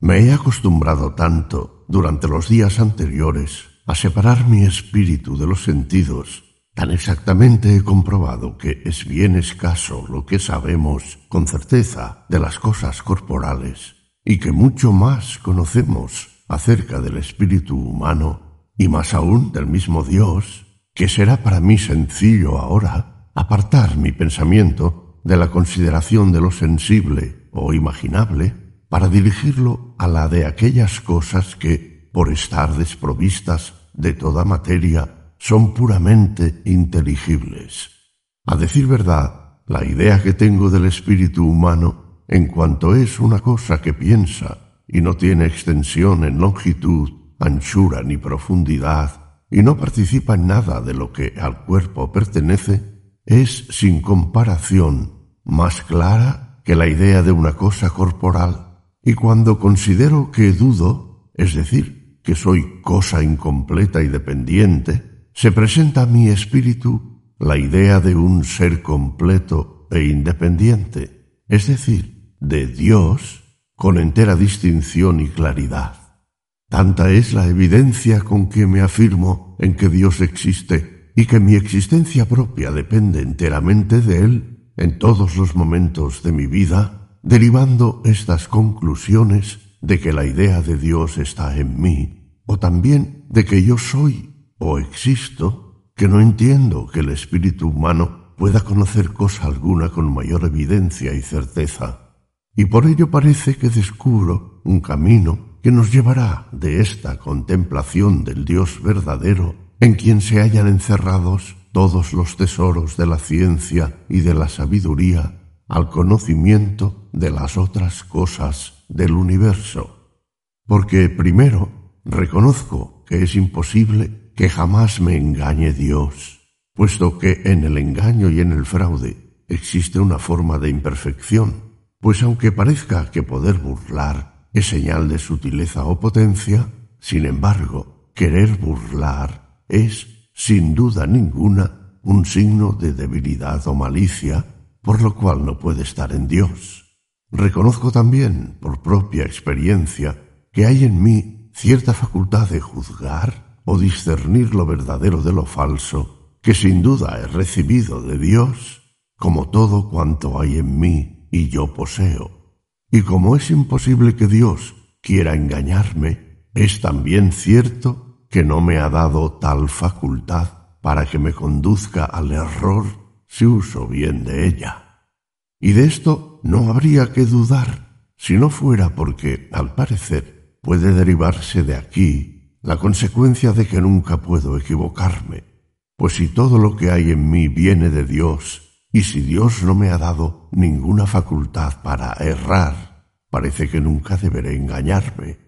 Me he acostumbrado tanto durante los días anteriores a separar mi espíritu de los sentidos, tan exactamente he comprobado que es bien escaso lo que sabemos con certeza de las cosas corporales y que mucho más conocemos acerca del espíritu humano y más aún del mismo Dios, que será para mí sencillo ahora apartar mi pensamiento de la consideración de lo sensible o imaginable para dirigirlo a la de aquellas cosas que, por estar desprovistas de toda materia, son puramente inteligibles. A decir verdad, la idea que tengo del espíritu humano, en cuanto es una cosa que piensa y no tiene extensión en longitud anchura ni profundidad, y no participa en nada de lo que al cuerpo pertenece, es sin comparación más clara que la idea de una cosa corporal. Y cuando considero que dudo, es decir, que soy cosa incompleta y dependiente, se presenta a mi espíritu la idea de un ser completo e independiente, es decir, de Dios con entera distinción y claridad. Tanta es la evidencia con que me afirmo en que Dios existe y que mi existencia propia depende enteramente de Él en todos los momentos de mi vida, derivando estas conclusiones de que la idea de Dios está en mí, o también de que yo soy o existo, que no entiendo que el espíritu humano pueda conocer cosa alguna con mayor evidencia y certeza. Y por ello parece que descubro un camino que nos llevará de esta contemplación del Dios verdadero, en quien se hallan encerrados todos los tesoros de la ciencia y de la sabiduría, al conocimiento de las otras cosas del universo. Porque primero reconozco que es imposible que jamás me engañe Dios, puesto que en el engaño y en el fraude existe una forma de imperfección, pues aunque parezca que poder burlar es señal de sutileza o potencia, sin embargo, querer burlar es, sin duda ninguna, un signo de debilidad o malicia, por lo cual no puede estar en Dios. Reconozco también, por propia experiencia, que hay en mí cierta facultad de juzgar o discernir lo verdadero de lo falso, que sin duda he recibido de Dios, como todo cuanto hay en mí y yo poseo. Y como es imposible que Dios quiera engañarme, es también cierto que no me ha dado tal facultad para que me conduzca al error si uso bien de ella. Y de esto no habría que dudar, si no fuera porque, al parecer, puede derivarse de aquí la consecuencia de que nunca puedo equivocarme, pues si todo lo que hay en mí viene de Dios, y si Dios no me ha dado ninguna facultad para errar, parece que nunca deberé engañarme.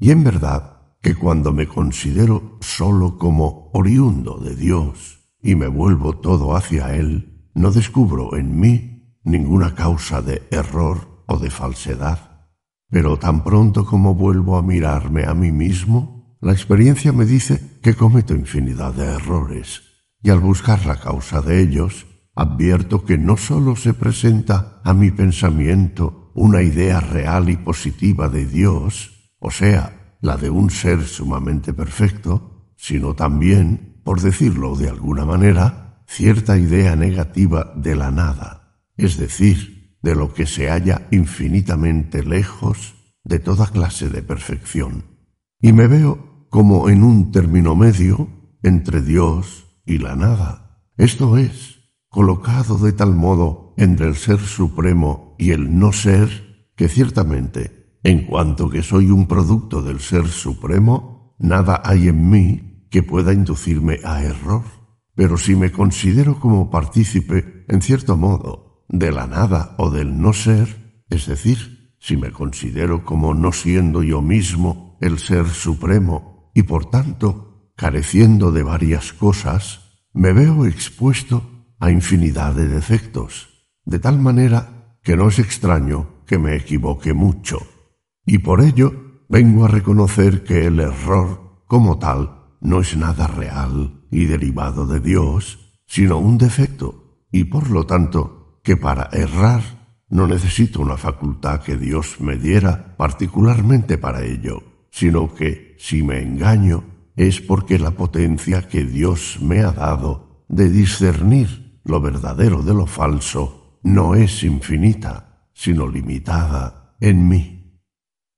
Y en verdad que cuando me considero solo como oriundo de Dios y me vuelvo todo hacia Él, no descubro en mí ninguna causa de error o de falsedad. Pero tan pronto como vuelvo a mirarme a mí mismo, la experiencia me dice que cometo infinidad de errores, y al buscar la causa de ellos, advierto que no sólo se presenta a mi pensamiento una idea real y positiva de Dios, o sea, la de un ser sumamente perfecto, sino también, por decirlo de alguna manera, cierta idea negativa de la nada, es decir, de lo que se halla infinitamente lejos de toda clase de perfección. Y me veo como en un término medio entre Dios y la nada. Esto es, colocado de tal modo entre el ser supremo y el no ser, que ciertamente, en cuanto que soy un producto del ser supremo, nada hay en mí que pueda inducirme a error. Pero si me considero como partícipe, en cierto modo, de la nada o del no ser, es decir, si me considero como no siendo yo mismo el ser supremo y por tanto careciendo de varias cosas, me veo expuesto a infinidad de defectos, de tal manera que no es extraño que me equivoque mucho. Y por ello vengo a reconocer que el error, como tal, no es nada real y derivado de Dios, sino un defecto, y por lo tanto que para errar no necesito una facultad que Dios me diera particularmente para ello, sino que si me engaño es porque la potencia que Dios me ha dado de discernir lo verdadero de lo falso no es infinita, sino limitada en mí.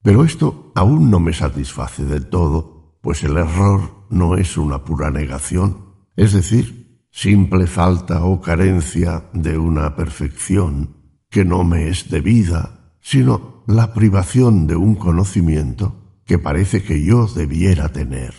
Pero esto aún no me satisface del todo, pues el error no es una pura negación, es decir, simple falta o carencia de una perfección que no me es debida, sino la privación de un conocimiento que parece que yo debiera tener.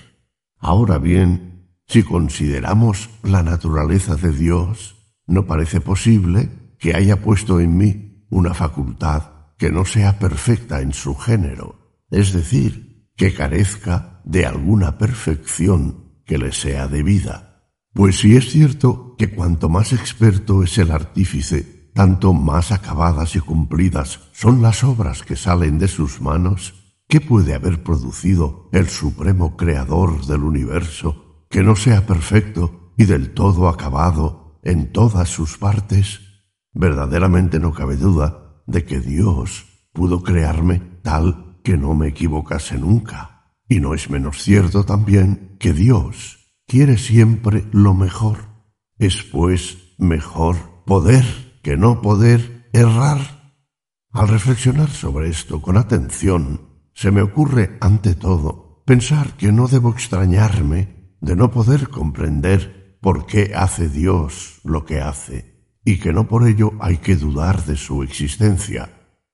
Ahora bien, si consideramos la naturaleza de Dios, no parece posible que haya puesto en mí una facultad que no sea perfecta en su género, es decir, que carezca de alguna perfección que le sea debida. Pues si es cierto que cuanto más experto es el artífice, tanto más acabadas y cumplidas son las obras que salen de sus manos, ¿qué puede haber producido el supremo creador del universo que no sea perfecto y del todo acabado en todas sus partes, verdaderamente no cabe duda de que Dios pudo crearme tal que no me equivocase nunca. Y no es menos cierto también que Dios quiere siempre lo mejor. Es pues mejor poder que no poder errar. Al reflexionar sobre esto con atención, se me ocurre ante todo pensar que no debo extrañarme de no poder comprender por qué hace Dios lo que hace, y que no por ello hay que dudar de su existencia,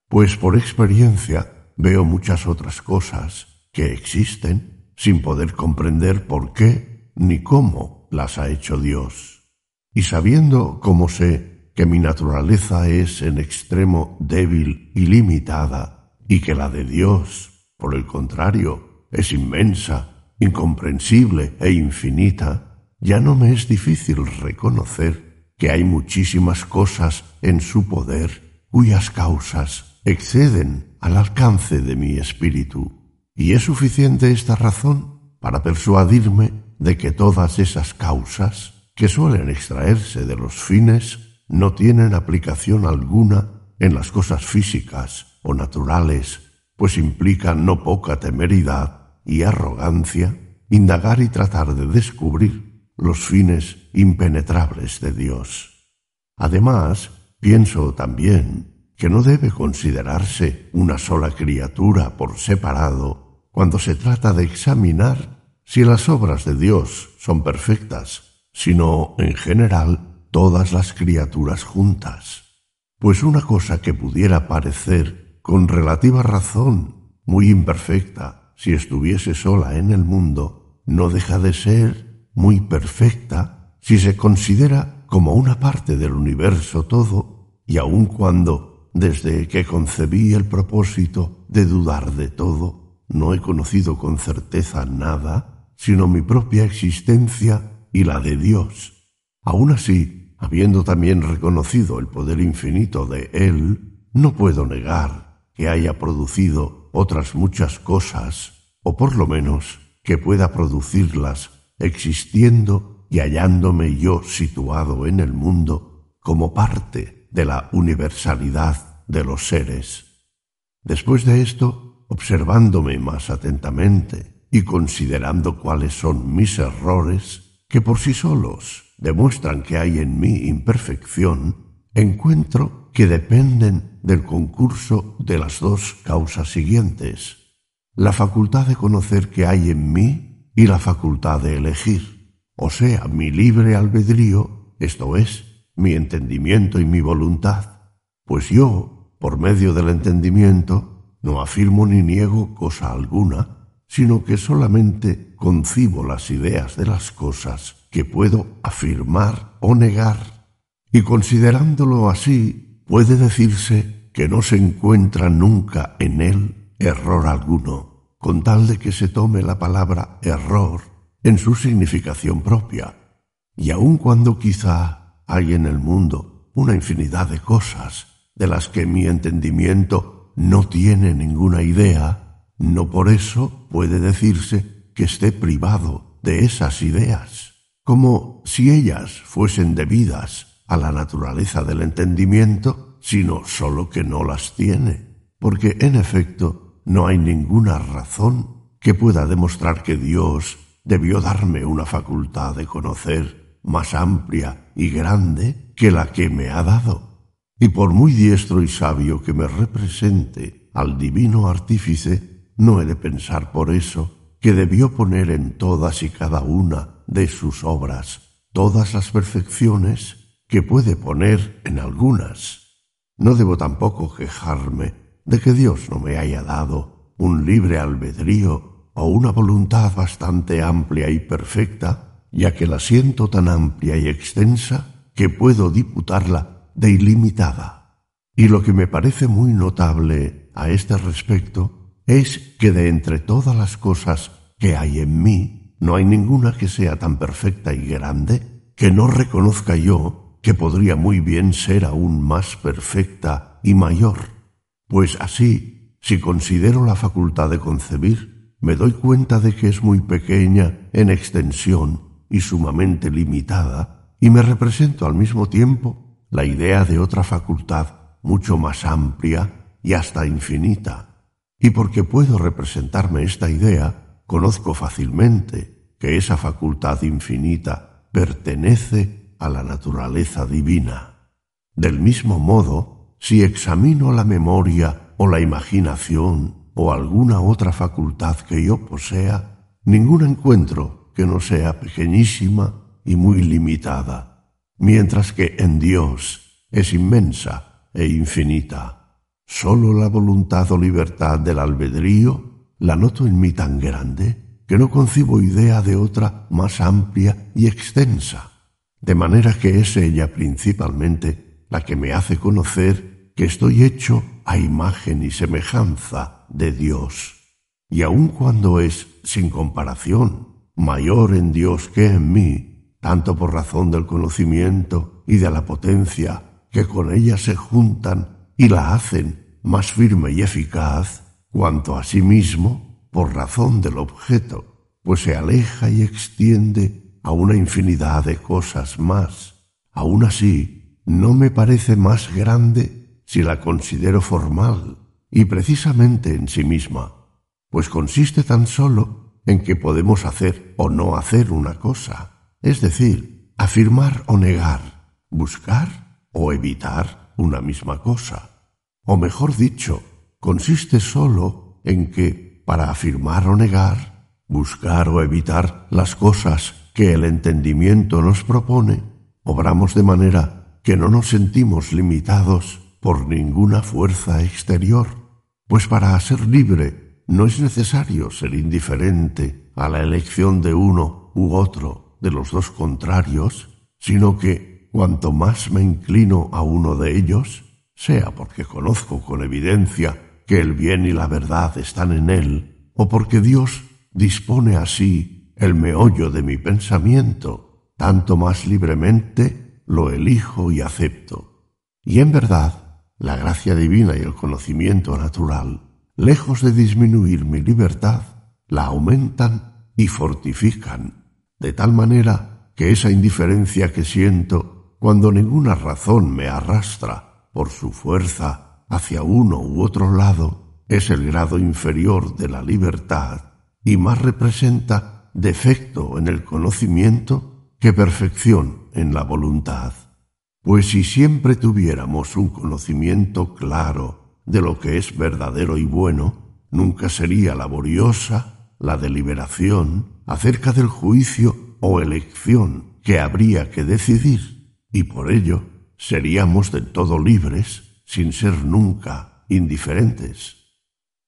pues por experiencia veo muchas otras cosas que existen sin poder comprender por qué ni cómo las ha hecho Dios. Y sabiendo cómo sé que mi naturaleza es en extremo débil y limitada, y que la de Dios, por el contrario, es inmensa, incomprensible e infinita, ya no me es difícil reconocer que hay muchísimas cosas en su poder cuyas causas exceden al alcance de mi espíritu. Y es suficiente esta razón para persuadirme de que todas esas causas que suelen extraerse de los fines no tienen aplicación alguna en las cosas físicas o naturales, pues implican no poca temeridad y arrogancia indagar y tratar de descubrir los fines impenetrables de Dios. Además, pienso también que no debe considerarse una sola criatura por separado cuando se trata de examinar si las obras de Dios son perfectas, sino, en general, todas las criaturas juntas. Pues una cosa que pudiera parecer, con relativa razón, muy imperfecta si estuviese sola en el mundo, no deja de ser muy perfecta si se considera como una parte del universo todo, y aun cuando, desde que concebí el propósito de dudar de todo, no he conocido con certeza nada, sino mi propia existencia y la de Dios. Aun así, habiendo también reconocido el poder infinito de Él, no puedo negar que haya producido otras muchas cosas, o por lo menos que pueda producirlas existiendo y hallándome yo situado en el mundo como parte de la universalidad de los seres. Después de esto, observándome más atentamente y considerando cuáles son mis errores, que por sí solos demuestran que hay en mí imperfección, encuentro que dependen del concurso de las dos causas siguientes, la facultad de conocer que hay en mí y la facultad de elegir, o sea, mi libre albedrío, esto es, mi entendimiento y mi voluntad, pues yo, por medio del entendimiento, no afirmo ni niego cosa alguna, sino que solamente concibo las ideas de las cosas que puedo afirmar o negar, y considerándolo así, puede decirse que no se encuentra nunca en él error alguno, con tal de que se tome la palabra error en su significación propia, y aun cuando quizá hay en el mundo una infinidad de cosas de las que mi entendimiento no tiene ninguna idea, no por eso puede decirse que esté privado de esas ideas. Como si ellas fuesen debidas a la naturaleza del entendimiento, sino sólo que no las tiene, porque en efecto no hay ninguna razón que pueda demostrar que Dios debió darme una facultad de conocer más amplia y grande que la que me ha dado. Y por muy diestro y sabio que me represente al divino artífice, no he de pensar por eso que debió poner en todas y cada una de sus obras todas las perfecciones que puede poner en algunas. No debo tampoco quejarme de que Dios no me haya dado un libre albedrío o una voluntad bastante amplia y perfecta, ya que la siento tan amplia y extensa que puedo diputarla de ilimitada. Y lo que me parece muy notable a este respecto es que de entre todas las cosas que hay en mí, no hay ninguna que sea tan perfecta y grande que no reconozca yo que podría muy bien ser aún más perfecta y mayor. Pues así, si considero la facultad de concebir, me doy cuenta de que es muy pequeña en extensión y sumamente limitada, y me represento al mismo tiempo la idea de otra facultad mucho más amplia y hasta infinita. Y porque puedo representarme esta idea, conozco fácilmente que esa facultad infinita pertenece a la naturaleza divina. Del mismo modo, si examino la memoria o la imaginación o alguna otra facultad que yo posea, ningún encuentro que no sea pequeñísima y muy limitada, mientras que en Dios es inmensa e infinita. Sólo la voluntad o libertad del albedrío la noto en mí tan grande que no concibo idea de otra más amplia y extensa, de manera que es ella principalmente la que me hace conocer que estoy hecho a imagen y semejanza de Dios, y aun cuando es, sin comparación, mayor en Dios que en mí, tanto por razón del conocimiento y de la potencia que con ella se juntan y la hacen más firme y eficaz, cuanto a sí mismo por razón del objeto, pues se aleja y extiende a una infinidad de cosas más. Aun así, no me parece más grande si la considero formal y precisamente en sí misma, pues consiste tan solo en que podemos hacer o no hacer una cosa, es decir, afirmar o negar, buscar o evitar una misma cosa, o mejor dicho, consiste sólo en que, para afirmar o negar, buscar o evitar las cosas que el entendimiento nos propone, obramos de manera que no nos sentimos limitados por ninguna fuerza exterior, pues para ser libre no es necesario ser indiferente a la elección de uno u otro de los dos contrarios, sino que cuanto más me inclino a uno de ellos, sea porque conozco con evidencia que el bien y la verdad están en él, o porque Dios dispone así el meollo de mi pensamiento, tanto más libremente lo elijo y acepto. Y en verdad, la gracia divina y el conocimiento natural, lejos de disminuir mi libertad, la aumentan y fortifican, de tal manera que esa indiferencia que siento cuando ninguna razón me arrastra por su fuerza hacia uno u otro lado, es el grado inferior de la libertad y más representa defecto en el conocimiento que perfección en la voluntad. Pues si siempre tuviéramos un conocimiento claro de lo que es verdadero y bueno, nunca sería laboriosa la deliberación acerca del juicio o elección que habría que decidir, y por ello seríamos del todo libres sin ser nunca indiferentes.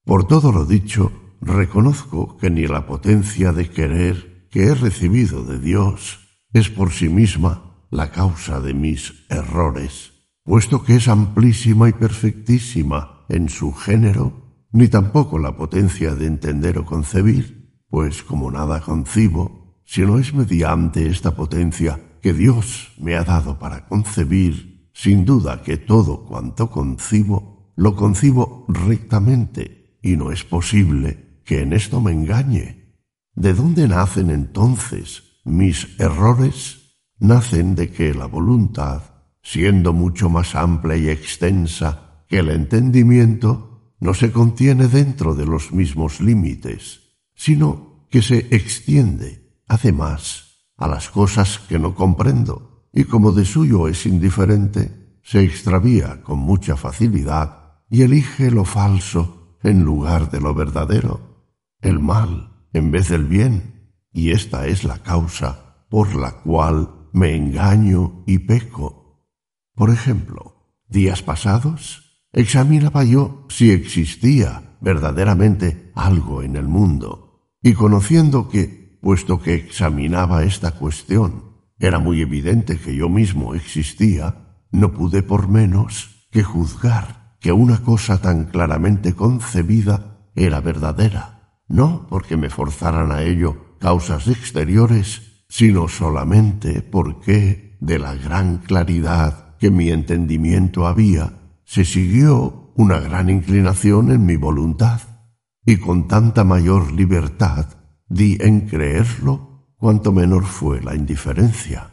Por todo lo dicho, reconozco que ni la potencia de querer que he recibido de Dios es por sí misma la causa de mis errores, puesto que es amplísima y perfectísima en su género, ni tampoco la potencia de entender o concebir, pues como nada concibo, sino es mediante esta potencia que Dios me ha dado para concebir, sin duda que todo cuanto concibo, lo concibo rectamente, y no es posible que en esto me engañe. ¿De dónde nacen entonces mis errores? Nacen de que la voluntad, siendo mucho más amplia y extensa que el entendimiento, no se contiene dentro de los mismos límites, sino que se extiende, además, a las cosas que no comprendo, y como de suyo es indiferente, se extravía con mucha facilidad y elige lo falso en lugar de lo verdadero el mal en vez del bien, y esta es la causa por la cual me engaño y peco. Por ejemplo, días pasados examinaba yo si existía verdaderamente algo en el mundo, y conociendo que, puesto que examinaba esta cuestión, era muy evidente que yo mismo existía, no pude por menos que juzgar que una cosa tan claramente concebida era verdadera no porque me forzaran a ello causas exteriores, sino solamente porque, de la gran claridad que mi entendimiento había, se siguió una gran inclinación en mi voluntad, y con tanta mayor libertad di en creerlo cuanto menor fue la indiferencia.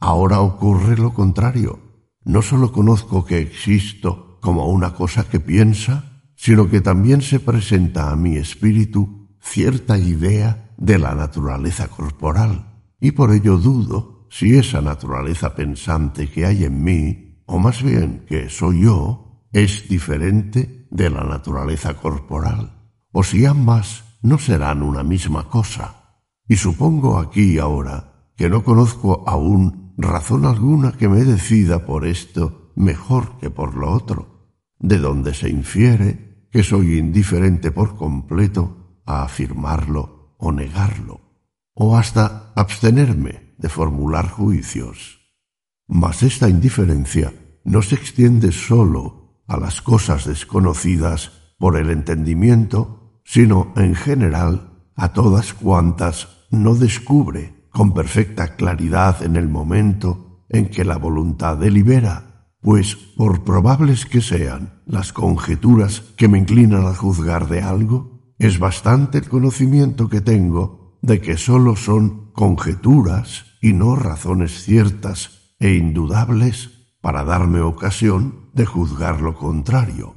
Ahora ocurre lo contrario. No sólo conozco que existo como una cosa que piensa, sino que también se presenta a mi espíritu cierta idea de la naturaleza corporal, y por ello dudo si esa naturaleza pensante que hay en mí, o más bien que soy yo, es diferente de la naturaleza corporal, o si ambas no serán una misma cosa. Y supongo aquí ahora que no conozco aún razón alguna que me decida por esto mejor que por lo otro, de donde se infiere que soy indiferente por completo a afirmarlo o negarlo, o hasta abstenerme de formular juicios. Mas esta indiferencia no se extiende sólo a las cosas desconocidas por el entendimiento, sino en general a todas cuantas no descubre con perfecta claridad en el momento en que la voluntad delibera pues por probables que sean las conjeturas que me inclinan a juzgar de algo, es bastante el conocimiento que tengo de que sólo son conjeturas y no razones ciertas e indudables para darme ocasión de juzgar lo contrario.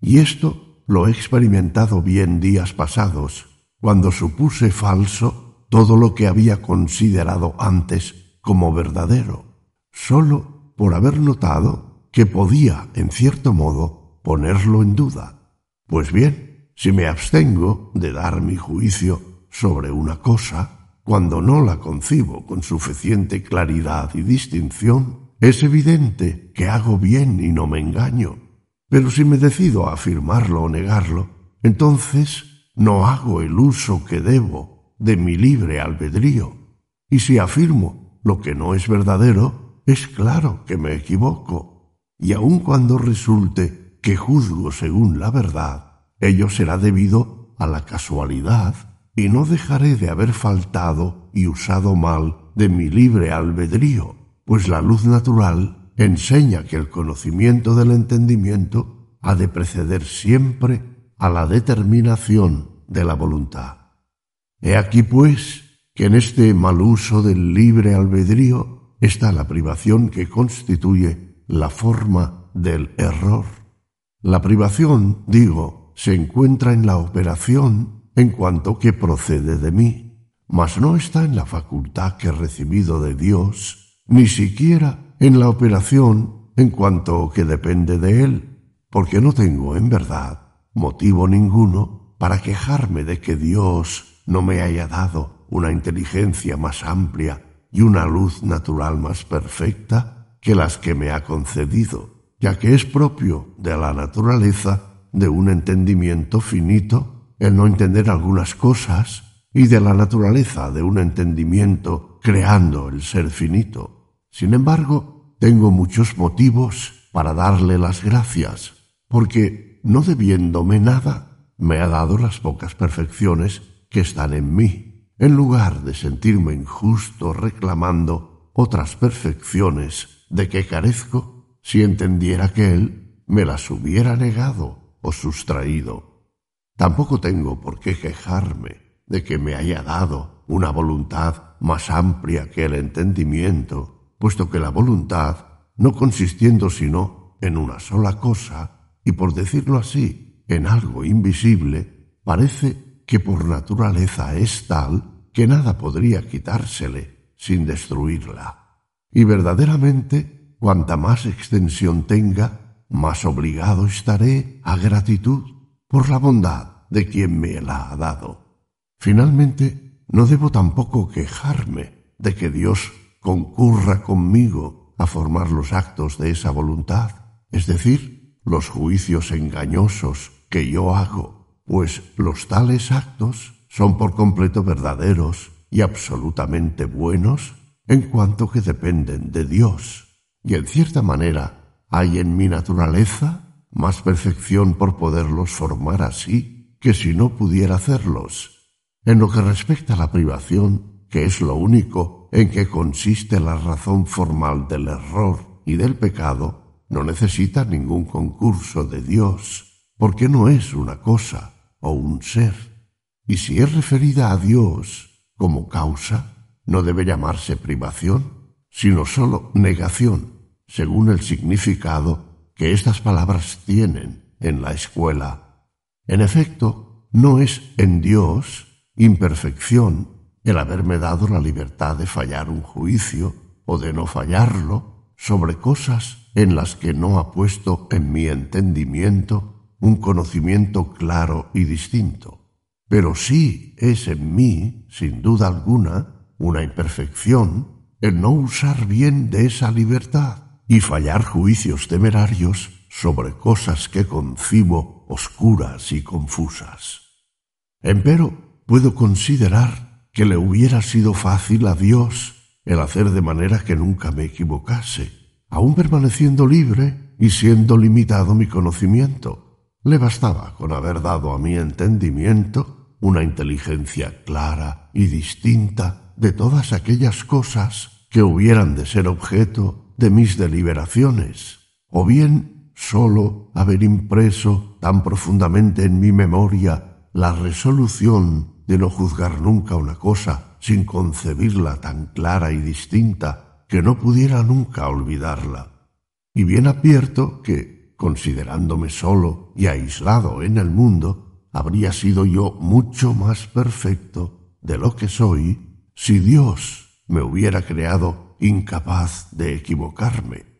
Y esto lo he experimentado bien días pasados, cuando supuse falso todo lo que había considerado antes como verdadero, sólo por haber notado que podía, en cierto modo, ponerlo en duda. Pues bien, si me abstengo de dar mi juicio sobre una cosa, cuando no la concibo con suficiente claridad y distinción, es evidente que hago bien y no me engaño. Pero si me decido a afirmarlo o negarlo, entonces no hago el uso que debo de mi libre albedrío. Y si afirmo lo que no es verdadero, es claro que me equivoco, y aun cuando resulte que juzgo según la verdad, ello será debido a la casualidad, y no dejaré de haber faltado y usado mal de mi libre albedrío, pues la luz natural enseña que el conocimiento del entendimiento ha de preceder siempre a la determinación de la voluntad. He aquí, pues, que en este mal uso del libre albedrío está la privación que constituye la forma del error. La privación, digo, se encuentra en la operación en cuanto que procede de mí, mas no está en la facultad que he recibido de Dios, ni siquiera en la operación en cuanto que depende de Él, porque no tengo, en verdad, motivo ninguno para quejarme de que Dios no me haya dado una inteligencia más amplia y una luz natural más perfecta que las que me ha concedido, ya que es propio de la naturaleza de un entendimiento finito el no entender algunas cosas y de la naturaleza de un entendimiento creando el ser finito. Sin embargo, tengo muchos motivos para darle las gracias, porque, no debiéndome nada, me ha dado las pocas perfecciones que están en mí en lugar de sentirme injusto reclamando otras perfecciones de que carezco, si entendiera que Él me las hubiera negado o sustraído. Tampoco tengo por qué quejarme de que me haya dado una voluntad más amplia que el entendimiento, puesto que la voluntad, no consistiendo sino en una sola cosa, y por decirlo así, en algo invisible, parece que por naturaleza es tal que nada podría quitársele sin destruirla. Y verdaderamente, cuanta más extensión tenga, más obligado estaré a gratitud por la bondad de quien me la ha dado. Finalmente, no debo tampoco quejarme de que Dios concurra conmigo a formar los actos de esa voluntad, es decir, los juicios engañosos que yo hago, pues los tales actos son por completo verdaderos y absolutamente buenos en cuanto que dependen de Dios. Y en cierta manera hay en mi naturaleza más perfección por poderlos formar así que si no pudiera hacerlos. En lo que respecta a la privación, que es lo único en que consiste la razón formal del error y del pecado, no necesita ningún concurso de Dios, porque no es una cosa o un ser y si es referida a Dios como causa, no debe llamarse privación, sino sólo negación, según el significado que estas palabras tienen en la escuela. En efecto, no es en Dios imperfección el haberme dado la libertad de fallar un juicio o de no fallarlo sobre cosas en las que no ha puesto en mi entendimiento un conocimiento claro y distinto. Pero sí es en mí, sin duda alguna, una imperfección el no usar bien de esa libertad y fallar juicios temerarios sobre cosas que concibo oscuras y confusas. Empero puedo considerar que le hubiera sido fácil a Dios el hacer de manera que nunca me equivocase, aun permaneciendo libre y siendo limitado mi conocimiento. Le bastaba con haber dado a mi entendimiento una inteligencia clara y distinta de todas aquellas cosas que hubieran de ser objeto de mis deliberaciones, o bien sólo haber impreso tan profundamente en mi memoria la resolución de no juzgar nunca una cosa sin concebirla tan clara y distinta que no pudiera nunca olvidarla. Y bien advierto que, considerándome solo y aislado en el mundo, habría sido yo mucho más perfecto de lo que soy si Dios me hubiera creado incapaz de equivocarme.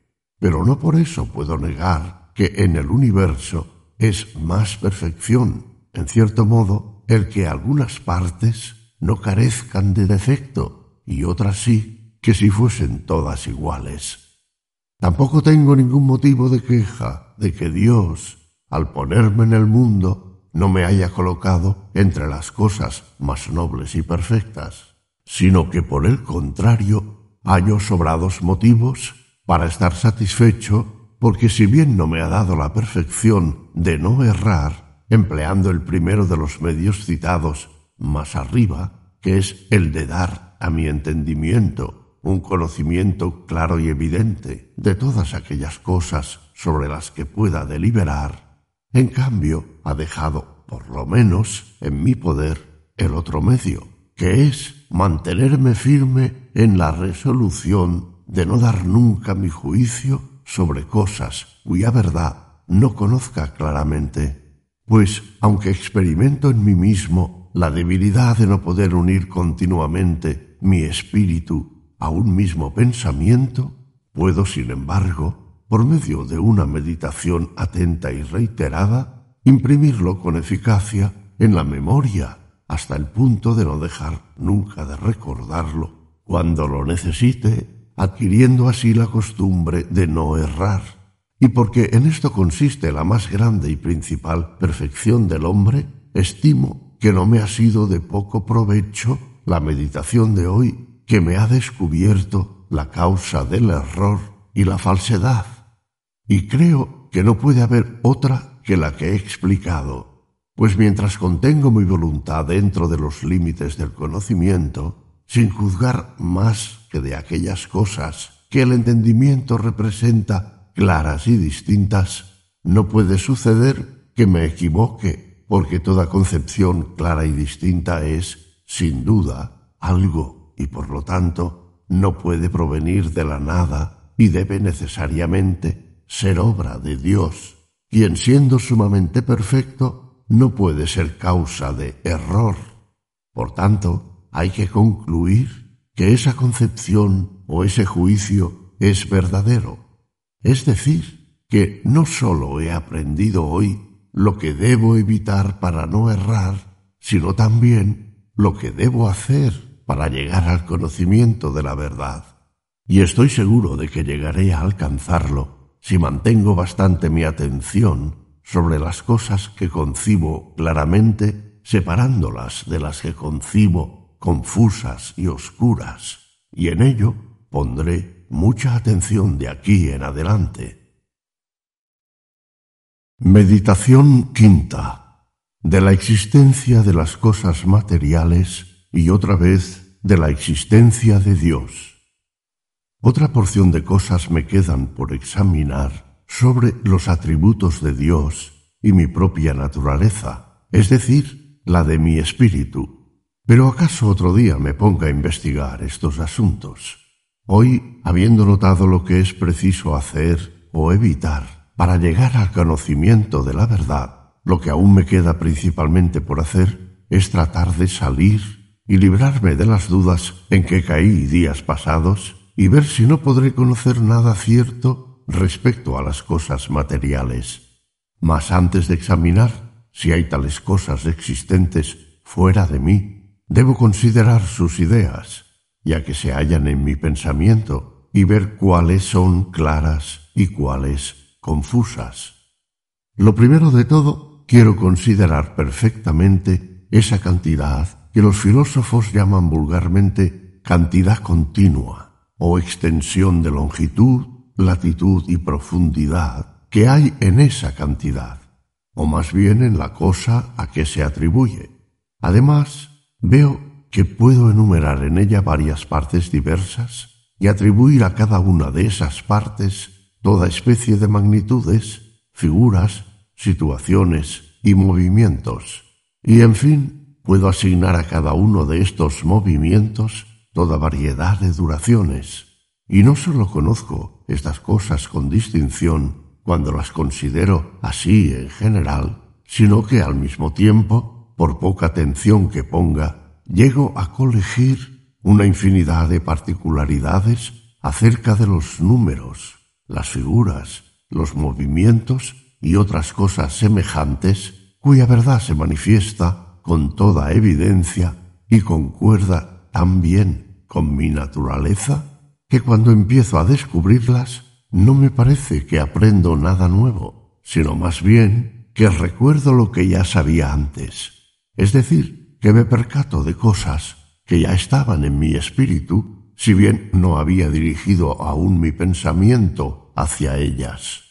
Pero no por eso puedo negar que en el universo es más perfección, en cierto modo, el que algunas partes no carezcan de defecto y otras sí, que si fuesen todas iguales. Tampoco tengo ningún motivo de queja de que Dios, al ponerme en el mundo, no me haya colocado entre las cosas más nobles y perfectas, sino que por el contrario hallo sobrados motivos para estar satisfecho, porque si bien no me ha dado la perfección de no errar, empleando el primero de los medios citados más arriba, que es el de dar a mi entendimiento un conocimiento claro y evidente de todas aquellas cosas sobre las que pueda deliberar, en cambio ha dejado, por lo menos, en mi poder el otro medio, que es mantenerme firme en la resolución de no dar nunca mi juicio sobre cosas cuya verdad no conozca claramente, pues aunque experimento en mí mismo la debilidad de no poder unir continuamente mi espíritu a un mismo pensamiento, puedo, sin embargo, por medio de una meditación atenta y reiterada, imprimirlo con eficacia en la memoria hasta el punto de no dejar nunca de recordarlo cuando lo necesite, adquiriendo así la costumbre de no errar. Y porque en esto consiste la más grande y principal perfección del hombre, estimo que no me ha sido de poco provecho la meditación de hoy que me ha descubierto la causa del error y la falsedad. Y creo que no puede haber otra que la que he explicado, pues mientras contengo mi voluntad dentro de los límites del conocimiento, sin juzgar más que de aquellas cosas que el entendimiento representa claras y distintas, no puede suceder que me equivoque, porque toda concepción clara y distinta es, sin duda, algo, y por lo tanto no puede provenir de la nada y debe necesariamente ser obra de Dios quien siendo sumamente perfecto no puede ser causa de error. Por tanto, hay que concluir que esa concepción o ese juicio es verdadero. Es decir, que no sólo he aprendido hoy lo que debo evitar para no errar, sino también lo que debo hacer para llegar al conocimiento de la verdad. Y estoy seguro de que llegaré a alcanzarlo si mantengo bastante mi atención sobre las cosas que concibo claramente, separándolas de las que concibo confusas y oscuras, y en ello pondré mucha atención de aquí en adelante. Meditación quinta de la existencia de las cosas materiales y otra vez de la existencia de Dios. Otra porción de cosas me quedan por examinar sobre los atributos de Dios y mi propia naturaleza, es decir, la de mi espíritu. Pero acaso otro día me ponga a investigar estos asuntos. Hoy, habiendo notado lo que es preciso hacer o evitar para llegar al conocimiento de la verdad, lo que aún me queda principalmente por hacer es tratar de salir y librarme de las dudas en que caí días pasados y ver si no podré conocer nada cierto respecto a las cosas materiales. Mas antes de examinar si hay tales cosas existentes fuera de mí, debo considerar sus ideas, ya que se hallan en mi pensamiento, y ver cuáles son claras y cuáles confusas. Lo primero de todo, quiero considerar perfectamente esa cantidad que los filósofos llaman vulgarmente cantidad continua o extensión de longitud, latitud y profundidad que hay en esa cantidad, o más bien en la cosa a que se atribuye. Además, veo que puedo enumerar en ella varias partes diversas y atribuir a cada una de esas partes toda especie de magnitudes, figuras, situaciones y movimientos. Y en fin, puedo asignar a cada uno de estos movimientos toda variedad de duraciones, y no sólo conozco estas cosas con distinción cuando las considero así en general, sino que al mismo tiempo, por poca atención que ponga, llego a colegir una infinidad de particularidades acerca de los números, las figuras, los movimientos y otras cosas semejantes cuya verdad se manifiesta con toda evidencia y concuerda tan bien con mi naturaleza que cuando empiezo a descubrirlas no me parece que aprendo nada nuevo, sino más bien que recuerdo lo que ya sabía antes, es decir, que me percato de cosas que ya estaban en mi espíritu, si bien no había dirigido aún mi pensamiento hacia ellas.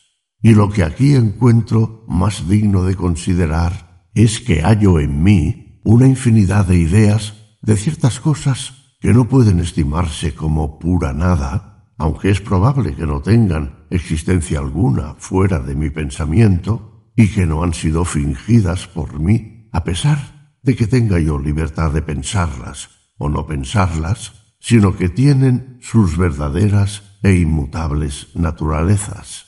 Y lo que aquí encuentro más digno de considerar es que hallo en mí una infinidad de ideas de ciertas cosas que no pueden estimarse como pura nada, aunque es probable que no tengan existencia alguna fuera de mi pensamiento y que no han sido fingidas por mí, a pesar de que tenga yo libertad de pensarlas o no pensarlas, sino que tienen sus verdaderas e inmutables naturalezas.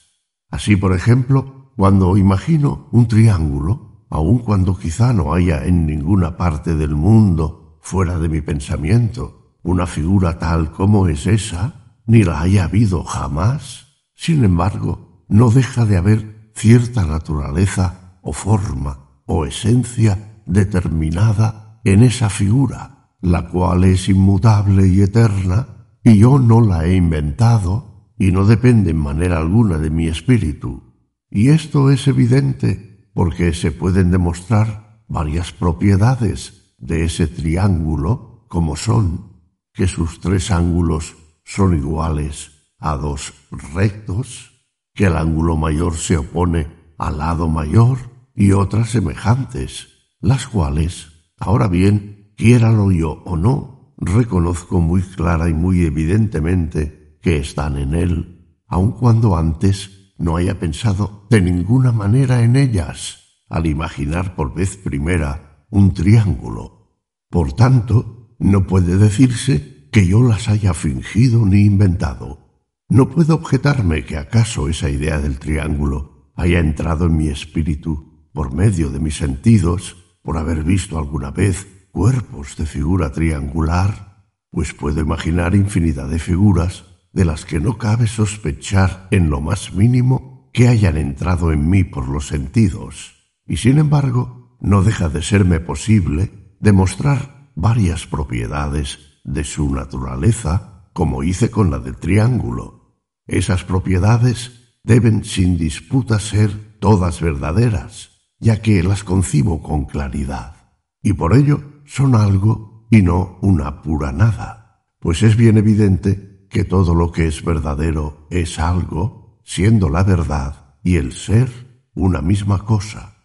Así, por ejemplo, cuando imagino un triángulo, aun cuando quizá no haya en ninguna parte del mundo, fuera de mi pensamiento, una figura tal como es esa, ni la haya habido jamás, sin embargo, no deja de haber cierta naturaleza o forma o esencia determinada en esa figura, la cual es inmutable y eterna, y yo no la he inventado, y no depende en manera alguna de mi espíritu. Y esto es evidente porque se pueden demostrar varias propiedades de ese triángulo, como son que sus tres ángulos son iguales a dos rectos, que el ángulo mayor se opone al lado mayor y otras semejantes, las cuales, ahora bien, quiéralo yo o no, reconozco muy clara y muy evidentemente que están en él, aun cuando antes no haya pensado de ninguna manera en ellas, al imaginar por vez primera un triángulo. Por tanto, no puede decirse que yo las haya fingido ni inventado. No puedo objetarme que acaso esa idea del triángulo haya entrado en mi espíritu por medio de mis sentidos, por haber visto alguna vez cuerpos de figura triangular, pues puedo imaginar infinidad de figuras de las que no cabe sospechar en lo más mínimo que hayan entrado en mí por los sentidos, y sin embargo no deja de serme posible demostrar varias propiedades de su naturaleza, como hice con la del triángulo, esas propiedades deben sin disputa ser todas verdaderas, ya que las concibo con claridad, y por ello son algo y no una pura nada, pues es bien evidente que todo lo que es verdadero es algo, siendo la verdad y el ser una misma cosa.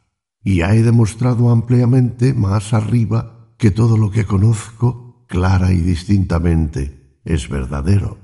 Y he demostrado ampliamente más arriba que todo lo que conozco clara y distintamente es verdadero.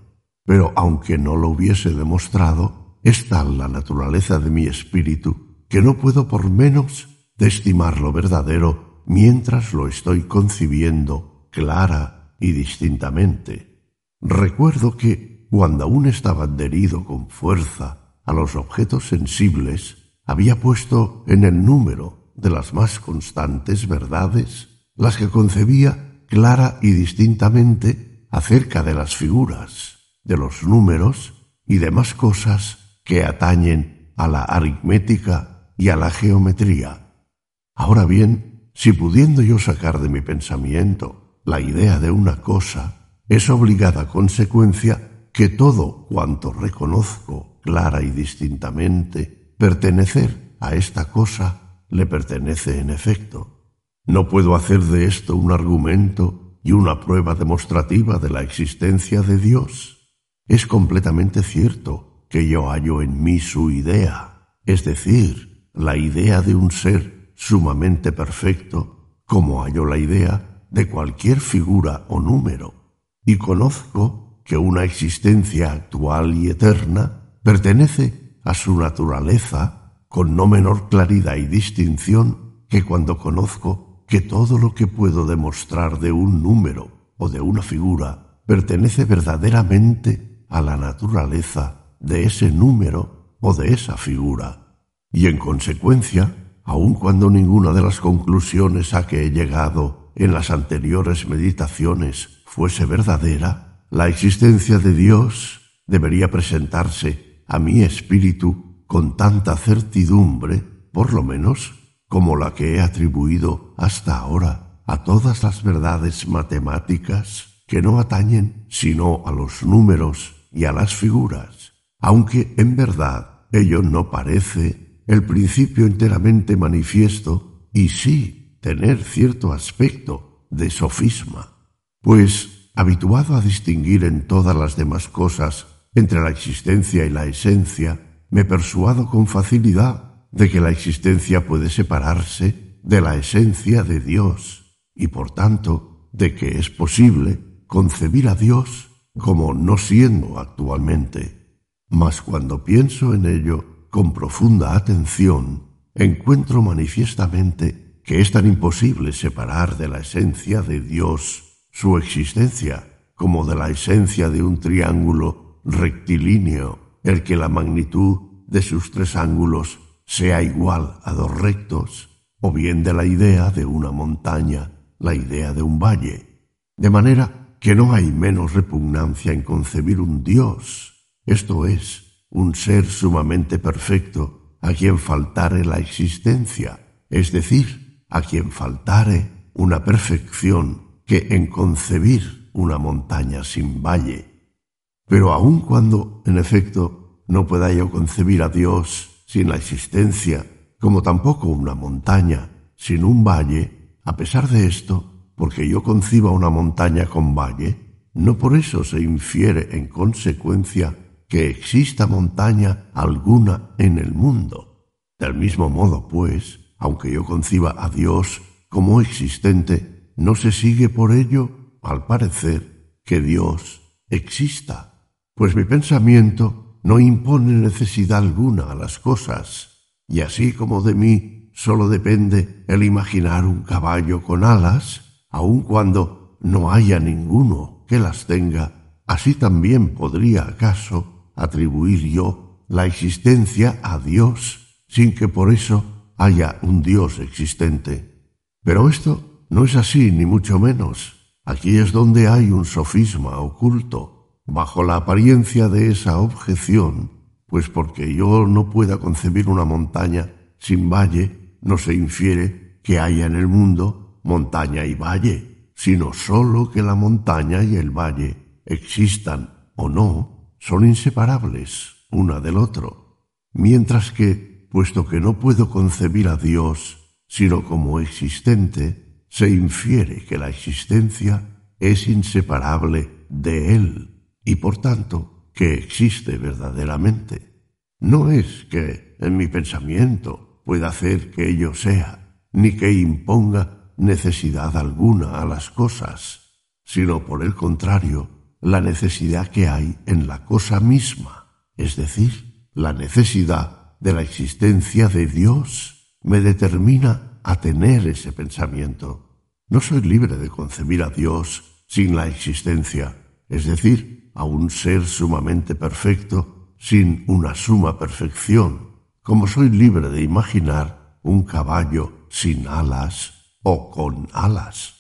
Pero aunque no lo hubiese demostrado, es tal la naturaleza de mi espíritu que no puedo por menos de estimarlo verdadero mientras lo estoy concibiendo clara y distintamente. Recuerdo que, cuando aún estaba adherido con fuerza a los objetos sensibles, había puesto en el número de las más constantes verdades las que concebía clara y distintamente acerca de las figuras de los números y demás cosas que atañen a la aritmética y a la geometría. Ahora bien, si pudiendo yo sacar de mi pensamiento la idea de una cosa, es obligada consecuencia que todo cuanto reconozco clara y distintamente pertenecer a esta cosa le pertenece en efecto. No puedo hacer de esto un argumento y una prueba demostrativa de la existencia de Dios. Es completamente cierto que yo hallo en mí su idea, es decir, la idea de un ser sumamente perfecto, como hallo la idea de cualquier figura o número, y conozco que una existencia actual y eterna pertenece a su naturaleza con no menor claridad y distinción que cuando conozco que todo lo que puedo demostrar de un número o de una figura pertenece verdaderamente a la naturaleza de ese número o de esa figura, y en consecuencia, aun cuando ninguna de las conclusiones a que he llegado en las anteriores meditaciones fuese verdadera, la existencia de Dios debería presentarse a mi espíritu con tanta certidumbre, por lo menos, como la que he atribuido hasta ahora a todas las verdades matemáticas que no atañen sino a los números y a las figuras, aunque en verdad ello no parece el principio enteramente manifiesto y sí tener cierto aspecto de sofisma, pues habituado a distinguir en todas las demás cosas entre la existencia y la esencia, me persuado con facilidad de que la existencia puede separarse de la esencia de Dios y por tanto de que es posible concebir a Dios como no siendo actualmente, mas cuando pienso en ello con profunda atención, encuentro manifiestamente que es tan imposible separar de la esencia de Dios su existencia como de la esencia de un triángulo rectilíneo, el que la magnitud de sus tres ángulos sea igual a dos rectos, o bien de la idea de una montaña, la idea de un valle, de manera que no hay menos repugnancia en concebir un Dios, esto es, un ser sumamente perfecto, a quien faltare la existencia, es decir, a quien faltare una perfección que en concebir una montaña sin valle. Pero aun cuando, en efecto, no pueda yo concebir a Dios sin la existencia, como tampoco una montaña sin un valle, a pesar de esto, porque yo conciba una montaña con valle, no por eso se infiere en consecuencia que exista montaña alguna en el mundo. Del mismo modo, pues, aunque yo conciba a Dios como existente, no se sigue por ello, al parecer, que Dios exista, pues mi pensamiento no impone necesidad alguna a las cosas, y así como de mí sólo depende el imaginar un caballo con alas, aun cuando no haya ninguno que las tenga, así también podría acaso atribuir yo la existencia a Dios, sin que por eso haya un Dios existente. Pero esto no es así, ni mucho menos. Aquí es donde hay un sofisma oculto, bajo la apariencia de esa objeción, pues porque yo no pueda concebir una montaña sin valle, no se infiere que haya en el mundo montaña y valle, sino sólo que la montaña y el valle existan o no, son inseparables una del otro, mientras que, puesto que no puedo concebir a Dios sino como existente, se infiere que la existencia es inseparable de Él y por tanto que existe verdaderamente. No es que en mi pensamiento pueda hacer que ello sea, ni que imponga necesidad alguna a las cosas, sino por el contrario, la necesidad que hay en la cosa misma, es decir, la necesidad de la existencia de Dios me determina a tener ese pensamiento. No soy libre de concebir a Dios sin la existencia, es decir, a un ser sumamente perfecto sin una suma perfección, como soy libre de imaginar un caballo sin alas o con alas.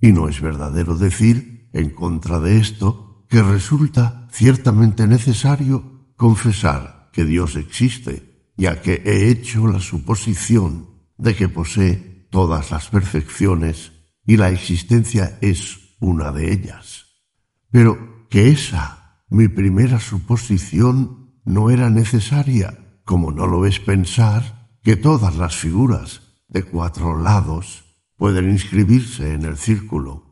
Y no es verdadero decir, en contra de esto, que resulta ciertamente necesario confesar que Dios existe, ya que he hecho la suposición de que posee todas las perfecciones y la existencia es una de ellas. Pero que esa, mi primera suposición, no era necesaria, como no lo es pensar que todas las figuras de cuatro lados pueden inscribirse en el círculo,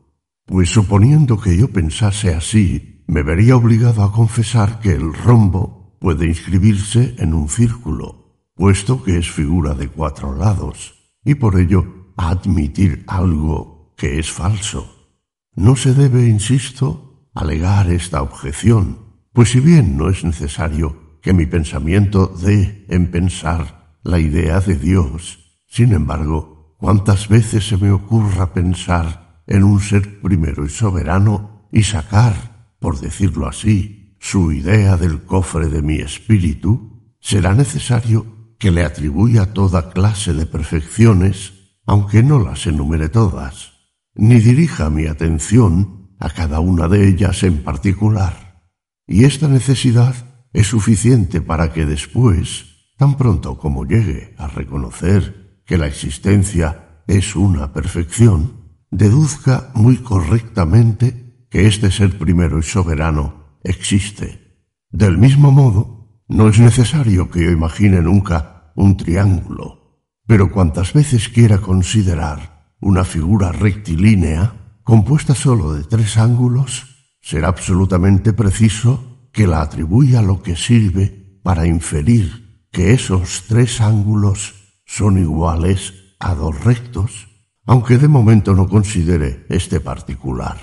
pues suponiendo que yo pensase así, me vería obligado a confesar que el rombo puede inscribirse en un círculo, puesto que es figura de cuatro lados, y por ello admitir algo que es falso. No se debe, insisto, alegar esta objeción, pues si bien no es necesario que mi pensamiento dé en pensar la idea de Dios, sin embargo, cuántas veces se me ocurra pensar en un ser primero y soberano y sacar, por decirlo así, su idea del cofre de mi espíritu, será necesario que le atribuya toda clase de perfecciones, aunque no las enumere todas, ni dirija mi atención a cada una de ellas en particular. Y esta necesidad es suficiente para que después, tan pronto como llegue a reconocer que la existencia es una perfección, deduzca muy correctamente que este ser primero y soberano existe. Del mismo modo, no es necesario que yo imagine nunca un triángulo, pero cuantas veces quiera considerar una figura rectilínea, compuesta sólo de tres ángulos, será absolutamente preciso que la atribuya lo que sirve para inferir que esos tres ángulos son iguales a dos rectos, aunque de momento no considere este particular.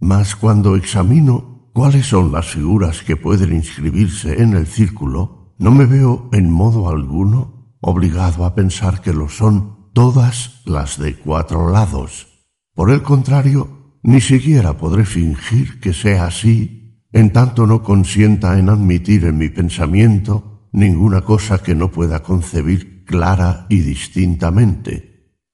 Mas cuando examino cuáles son las figuras que pueden inscribirse en el círculo, no me veo en modo alguno obligado a pensar que lo son todas las de cuatro lados. Por el contrario, ni siquiera podré fingir que sea así, en tanto no consienta en admitir en mi pensamiento ninguna cosa que no pueda concebir clara y distintamente,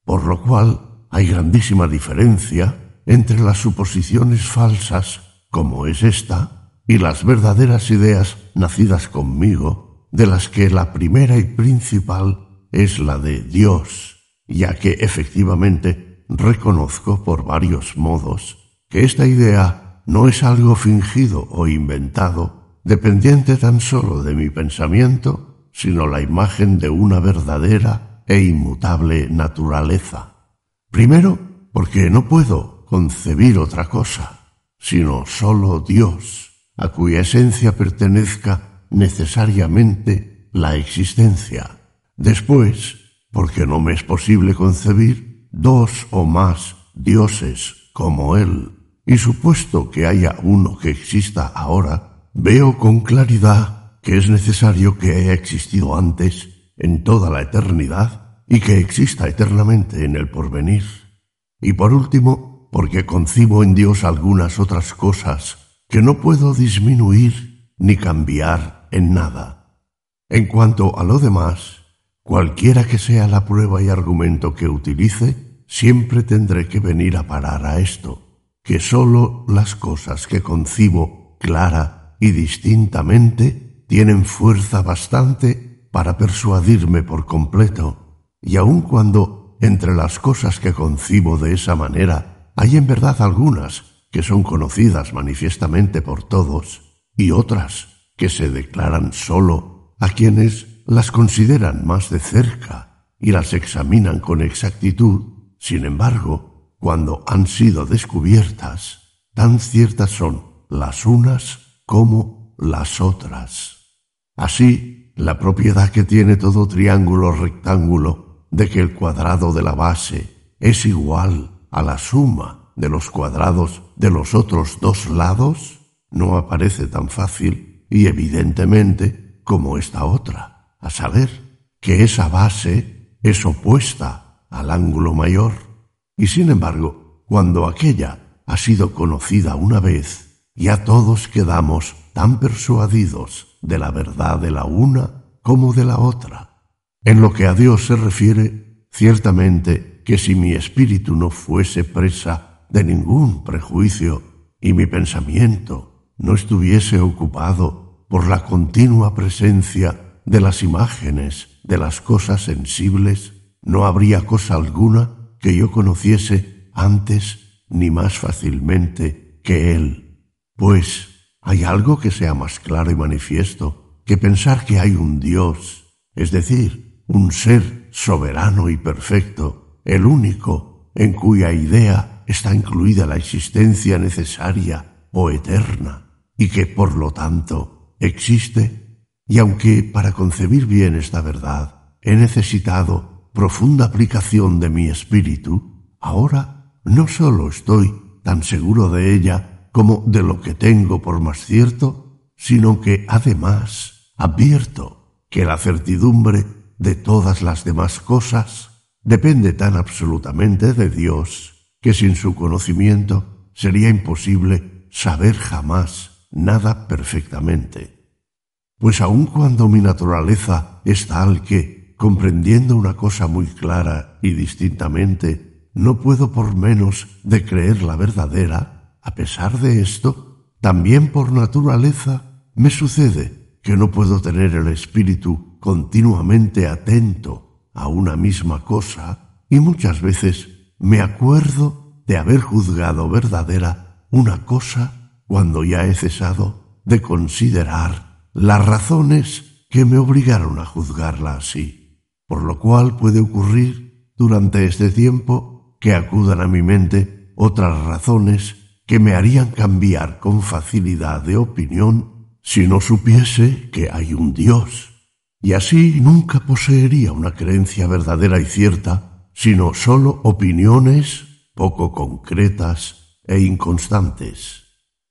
por lo cual hay grandísima diferencia entre las suposiciones falsas, como es esta, y las verdaderas ideas nacidas conmigo, de las que la primera y principal es la de Dios, ya que efectivamente reconozco por varios modos que esta idea no es algo fingido o inventado, dependiente tan solo de mi pensamiento, sino la imagen de una verdadera e inmutable naturaleza. Primero, porque no puedo concebir otra cosa, sino sólo Dios, a cuya esencia pertenezca necesariamente la existencia. Después, porque no me es posible concebir dos o más dioses como Él, y supuesto que haya uno que exista ahora, veo con claridad que es necesario que haya existido antes en toda la eternidad y que exista eternamente en el porvenir. Y por último, porque concibo en Dios algunas otras cosas que no puedo disminuir ni cambiar en nada. En cuanto a lo demás, cualquiera que sea la prueba y argumento que utilice, siempre tendré que venir a parar a esto, que sólo las cosas que concibo clara y distintamente tienen fuerza bastante para persuadirme por completo, y aun cuando entre las cosas que concibo de esa manera hay en verdad algunas que son conocidas manifiestamente por todos y otras que se declaran sólo a quienes las consideran más de cerca y las examinan con exactitud. Sin embargo, cuando han sido descubiertas, tan ciertas son las unas como las otras. Así, la propiedad que tiene todo triángulo rectángulo de que el cuadrado de la base es igual a la suma de los cuadrados de los otros dos lados no aparece tan fácil y evidentemente como esta otra, a saber, que esa base es opuesta al ángulo mayor. Y sin embargo, cuando aquella ha sido conocida una vez, ya todos quedamos tan persuadidos de la verdad de la una como de la otra. En lo que a Dios se refiere, ciertamente que si mi espíritu no fuese presa de ningún prejuicio y mi pensamiento no estuviese ocupado por la continua presencia de las imágenes de las cosas sensibles, no habría cosa alguna que yo conociese antes ni más fácilmente que Él. Pues hay algo que sea más claro y manifiesto que pensar que hay un Dios, es decir, un ser soberano y perfecto, el único en cuya idea está incluida la existencia necesaria o eterna, y que por lo tanto existe, y aunque para concebir bien esta verdad he necesitado profunda aplicación de mi espíritu, ahora no sólo estoy tan seguro de ella como de lo que tengo por más cierto, sino que además advierto que la certidumbre de todas las demás cosas depende tan absolutamente de Dios que sin su conocimiento sería imposible saber jamás nada perfectamente. Pues aun cuando mi naturaleza es tal que, comprendiendo una cosa muy clara y distintamente, no puedo por menos de creerla verdadera, a pesar de esto, también por naturaleza me sucede que no puedo tener el espíritu continuamente atento a una misma cosa y muchas veces me acuerdo de haber juzgado verdadera una cosa cuando ya he cesado de considerar las razones que me obligaron a juzgarla así, por lo cual puede ocurrir durante este tiempo que acudan a mi mente otras razones que me harían cambiar con facilidad de opinión si no supiese que hay un Dios y así nunca poseería una creencia verdadera y cierta, sino sólo opiniones poco concretas e inconstantes.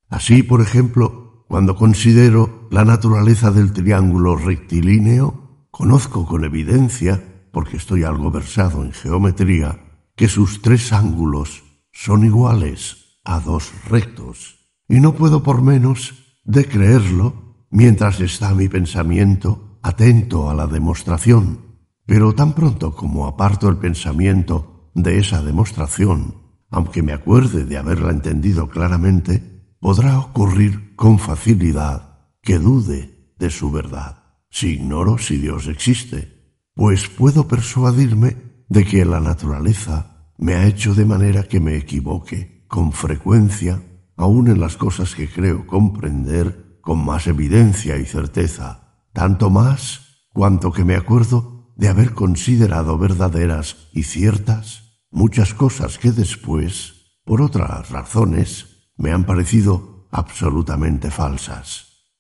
Así, por ejemplo, cuando considero la naturaleza del triángulo rectilíneo, conozco con evidencia, porque estoy algo versado en geometría, que sus tres ángulos son iguales a dos rectos, y no puedo por menos de creerlo mientras está mi pensamiento atento a la demostración. Pero tan pronto como aparto el pensamiento de esa demostración, aunque me acuerde de haberla entendido claramente, podrá ocurrir con facilidad que dude de su verdad, si ignoro si Dios existe, pues puedo persuadirme de que la naturaleza me ha hecho de manera que me equivoque con frecuencia aun en las cosas que creo comprender con más evidencia y certeza, tanto más cuanto que me acuerdo de haber considerado verdaderas y ciertas muchas cosas que después, por otras razones, me han parecido absolutamente falsas.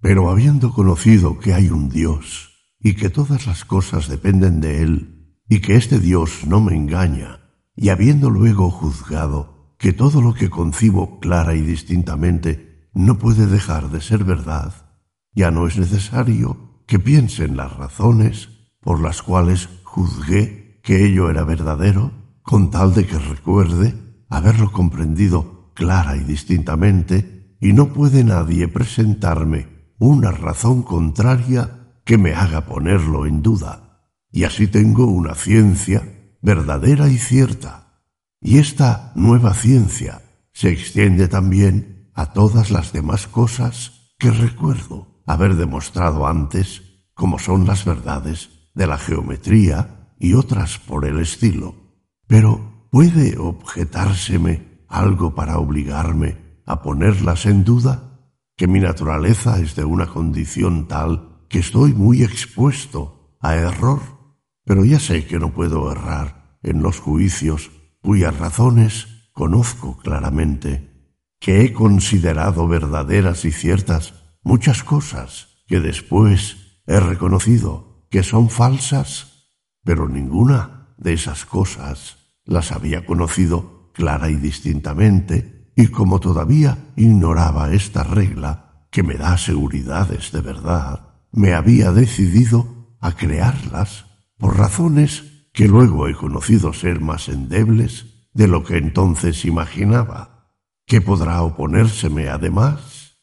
Pero habiendo conocido que hay un Dios, y que todas las cosas dependen de Él, y que este Dios no me engaña, y habiendo luego juzgado que todo lo que concibo clara y distintamente no puede dejar de ser verdad, ya no es necesario que piense en las razones por las cuales juzgué que ello era verdadero, con tal de que recuerde haberlo comprendido clara y distintamente, y no puede nadie presentarme una razón contraria que me haga ponerlo en duda. Y así tengo una ciencia verdadera y cierta, y esta nueva ciencia se extiende también a todas las demás cosas que recuerdo haber demostrado antes, como son las verdades de la geometría y otras por el estilo. Pero ¿puede objetárseme algo para obligarme a ponerlas en duda? Que mi naturaleza es de una condición tal que estoy muy expuesto a error, pero ya sé que no puedo errar en los juicios cuyas razones conozco claramente, que he considerado verdaderas y ciertas muchas cosas que después he reconocido que son falsas, pero ninguna de esas cosas las había conocido clara y distintamente, y como todavía ignoraba esta regla que me da seguridades de verdad, me había decidido a crearlas por razones que luego he conocido ser más endebles de lo que entonces imaginaba. ¿Qué podrá oponérseme además?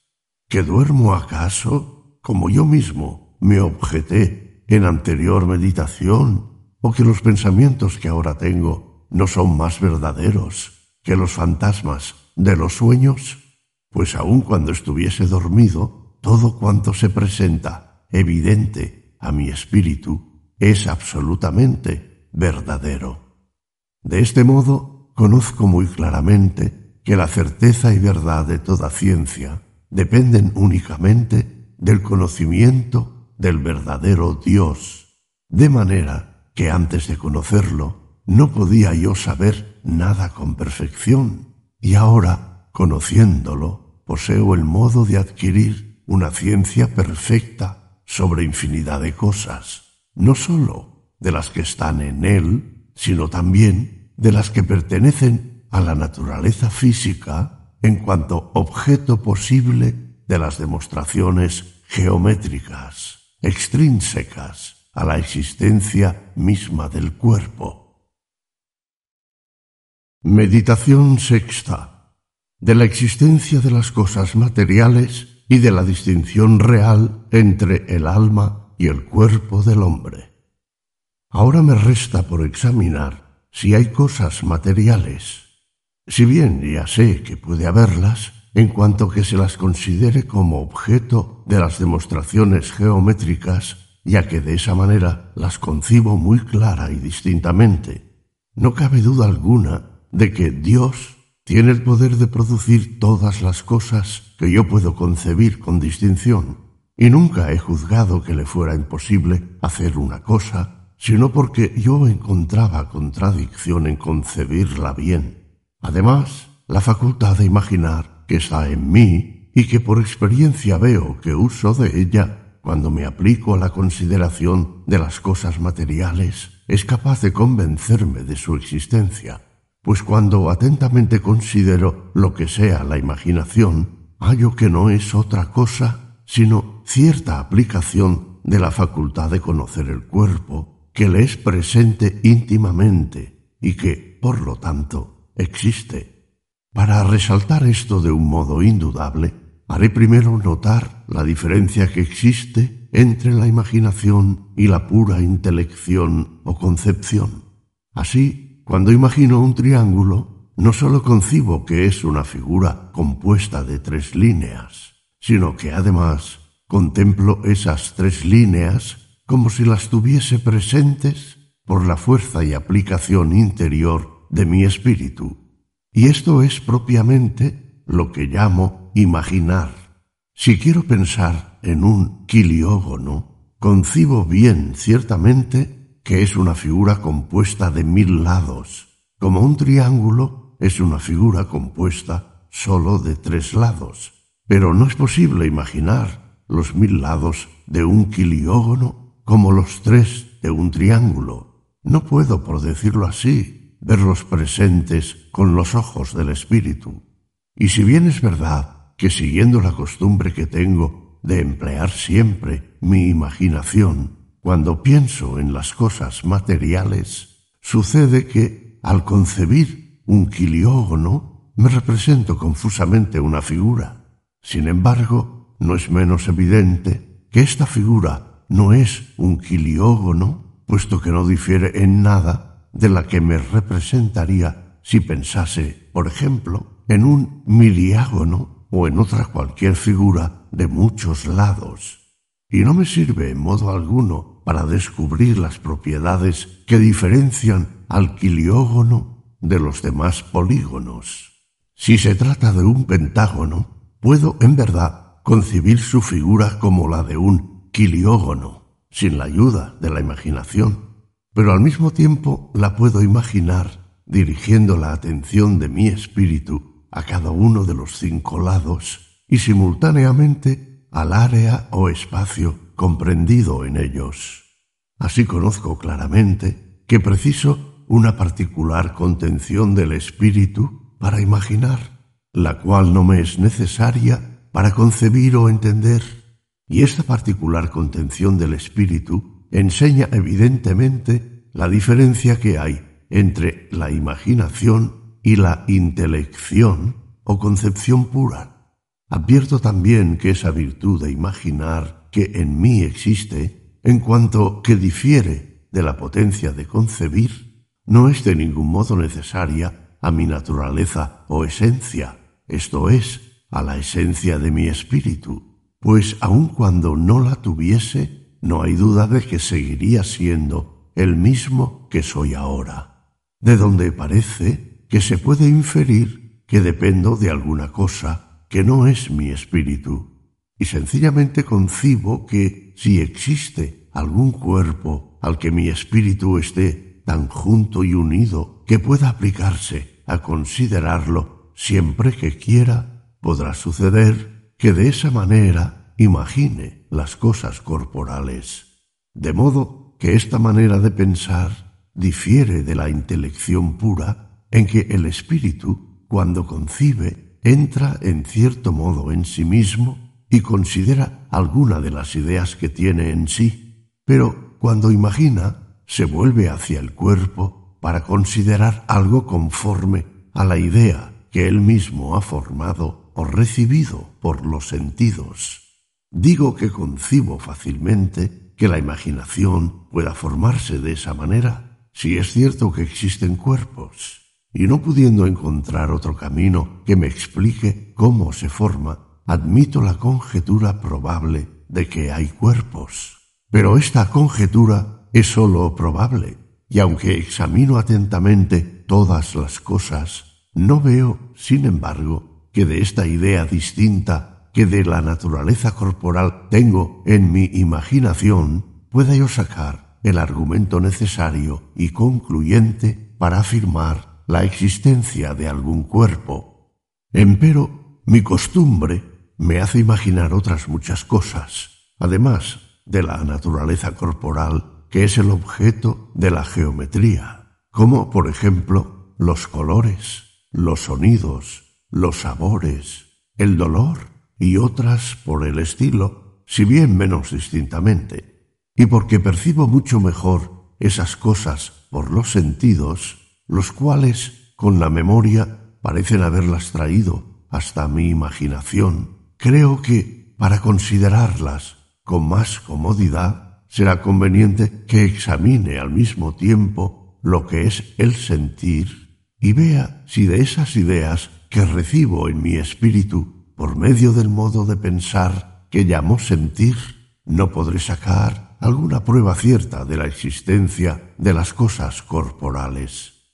¿Que duermo acaso, como yo mismo me objeté en anterior meditación, o que los pensamientos que ahora tengo no son más verdaderos que los fantasmas de los sueños? Pues aun cuando estuviese dormido, todo cuanto se presenta evidente a mi espíritu es absolutamente verdadero. De este modo, conozco muy claramente que la certeza y verdad de toda ciencia dependen únicamente del conocimiento del verdadero Dios, de manera que antes de conocerlo no podía yo saber nada con perfección, y ahora, conociéndolo, poseo el modo de adquirir una ciencia perfecta sobre infinidad de cosas, no sólo de las que están en él, sino también de las que pertenecen a la naturaleza física en cuanto objeto posible de las demostraciones geométricas, extrínsecas a la existencia misma del cuerpo. Meditación sexta de la existencia de las cosas materiales y de la distinción real entre el alma y el cuerpo del hombre. Ahora me resta por examinar si hay cosas materiales. Si bien ya sé que puede haberlas, en cuanto que se las considere como objeto de las demostraciones geométricas, ya que de esa manera las concibo muy clara y distintamente. No cabe duda alguna de que Dios tiene el poder de producir todas las cosas que yo puedo concebir con distinción, y nunca he juzgado que le fuera imposible hacer una cosa sino porque yo encontraba contradicción en concebirla bien. Además, la facultad de imaginar que está en mí y que por experiencia veo que uso de ella cuando me aplico a la consideración de las cosas materiales, es capaz de convencerme de su existencia. pues cuando atentamente considero lo que sea la imaginación, hallo que no es otra cosa sino cierta aplicación de la facultad de conocer el cuerpo, que le es presente íntimamente y que, por lo tanto, existe. Para resaltar esto de un modo indudable, haré primero notar la diferencia que existe entre la imaginación y la pura intelección o concepción. Así, cuando imagino un triángulo, no sólo concibo que es una figura compuesta de tres líneas, sino que además contemplo esas tres líneas como si las tuviese presentes por la fuerza y aplicación interior de mi espíritu. Y esto es propiamente lo que llamo imaginar. Si quiero pensar en un quiliógono, concibo bien ciertamente que es una figura compuesta de mil lados, como un triángulo es una figura compuesta sólo de tres lados. Pero no es posible imaginar los mil lados de un quiliógono como los tres de un triángulo. No puedo, por decirlo así, verlos presentes con los ojos del espíritu. Y si bien es verdad que siguiendo la costumbre que tengo de emplear siempre mi imaginación cuando pienso en las cosas materiales, sucede que, al concebir un quiliógono, me represento confusamente una figura. Sin embargo, no es menos evidente que esta figura no es un quiliógono, puesto que no difiere en nada de la que me representaría si pensase, por ejemplo, en un miliágono o en otra cualquier figura de muchos lados, y no me sirve en modo alguno para descubrir las propiedades que diferencian al quiliógono de los demás polígonos. Si se trata de un pentágono, puedo en verdad concebir su figura como la de un quiliógono, sin la ayuda de la imaginación, pero al mismo tiempo la puedo imaginar dirigiendo la atención de mi espíritu a cada uno de los cinco lados y simultáneamente al área o espacio comprendido en ellos. Así conozco claramente que preciso una particular contención del espíritu para imaginar, la cual no me es necesaria para concebir o entender. Y esta particular contención del espíritu enseña evidentemente la diferencia que hay entre la imaginación y la intelección o concepción pura. Advierto también que esa virtud de imaginar que en mí existe, en cuanto que difiere de la potencia de concebir, no es de ningún modo necesaria a mi naturaleza o esencia, esto es, a la esencia de mi espíritu, pues aun cuando no la tuviese, no hay duda de que seguiría siendo el mismo que soy ahora, de donde parece que se puede inferir que dependo de alguna cosa que no es mi espíritu, y sencillamente concibo que si existe algún cuerpo al que mi espíritu esté tan junto y unido que pueda aplicarse a considerarlo siempre que quiera, podrá suceder que de esa manera imagine las cosas corporales. De modo que esta manera de pensar difiere de la intelección pura en que el espíritu, cuando concibe, entra en cierto modo en sí mismo y considera alguna de las ideas que tiene en sí, pero cuando imagina, se vuelve hacia el cuerpo para considerar algo conforme a la idea que él mismo ha formado o recibido por los sentidos. Digo que concibo fácilmente que la imaginación pueda formarse de esa manera, si es cierto que existen cuerpos y no pudiendo encontrar otro camino que me explique cómo se forma, admito la conjetura probable de que hay cuerpos. Pero esta conjetura es sólo probable, y aunque examino atentamente todas las cosas, no veo, sin embargo, que de esta idea distinta que de la naturaleza corporal tengo en mi imaginación, pueda yo sacar el argumento necesario y concluyente para afirmar la existencia de algún cuerpo. Empero, mi costumbre me hace imaginar otras muchas cosas, además de la naturaleza corporal, que es el objeto de la geometría, como, por ejemplo, los colores, los sonidos, los sabores, el dolor y otras por el estilo, si bien menos distintamente, y porque percibo mucho mejor esas cosas por los sentidos, los cuales, con la memoria, parecen haberlas traído hasta mi imaginación. Creo que, para considerarlas con más comodidad, será conveniente que examine al mismo tiempo lo que es el sentir y vea si de esas ideas que recibo en mi espíritu por medio del modo de pensar que llamo sentir, no podré sacar alguna prueba cierta de la existencia de las cosas corporales.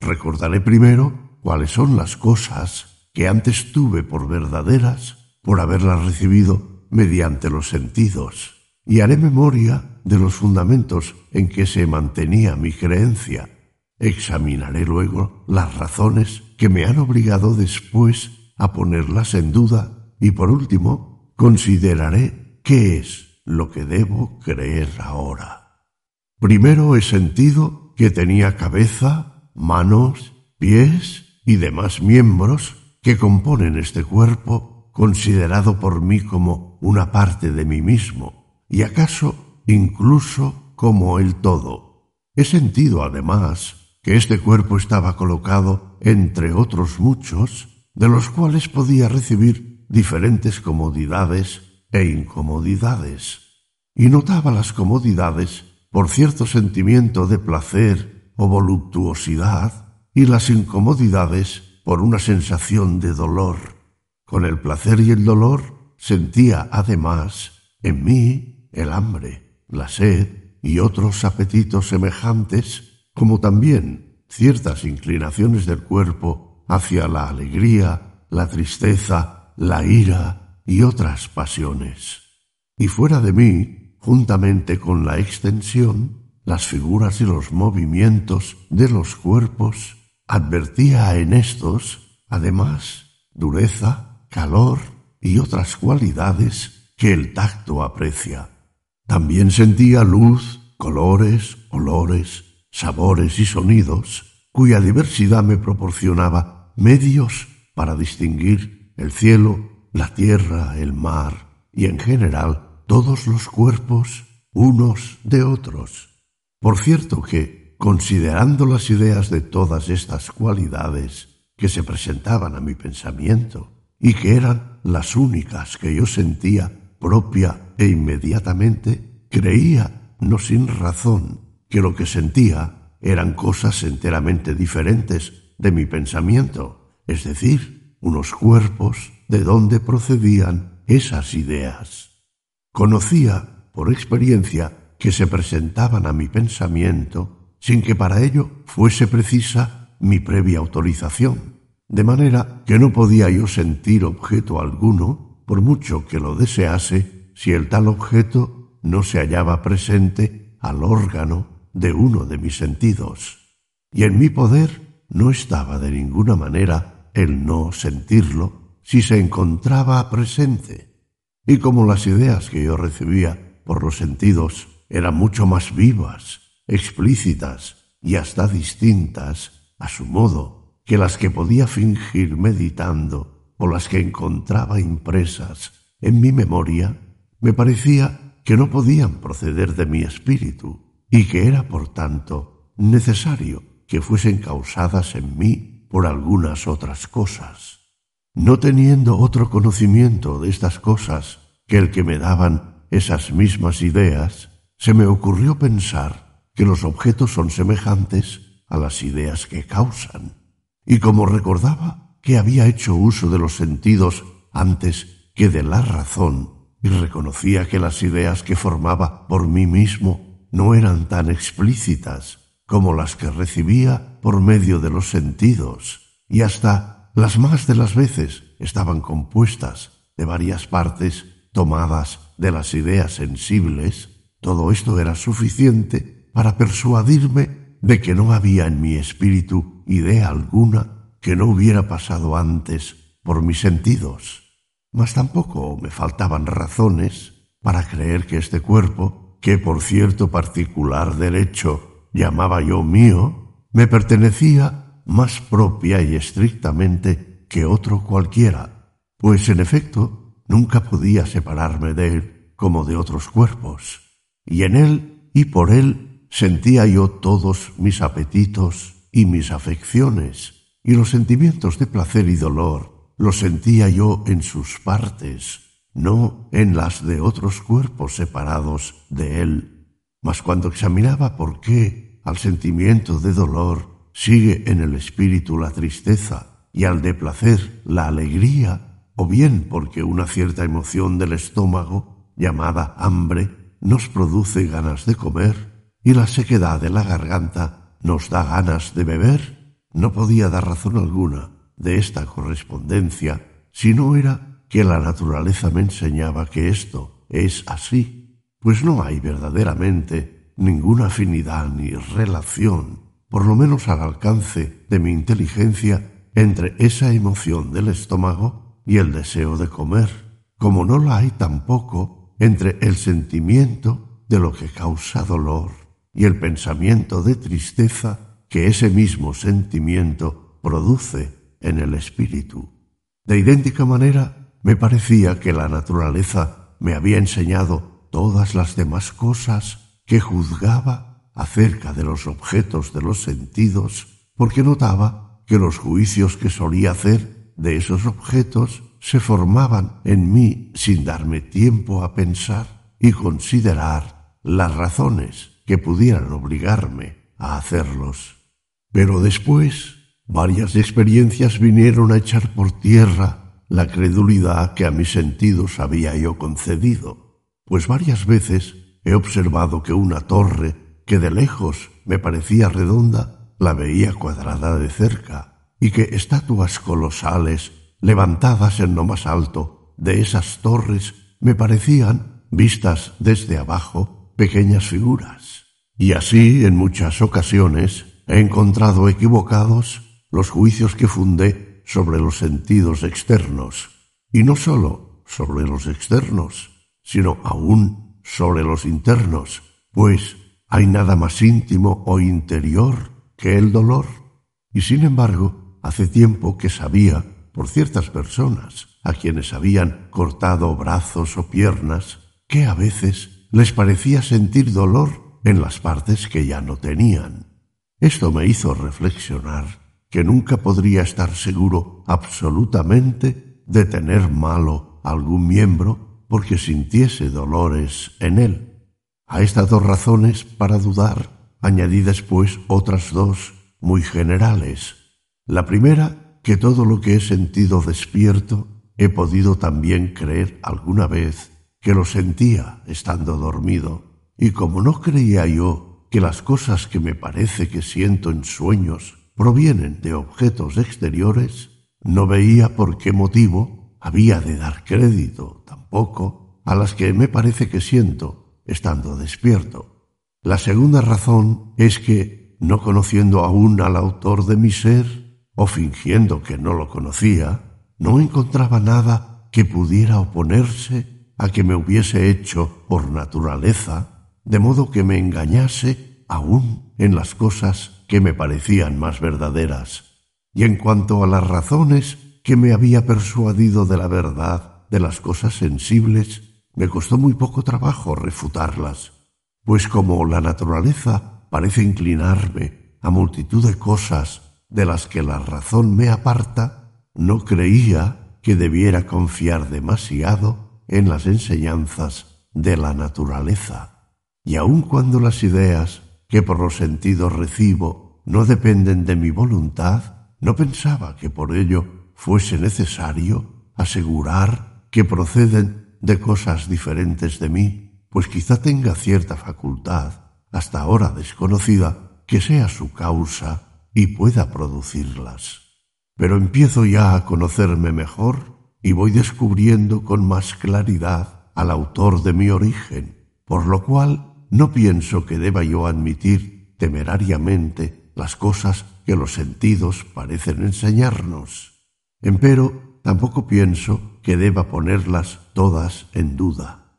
Recordaré primero cuáles son las cosas que antes tuve por verdaderas por haberlas recibido mediante los sentidos, y haré memoria de los fundamentos en que se mantenía mi creencia. Examinaré luego las razones que me han obligado después a ponerlas en duda y por último consideraré qué es lo que debo creer ahora. Primero he sentido que tenía cabeza, manos, pies y demás miembros que componen este cuerpo considerado por mí como una parte de mí mismo, y acaso incluso como el todo. He sentido, además, que este cuerpo estaba colocado entre otros muchos, de los cuales podía recibir diferentes comodidades e incomodidades, y notaba las comodidades por cierto sentimiento de placer o voluptuosidad, y las incomodidades por una sensación de dolor. Con el placer y el dolor sentía además en mí el hambre, la sed y otros apetitos semejantes, como también ciertas inclinaciones del cuerpo hacia la alegría, la tristeza, la ira y otras pasiones. Y fuera de mí, juntamente con la extensión, las figuras y los movimientos de los cuerpos, advertía en estos, además, dureza, calor y otras cualidades que el tacto aprecia. También sentía luz, colores, olores, sabores y sonidos, cuya diversidad me proporcionaba medios para distinguir el cielo, la tierra, el mar y en general todos los cuerpos unos de otros. Por cierto que, considerando las ideas de todas estas cualidades que se presentaban a mi pensamiento, y que eran las únicas que yo sentía propia e inmediatamente, creía, no sin razón, que lo que sentía eran cosas enteramente diferentes de mi pensamiento, es decir, unos cuerpos de donde procedían esas ideas. Conocía, por experiencia, que se presentaban a mi pensamiento sin que para ello fuese precisa mi previa autorización de manera que no podía yo sentir objeto alguno, por mucho que lo desease, si el tal objeto no se hallaba presente al órgano de uno de mis sentidos. Y en mi poder no estaba de ninguna manera el no sentirlo si se encontraba presente. Y como las ideas que yo recibía por los sentidos eran mucho más vivas, explícitas y hasta distintas, a su modo, que las que podía fingir meditando o las que encontraba impresas en mi memoria, me parecía que no podían proceder de mi espíritu y que era, por tanto, necesario que fuesen causadas en mí por algunas otras cosas. No teniendo otro conocimiento de estas cosas que el que me daban esas mismas ideas, se me ocurrió pensar que los objetos son semejantes a las ideas que causan y como recordaba que había hecho uso de los sentidos antes que de la razón, y reconocía que las ideas que formaba por mí mismo no eran tan explícitas como las que recibía por medio de los sentidos, y hasta las más de las veces estaban compuestas de varias partes tomadas de las ideas sensibles, todo esto era suficiente para persuadirme de que no había en mi espíritu idea alguna que no hubiera pasado antes por mis sentidos, mas tampoco me faltaban razones para creer que este cuerpo, que por cierto particular derecho llamaba yo mío, me pertenecía más propia y estrictamente que otro cualquiera, pues en efecto nunca podía separarme de él como de otros cuerpos, y en él y por él sentía yo todos mis apetitos y mis afecciones, y los sentimientos de placer y dolor los sentía yo en sus partes, no en las de otros cuerpos separados de él. Mas cuando examinaba por qué al sentimiento de dolor sigue en el espíritu la tristeza y al de placer la alegría, o bien porque una cierta emoción del estómago, llamada hambre, nos produce ganas de comer y la sequedad de la garganta nos da ganas de beber, no podía dar razón alguna de esta correspondencia si no era que la naturaleza me enseñaba que esto es así, pues no hay verdaderamente ninguna afinidad ni relación por lo menos al alcance de mi inteligencia, entre esa emoción del estómago y el deseo de comer, como no la hay tampoco entre el sentimiento de lo que causa dolor y el pensamiento de tristeza que ese mismo sentimiento produce en el espíritu. De idéntica manera, me parecía que la naturaleza me había enseñado todas las demás cosas que juzgaba acerca de los objetos de los sentidos, porque notaba que los juicios que solía hacer de esos objetos se formaban en mí sin darme tiempo a pensar y considerar las razones que pudieran obligarme a hacerlos. Pero después varias experiencias vinieron a echar por tierra la credulidad que a mis sentidos había yo concedido, pues varias veces he observado que una torre que de lejos me parecía redonda, la veía cuadrada de cerca, y que estatuas colosales, levantadas en lo más alto de esas torres, me parecían, vistas desde abajo, pequeñas figuras. Y así, en muchas ocasiones, he encontrado equivocados los juicios que fundé sobre los sentidos externos, y no sólo sobre los externos, sino aún sobre los internos, pues hay nada más íntimo o interior que el dolor. Y sin embargo, hace tiempo que sabía, por ciertas personas, a quienes habían cortado brazos o piernas, que a veces les parecía sentir dolor en las partes que ya no tenían. Esto me hizo reflexionar que nunca podría estar seguro absolutamente de tener malo algún miembro porque sintiese dolores en él. A estas dos razones para dudar añadí después otras dos muy generales. La primera, que todo lo que he sentido despierto he podido también creer alguna vez que lo sentía estando dormido. Y como no creía yo que las cosas que me parece que siento en sueños provienen de objetos exteriores, no veía por qué motivo había de dar crédito tampoco a las que me parece que siento estando despierto. La segunda razón es que, no conociendo aún al autor de mi ser, o fingiendo que no lo conocía, no encontraba nada que pudiera oponerse a que me hubiese hecho por naturaleza, de modo que me engañase aún en las cosas que me parecían más verdaderas. Y en cuanto a las razones que me había persuadido de la verdad de las cosas sensibles, me costó muy poco trabajo refutarlas, pues como la naturaleza parece inclinarme a multitud de cosas de las que la razón me aparta, no creía que debiera confiar demasiado en las enseñanzas de la naturaleza. Y aun cuando las ideas que por los sentidos recibo no dependen de mi voluntad, no pensaba que por ello fuese necesario asegurar que proceden de cosas diferentes de mí, pues quizá tenga cierta facultad, hasta ahora desconocida, que sea su causa y pueda producirlas. Pero empiezo ya a conocerme mejor y voy descubriendo con más claridad al autor de mi origen, por lo cual no pienso que deba yo admitir temerariamente las cosas que los sentidos parecen enseñarnos. Empero tampoco pienso que deba ponerlas todas en duda.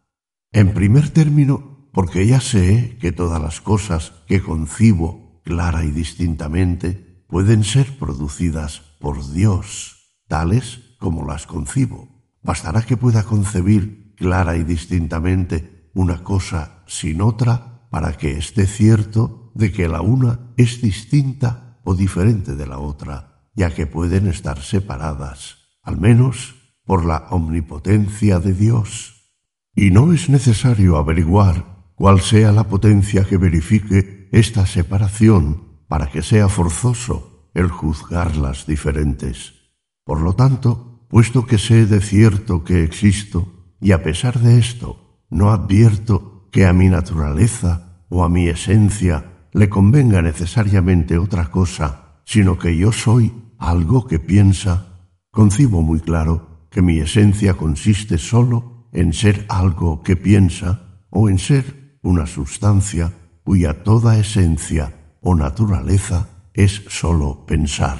En primer término, porque ya sé que todas las cosas que concibo clara y distintamente pueden ser producidas por Dios, tales como las concibo. Bastará que pueda concebir clara y distintamente una cosa sin otra para que esté cierto de que la una es distinta o diferente de la otra, ya que pueden estar separadas, al menos por la omnipotencia de Dios. Y no es necesario averiguar cuál sea la potencia que verifique esta separación para que sea forzoso el juzgarlas diferentes. Por lo tanto, puesto que sé de cierto que existo, y a pesar de esto, no advierto que a mi naturaleza o a mi esencia le convenga necesariamente otra cosa, sino que yo soy algo que piensa, concibo muy claro que mi esencia consiste sólo en ser algo que piensa o en ser una sustancia cuya toda esencia o naturaleza es sólo pensar.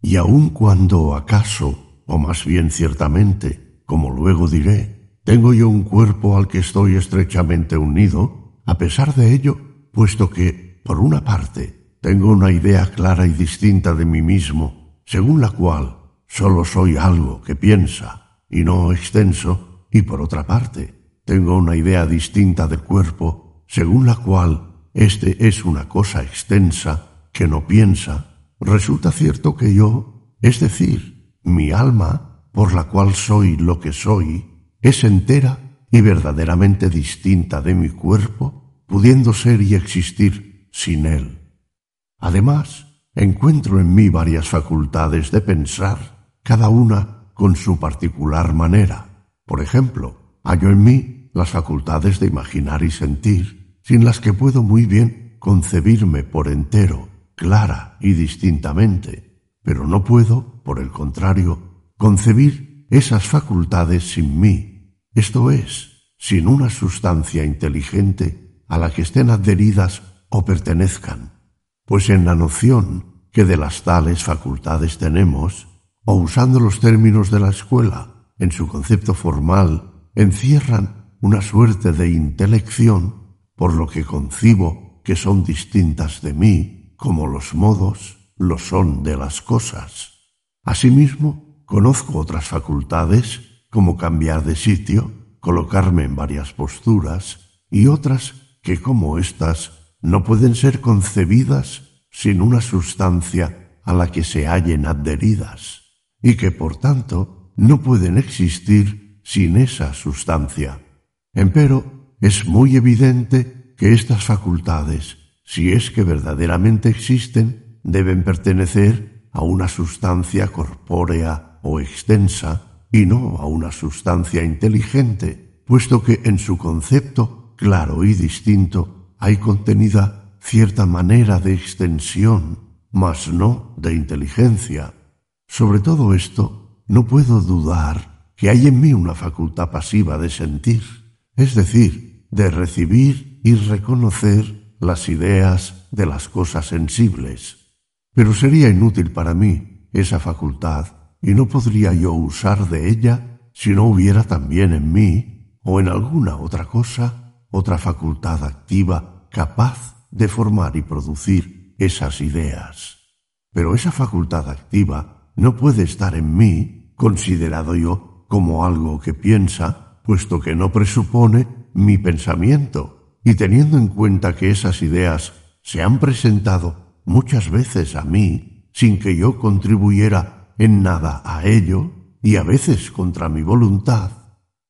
Y aun cuando acaso, o más bien ciertamente, como luego diré, tengo yo un cuerpo al que estoy estrechamente unido, a pesar de ello, puesto que, por una parte, tengo una idea clara y distinta de mí mismo, según la cual Solo soy algo que piensa y no extenso, y por otra parte, tengo una idea distinta del cuerpo, según la cual éste es una cosa extensa que no piensa. Resulta cierto que yo, es decir, mi alma, por la cual soy lo que soy, es entera y verdaderamente distinta de mi cuerpo, pudiendo ser y existir sin él. Además, encuentro en mí varias facultades de pensar, cada una con su particular manera. Por ejemplo, hallo en mí las facultades de imaginar y sentir, sin las que puedo muy bien concebirme por entero, clara y distintamente, pero no puedo, por el contrario, concebir esas facultades sin mí, esto es, sin una sustancia inteligente a la que estén adheridas o pertenezcan, pues en la noción que de las tales facultades tenemos, o usando los términos de la escuela, en su concepto formal, encierran una suerte de intelección, por lo que concibo que son distintas de mí, como los modos lo son de las cosas. Asimismo, conozco otras facultades, como cambiar de sitio, colocarme en varias posturas, y otras que, como éstas, no pueden ser concebidas sin una sustancia a la que se hallen adheridas y que por tanto no pueden existir sin esa sustancia. Empero es muy evidente que estas facultades, si es que verdaderamente existen, deben pertenecer a una sustancia corpórea o extensa y no a una sustancia inteligente, puesto que en su concepto claro y distinto hay contenida cierta manera de extensión, mas no de inteligencia. Sobre todo esto, no puedo dudar que hay en mí una facultad pasiva de sentir, es decir, de recibir y reconocer las ideas de las cosas sensibles. Pero sería inútil para mí esa facultad y no podría yo usar de ella si no hubiera también en mí o en alguna otra cosa otra facultad activa capaz de formar y producir esas ideas. Pero esa facultad activa no puede estar en mí, considerado yo como algo que piensa, puesto que no presupone mi pensamiento, y teniendo en cuenta que esas ideas se han presentado muchas veces a mí, sin que yo contribuyera en nada a ello, y a veces contra mi voluntad,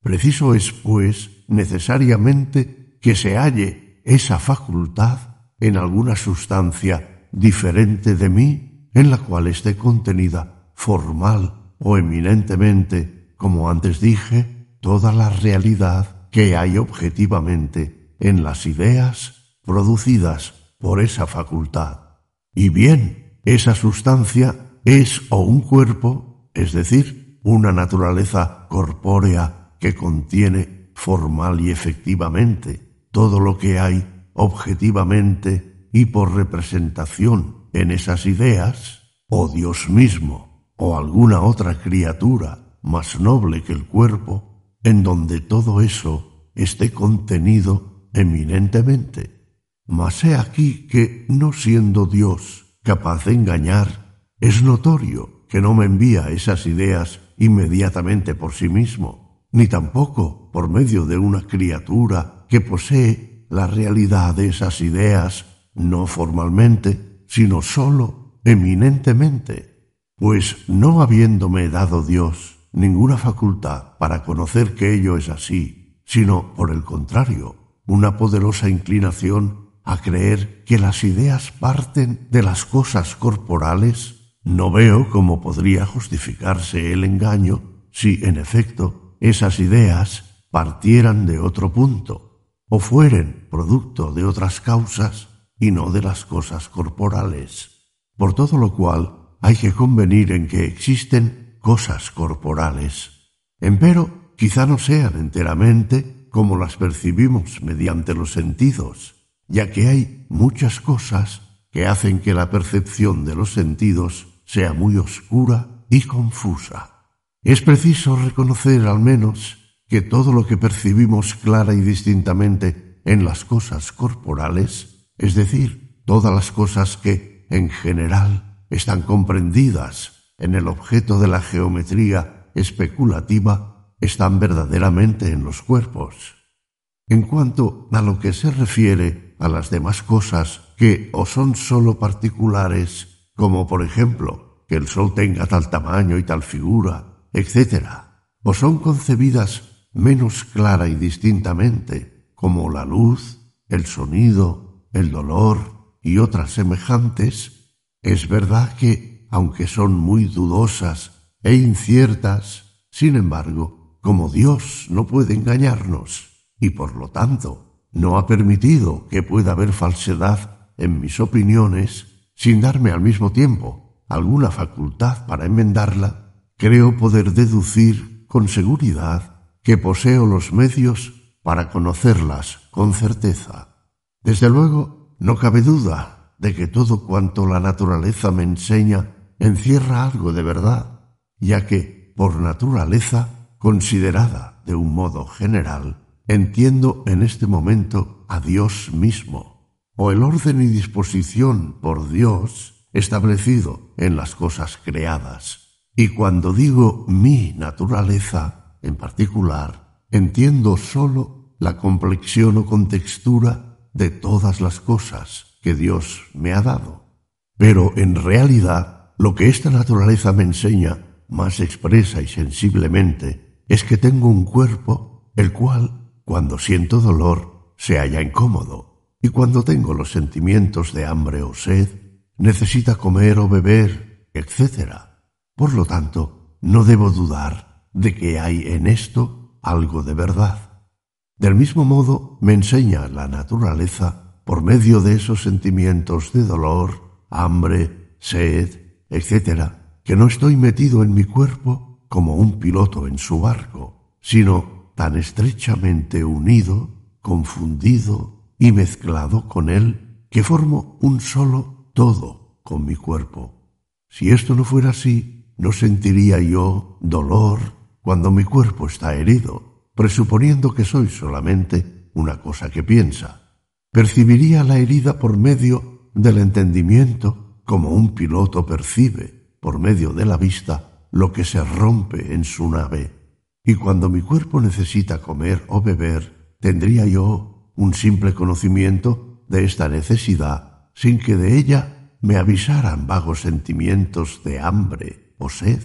preciso es, pues, necesariamente que se halle esa facultad en alguna sustancia diferente de mí en la cual esté contenida formal o eminentemente, como antes dije, toda la realidad que hay objetivamente en las ideas producidas por esa facultad. Y bien, esa sustancia es o un cuerpo, es decir, una naturaleza corpórea que contiene formal y efectivamente todo lo que hay objetivamente y por representación en esas ideas, o Dios mismo, o alguna otra criatura más noble que el cuerpo, en donde todo eso esté contenido eminentemente. Mas he aquí que, no siendo Dios, capaz de engañar, es notorio que no me envía esas ideas inmediatamente por sí mismo, ni tampoco por medio de una criatura que posee la realidad de esas ideas, no formalmente, sino sólo eminentemente, pues no habiéndome dado Dios ninguna facultad para conocer que ello es así, sino por el contrario, una poderosa inclinación a creer que las ideas parten de las cosas corporales, no veo cómo podría justificarse el engaño si, en efecto, esas ideas partieran de otro punto, o fueren producto de otras causas y no de las cosas corporales. Por todo lo cual hay que convenir en que existen cosas corporales. Empero, quizá no sean enteramente como las percibimos mediante los sentidos, ya que hay muchas cosas que hacen que la percepción de los sentidos sea muy oscura y confusa. Es preciso reconocer al menos que todo lo que percibimos clara y distintamente en las cosas corporales, es decir, todas las cosas que, en general, están comprendidas en el objeto de la geometría especulativa, están verdaderamente en los cuerpos. En cuanto a lo que se refiere a las demás cosas que o son sólo particulares, como por ejemplo que el sol tenga tal tamaño y tal figura, etc., o son concebidas menos clara y distintamente, como la luz, el sonido, el dolor y otras semejantes, es verdad que, aunque son muy dudosas e inciertas, sin embargo, como Dios no puede engañarnos, y por lo tanto no ha permitido que pueda haber falsedad en mis opiniones sin darme al mismo tiempo alguna facultad para enmendarla, creo poder deducir con seguridad que poseo los medios para conocerlas con certeza. Desde luego, no cabe duda de que todo cuanto la naturaleza me enseña encierra algo de verdad, ya que, por naturaleza, considerada de un modo general, entiendo en este momento a Dios mismo, o el orden y disposición por Dios establecido en las cosas creadas. Y cuando digo mi naturaleza, en particular, entiendo sólo la complexión o contextura de todas las cosas que Dios me ha dado. Pero en realidad, lo que esta naturaleza me enseña más expresa y sensiblemente es que tengo un cuerpo el cual cuando siento dolor, se halla incómodo, y cuando tengo los sentimientos de hambre o sed, necesita comer o beber, etc. Por lo tanto, no debo dudar de que hay en esto algo de verdad. Del mismo modo, me enseña la naturaleza, por medio de esos sentimientos de dolor, hambre, sed, etc., que no estoy metido en mi cuerpo como un piloto en su barco, sino tan estrechamente unido, confundido y mezclado con él, que formo un solo todo con mi cuerpo. Si esto no fuera así, no sentiría yo dolor cuando mi cuerpo está herido, presuponiendo que soy solamente una cosa que piensa. Percibiría la herida por medio del entendimiento como un piloto percibe, por medio de la vista, lo que se rompe en su nave y cuando mi cuerpo necesita comer o beber, tendría yo un simple conocimiento de esta necesidad sin que de ella me avisaran vagos sentimientos de hambre o sed,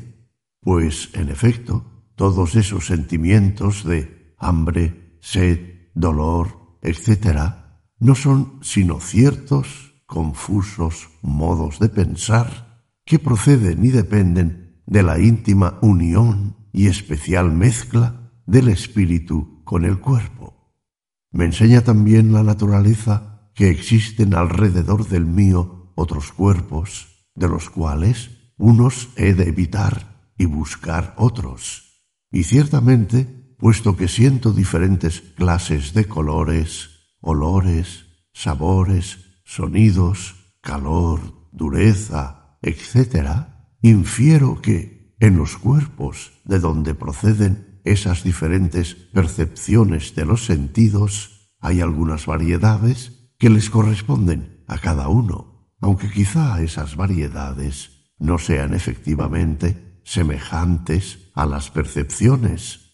pues, en efecto, todos esos sentimientos de hambre, sed, dolor, etc., no son sino ciertos, confusos modos de pensar que proceden y dependen de la íntima unión y especial mezcla del espíritu con el cuerpo. Me enseña también la naturaleza que existen alrededor del mío otros cuerpos, de los cuales unos he de evitar y buscar otros. Y ciertamente, puesto que siento diferentes clases de colores, olores, sabores, sonidos, calor, dureza, etc., infiero que en los cuerpos de donde proceden esas diferentes percepciones de los sentidos hay algunas variedades que les corresponden a cada uno, aunque quizá esas variedades no sean efectivamente semejantes a las percepciones,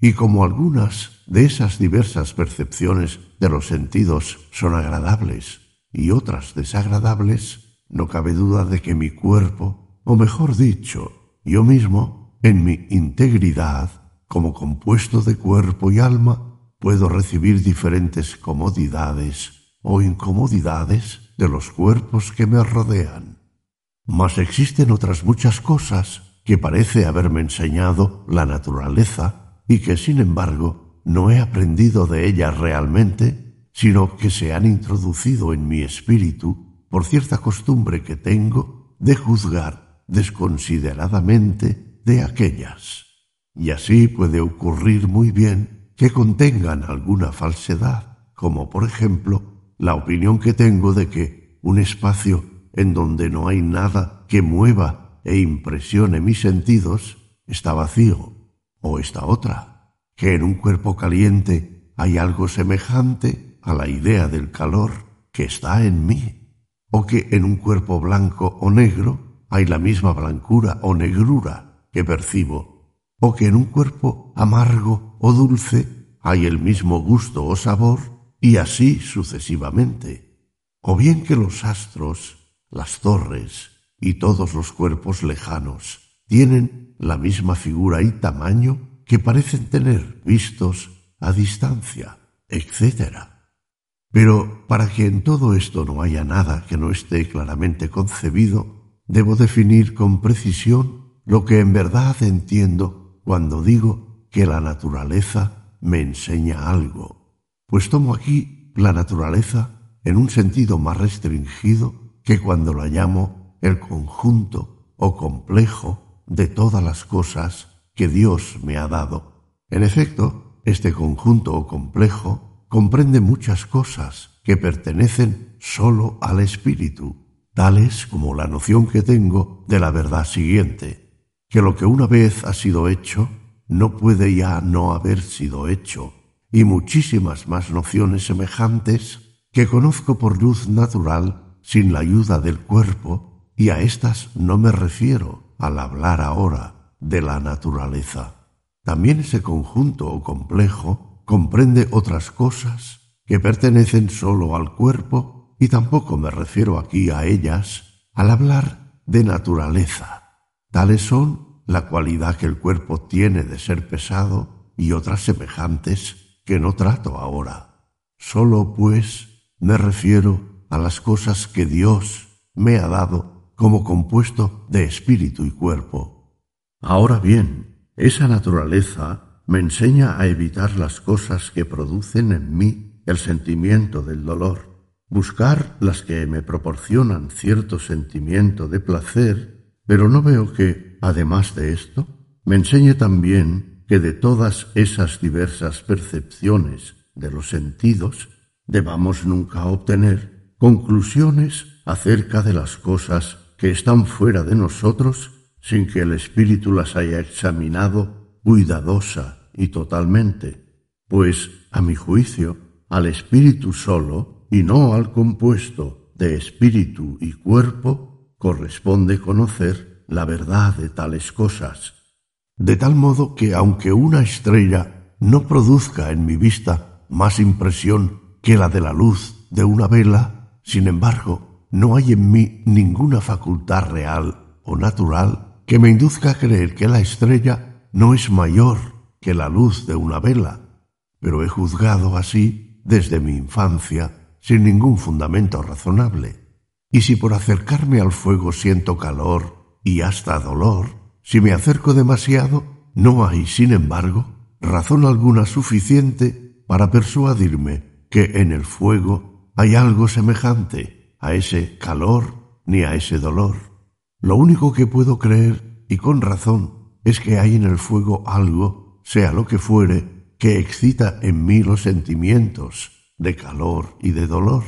y como algunas de esas diversas percepciones de los sentidos son agradables y otras desagradables, no cabe duda de que mi cuerpo, o mejor dicho, yo mismo, en mi integridad, como compuesto de cuerpo y alma, puedo recibir diferentes comodidades o incomodidades de los cuerpos que me rodean. Mas existen otras muchas cosas que parece haberme enseñado la naturaleza y que sin embargo no he aprendido de ellas realmente, sino que se han introducido en mi espíritu por cierta costumbre que tengo de juzgar desconsideradamente de aquellas. Y así puede ocurrir muy bien que contengan alguna falsedad, como por ejemplo la opinión que tengo de que un espacio en donde no hay nada que mueva e impresione mis sentidos está vacío, o esta otra, que en un cuerpo caliente hay algo semejante a la idea del calor que está en mí, o que en un cuerpo blanco o negro hay la misma blancura o negrura que percibo o que en un cuerpo amargo o dulce hay el mismo gusto o sabor, y así sucesivamente. O bien que los astros, las torres y todos los cuerpos lejanos tienen la misma figura y tamaño que parecen tener vistos a distancia, etc. Pero para que en todo esto no haya nada que no esté claramente concebido, debo definir con precisión lo que en verdad entiendo cuando digo que la naturaleza me enseña algo, pues tomo aquí la naturaleza en un sentido más restringido que cuando la llamo el conjunto o complejo de todas las cosas que Dios me ha dado. En efecto, este conjunto o complejo comprende muchas cosas que pertenecen sólo al espíritu, tales como la noción que tengo de la verdad siguiente que lo que una vez ha sido hecho no puede ya no haber sido hecho, y muchísimas más nociones semejantes que conozco por luz natural sin la ayuda del cuerpo, y a estas no me refiero al hablar ahora de la naturaleza. También ese conjunto o complejo comprende otras cosas que pertenecen sólo al cuerpo, y tampoco me refiero aquí a ellas al hablar de naturaleza Tales son la cualidad que el cuerpo tiene de ser pesado y otras semejantes que no trato ahora. Solo, pues, me refiero a las cosas que Dios me ha dado como compuesto de espíritu y cuerpo. Ahora bien, esa naturaleza me enseña a evitar las cosas que producen en mí el sentimiento del dolor, buscar las que me proporcionan cierto sentimiento de placer pero no veo que, además de esto, me enseñe también que de todas esas diversas percepciones de los sentidos debamos nunca obtener conclusiones acerca de las cosas que están fuera de nosotros sin que el espíritu las haya examinado cuidadosa y totalmente, pues, a mi juicio, al espíritu solo y no al compuesto de espíritu y cuerpo corresponde conocer la verdad de tales cosas, de tal modo que aunque una estrella no produzca en mi vista más impresión que la de la luz de una vela, sin embargo, no hay en mí ninguna facultad real o natural que me induzca a creer que la estrella no es mayor que la luz de una vela, pero he juzgado así desde mi infancia sin ningún fundamento razonable. Y si por acercarme al fuego siento calor y hasta dolor, si me acerco demasiado, no hay, sin embargo, razón alguna suficiente para persuadirme que en el fuego hay algo semejante a ese calor ni a ese dolor. Lo único que puedo creer, y con razón, es que hay en el fuego algo, sea lo que fuere, que excita en mí los sentimientos de calor y de dolor.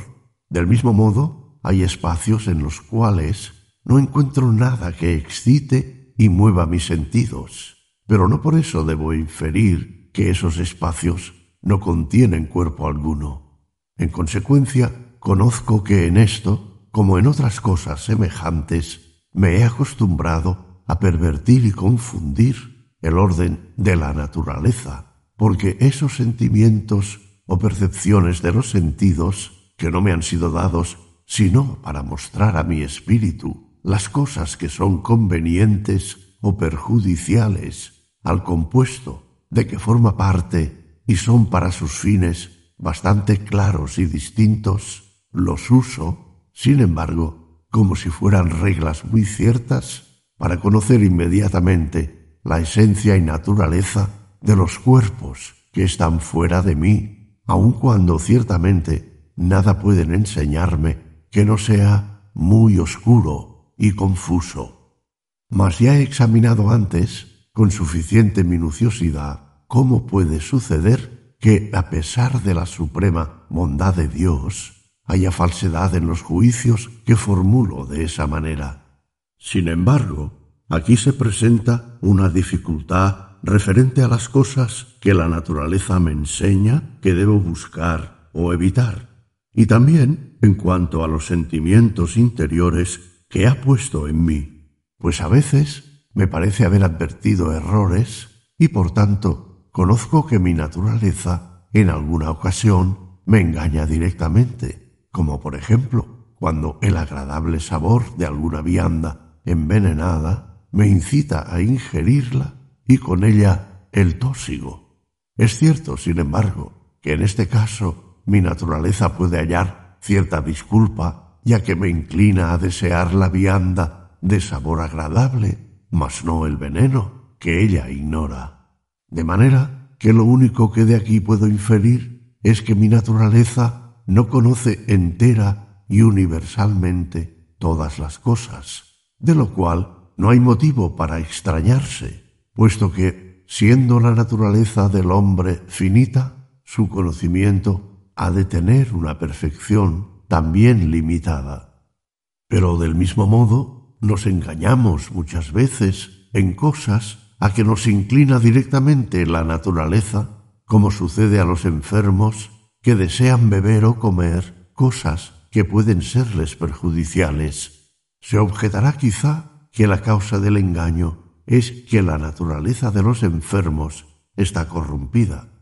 Del mismo modo, hay espacios en los cuales no encuentro nada que excite y mueva mis sentidos, pero no por eso debo inferir que esos espacios no contienen cuerpo alguno. En consecuencia, conozco que en esto como en otras cosas semejantes, me he acostumbrado a pervertir y confundir el orden de la naturaleza, porque esos sentimientos o percepciones de los sentidos que no me han sido dados sino para mostrar a mi espíritu las cosas que son convenientes o perjudiciales al compuesto de que forma parte y son para sus fines bastante claros y distintos, los uso, sin embargo, como si fueran reglas muy ciertas para conocer inmediatamente la esencia y naturaleza de los cuerpos que están fuera de mí, aun cuando ciertamente nada pueden enseñarme que no sea muy oscuro y confuso. Mas ya he examinado antes, con suficiente minuciosidad, cómo puede suceder que, a pesar de la suprema bondad de Dios, haya falsedad en los juicios que formulo de esa manera. Sin embargo, aquí se presenta una dificultad referente a las cosas que la naturaleza me enseña que debo buscar o evitar, y también en cuanto a los sentimientos interiores que ha puesto en mí, pues a veces me parece haber advertido errores y por tanto conozco que mi naturaleza en alguna ocasión me engaña directamente, como por ejemplo cuando el agradable sabor de alguna vianda envenenada me incita a ingerirla y con ella el tóxigo. Es cierto, sin embargo, que en este caso mi naturaleza puede hallar cierta disculpa, ya que me inclina a desear la vianda de sabor agradable, mas no el veneno, que ella ignora. De manera que lo único que de aquí puedo inferir es que mi naturaleza no conoce entera y universalmente todas las cosas, de lo cual no hay motivo para extrañarse puesto que, siendo la naturaleza del hombre finita, su conocimiento ha de tener una perfección también limitada. Pero del mismo modo, nos engañamos muchas veces en cosas a que nos inclina directamente la naturaleza, como sucede a los enfermos que desean beber o comer cosas que pueden serles perjudiciales. Se objetará quizá que la causa del engaño es que la naturaleza de los enfermos está corrompida.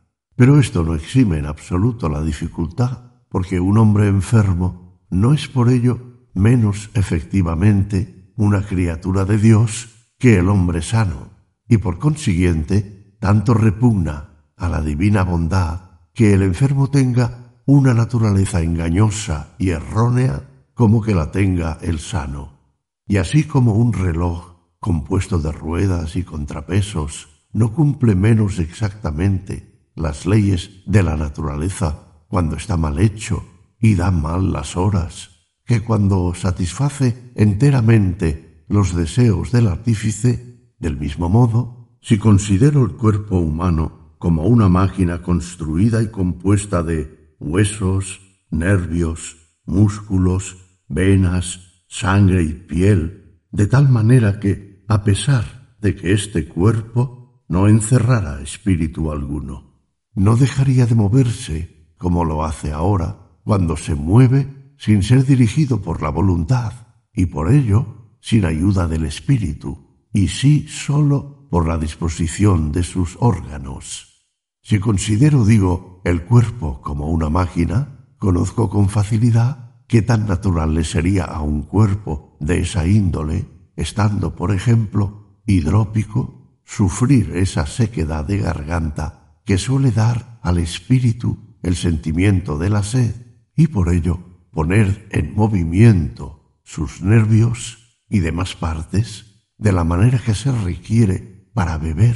Pero esto no exime en absoluto la dificultad, porque un hombre enfermo no es por ello menos efectivamente una criatura de Dios que el hombre sano, y por consiguiente tanto repugna a la divina bondad que el enfermo tenga una naturaleza engañosa y errónea como que la tenga el sano. Y así como un reloj compuesto de ruedas y contrapesos, no cumple menos exactamente las leyes de la naturaleza cuando está mal hecho y da mal las horas, que cuando satisface enteramente los deseos del artífice, del mismo modo, si considero el cuerpo humano como una máquina construida y compuesta de huesos, nervios, músculos, venas, sangre y piel, de tal manera que a pesar de que este cuerpo no encerrara espíritu alguno. No dejaría de moverse como lo hace ahora, cuando se mueve sin ser dirigido por la voluntad y por ello sin ayuda del espíritu, y sí sólo por la disposición de sus órganos. Si considero, digo, el cuerpo como una máquina, conozco con facilidad qué tan natural le sería a un cuerpo de esa índole estando, por ejemplo, hidrópico, sufrir esa sequedad de garganta que suele dar al espíritu el sentimiento de la sed y por ello poner en movimiento sus nervios y demás partes de la manera que se requiere para beber,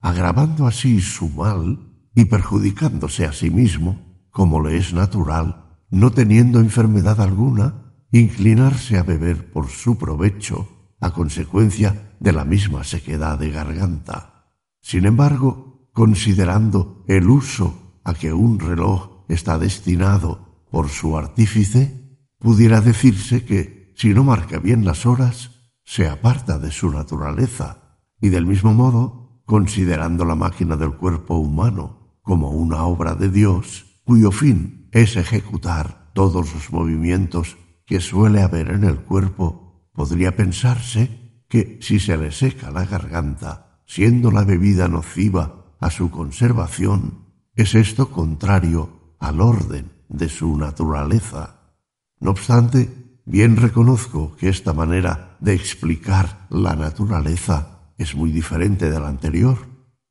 agravando así su mal y perjudicándose a sí mismo, como le es natural, no teniendo enfermedad alguna, inclinarse a beber por su provecho a consecuencia de la misma sequedad de garganta. Sin embargo, considerando el uso a que un reloj está destinado por su artífice, pudiera decirse que, si no marca bien las horas, se aparta de su naturaleza, y del mismo modo, considerando la máquina del cuerpo humano como una obra de Dios, cuyo fin es ejecutar todos los movimientos que suele haber en el cuerpo, podría pensarse que si se le seca la garganta, siendo la bebida nociva a su conservación, es esto contrario al orden de su naturaleza. No obstante, bien reconozco que esta manera de explicar la naturaleza es muy diferente de la anterior,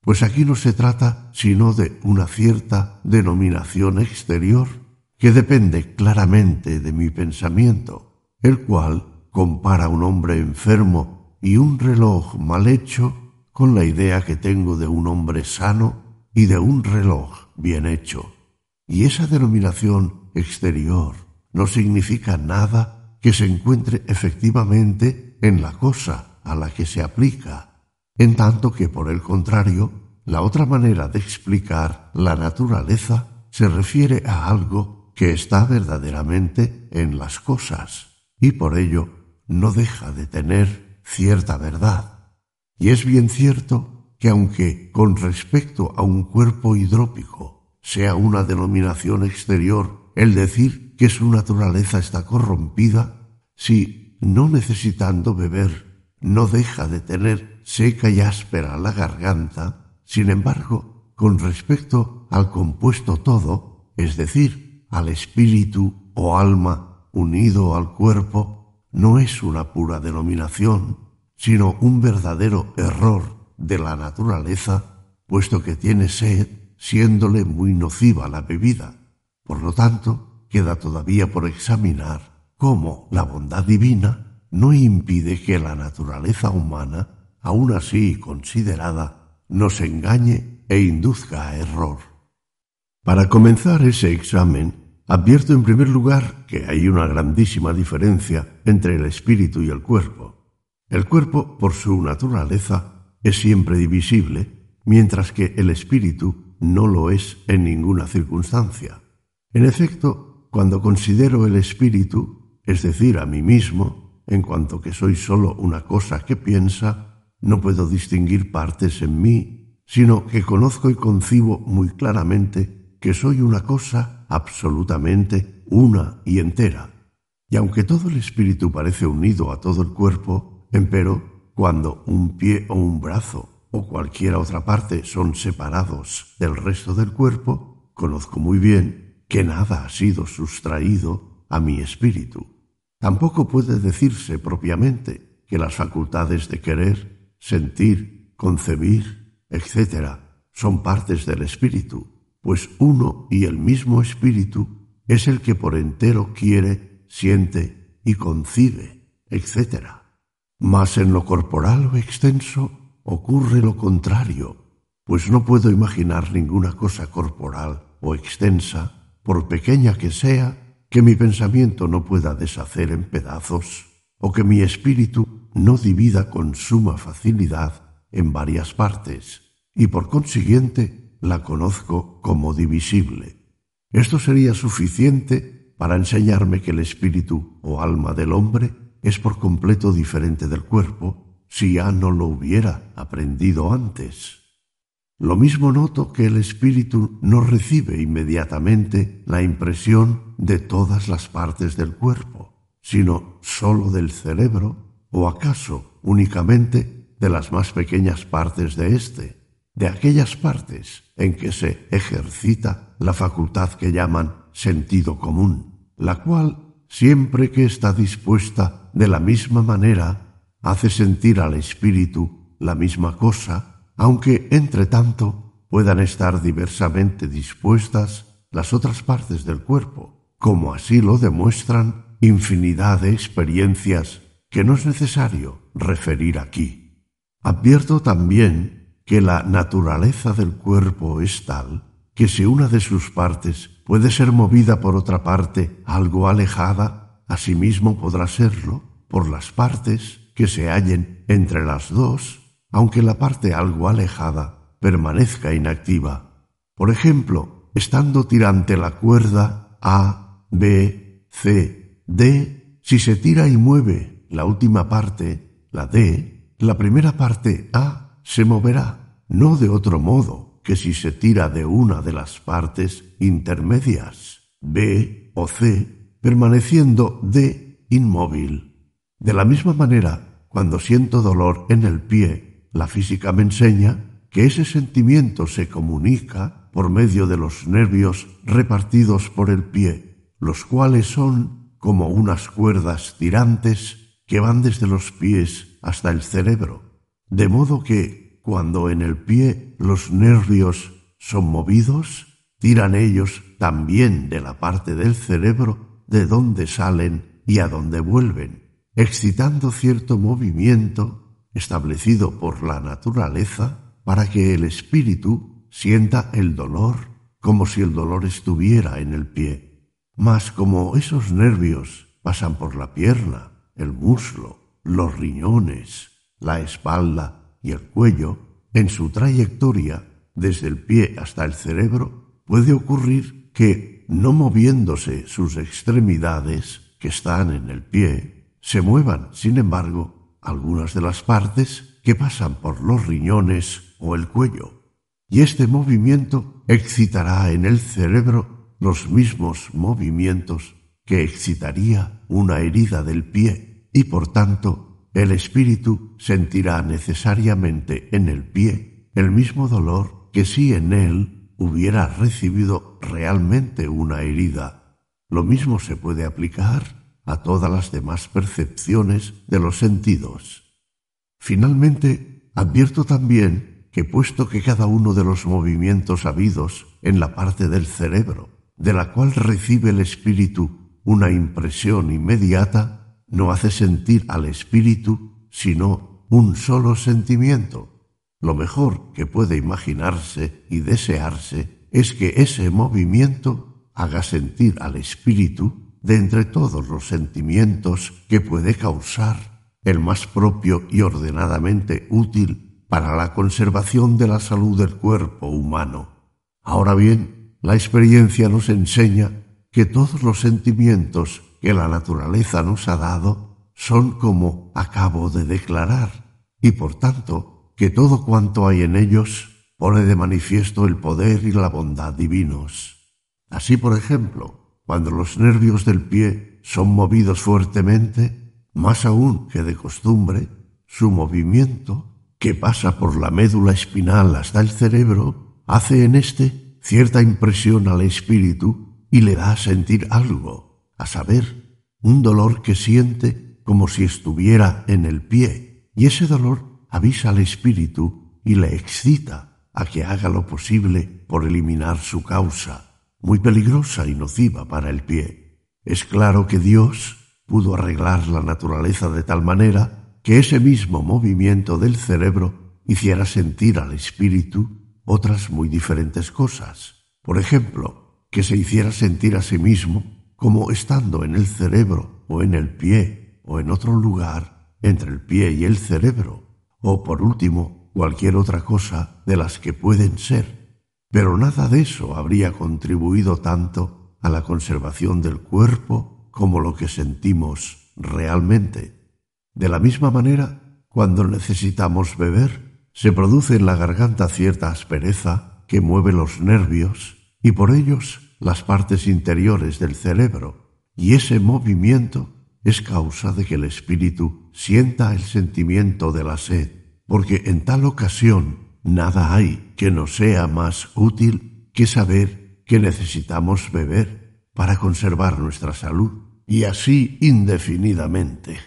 pues aquí no se trata sino de una cierta denominación exterior que depende claramente de mi pensamiento, el cual compara un hombre enfermo y un reloj mal hecho con la idea que tengo de un hombre sano y de un reloj bien hecho. Y esa denominación exterior no significa nada que se encuentre efectivamente en la cosa a la que se aplica, en tanto que por el contrario, la otra manera de explicar la naturaleza se refiere a algo que está verdaderamente en las cosas y por ello no deja de tener cierta verdad. Y es bien cierto que aunque con respecto a un cuerpo hidrópico sea una denominación exterior el decir que su naturaleza está corrompida, si no necesitando beber no deja de tener seca y áspera la garganta, sin embargo, con respecto al compuesto todo, es decir, al espíritu o alma unido al cuerpo no es una pura denominación, sino un verdadero error de la naturaleza, puesto que tiene sed, siéndole muy nociva la bebida. Por lo tanto, queda todavía por examinar cómo la bondad divina no impide que la naturaleza humana, aun así considerada, nos engañe e induzca a error. Para comenzar ese examen, advierto en primer lugar que hay una grandísima diferencia entre el espíritu y el cuerpo. El cuerpo, por su naturaleza, es siempre divisible, mientras que el espíritu no lo es en ninguna circunstancia. En efecto, cuando considero el espíritu, es decir, a mí mismo, en cuanto que soy sólo una cosa que piensa, no puedo distinguir partes en mí, sino que conozco y concibo muy claramente que soy una cosa absolutamente una y entera. Y aunque todo el espíritu parece unido a todo el cuerpo, empero, cuando un pie o un brazo o cualquier otra parte son separados del resto del cuerpo, conozco muy bien que nada ha sido sustraído a mi espíritu. Tampoco puede decirse propiamente que las facultades de querer, sentir, concebir, etc., son partes del espíritu, pues uno y el mismo espíritu es el que por entero quiere, siente y concibe, etc. Mas en lo corporal o extenso ocurre lo contrario, pues no puedo imaginar ninguna cosa corporal o extensa, por pequeña que sea, que mi pensamiento no pueda deshacer en pedazos, o que mi espíritu no divida con suma facilidad en varias partes, y por consiguiente la conozco como divisible. Esto sería suficiente para enseñarme que el espíritu o alma del hombre es por completo diferente del cuerpo si ya no lo hubiera aprendido antes. Lo mismo noto que el espíritu no recibe inmediatamente la impresión de todas las partes del cuerpo, sino sólo del cerebro o acaso únicamente de las más pequeñas partes de éste de aquellas partes en que se ejercita la facultad que llaman sentido común, la cual, siempre que está dispuesta de la misma manera, hace sentir al espíritu la misma cosa, aunque entre tanto puedan estar diversamente dispuestas las otras partes del cuerpo, como así lo demuestran infinidad de experiencias que no es necesario referir aquí. Advierto también que la naturaleza del cuerpo es tal que si una de sus partes puede ser movida por otra parte algo alejada, asimismo podrá serlo por las partes que se hallen entre las dos, aunque la parte algo alejada permanezca inactiva. Por ejemplo, estando tirante la cuerda A, B, C, D, si se tira y mueve la última parte, la D, la primera parte A se moverá, no de otro modo que si se tira de una de las partes intermedias, B o C, permaneciendo D inmóvil. De la misma manera, cuando siento dolor en el pie, la física me enseña que ese sentimiento se comunica por medio de los nervios repartidos por el pie, los cuales son como unas cuerdas tirantes que van desde los pies hasta el cerebro, de modo que cuando en el pie los nervios son movidos, tiran ellos también de la parte del cerebro de donde salen y a donde vuelven, excitando cierto movimiento establecido por la naturaleza para que el espíritu sienta el dolor como si el dolor estuviera en el pie. Mas como esos nervios pasan por la pierna, el muslo, los riñones, la espalda y el cuello, en su trayectoria, desde el pie hasta el cerebro, puede ocurrir que, no moviéndose sus extremidades, que están en el pie, se muevan, sin embargo, algunas de las partes que pasan por los riñones o el cuello, y este movimiento excitará en el cerebro los mismos movimientos que excitaría una herida del pie, y por tanto el espíritu sentirá necesariamente en el pie el mismo dolor que si en él hubiera recibido realmente una herida. Lo mismo se puede aplicar a todas las demás percepciones de los sentidos. Finalmente, advierto también que puesto que cada uno de los movimientos habidos en la parte del cerebro, de la cual recibe el espíritu una impresión inmediata, no hace sentir al espíritu sino un solo sentimiento. Lo mejor que puede imaginarse y desearse es que ese movimiento haga sentir al espíritu de entre todos los sentimientos que puede causar el más propio y ordenadamente útil para la conservación de la salud del cuerpo humano. Ahora bien, la experiencia nos enseña que todos los sentimientos que la naturaleza nos ha dado son como acabo de declarar, y por tanto que todo cuanto hay en ellos pone de manifiesto el poder y la bondad divinos. Así, por ejemplo, cuando los nervios del pie son movidos fuertemente, más aún que de costumbre, su movimiento que pasa por la médula espinal hasta el cerebro, hace en éste cierta impresión al espíritu y le da a sentir algo, a saber, un dolor que siente como si estuviera en el pie, y ese dolor avisa al espíritu y le excita a que haga lo posible por eliminar su causa, muy peligrosa y nociva para el pie. Es claro que Dios pudo arreglar la naturaleza de tal manera que ese mismo movimiento del cerebro hiciera sentir al espíritu otras muy diferentes cosas. Por ejemplo, que se hiciera sentir a sí mismo como estando en el cerebro o en el pie o en otro lugar entre el pie y el cerebro, o por último cualquier otra cosa de las que pueden ser. Pero nada de eso habría contribuido tanto a la conservación del cuerpo como lo que sentimos realmente. De la misma manera, cuando necesitamos beber, se produce en la garganta cierta aspereza que mueve los nervios y por ellos las partes interiores del cerebro, y ese movimiento es causa de que el espíritu sienta el sentimiento de la sed, porque en tal ocasión nada hay que nos sea más útil que saber que necesitamos beber para conservar nuestra salud, y así indefinidamente.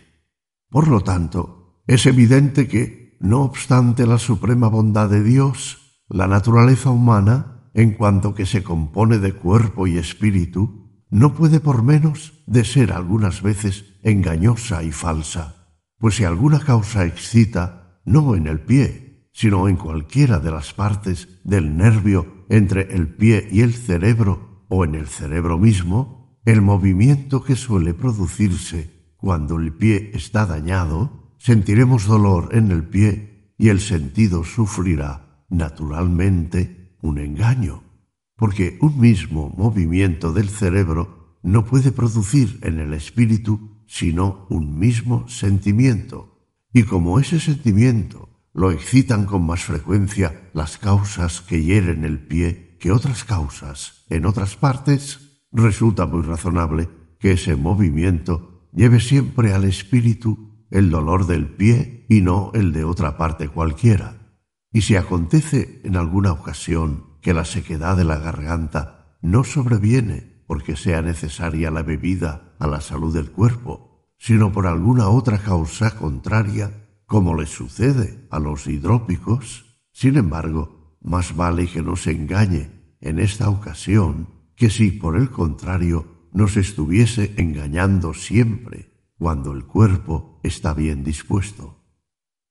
Por lo tanto, es evidente que, no obstante la suprema bondad de Dios, la naturaleza humana, en cuanto que se compone de cuerpo y espíritu, no puede por menos de ser algunas veces engañosa y falsa, pues si alguna causa excita, no en el pie, sino en cualquiera de las partes del nervio entre el pie y el cerebro o en el cerebro mismo, el movimiento que suele producirse cuando el pie está dañado, sentiremos dolor en el pie y el sentido sufrirá, naturalmente, un engaño, porque un mismo movimiento del cerebro no puede producir en el espíritu sino un mismo sentimiento, y como ese sentimiento lo excitan con más frecuencia las causas que hieren el pie que otras causas en otras partes, resulta muy razonable que ese movimiento lleve siempre al espíritu el dolor del pie y no el de otra parte cualquiera. Y si acontece en alguna ocasión que la sequedad de la garganta no sobreviene porque sea necesaria la bebida a la salud del cuerpo, sino por alguna otra causa contraria, como le sucede a los hidrópicos, sin embargo, más vale que no se engañe en esta ocasión que si por el contrario nos estuviese engañando siempre cuando el cuerpo está bien dispuesto.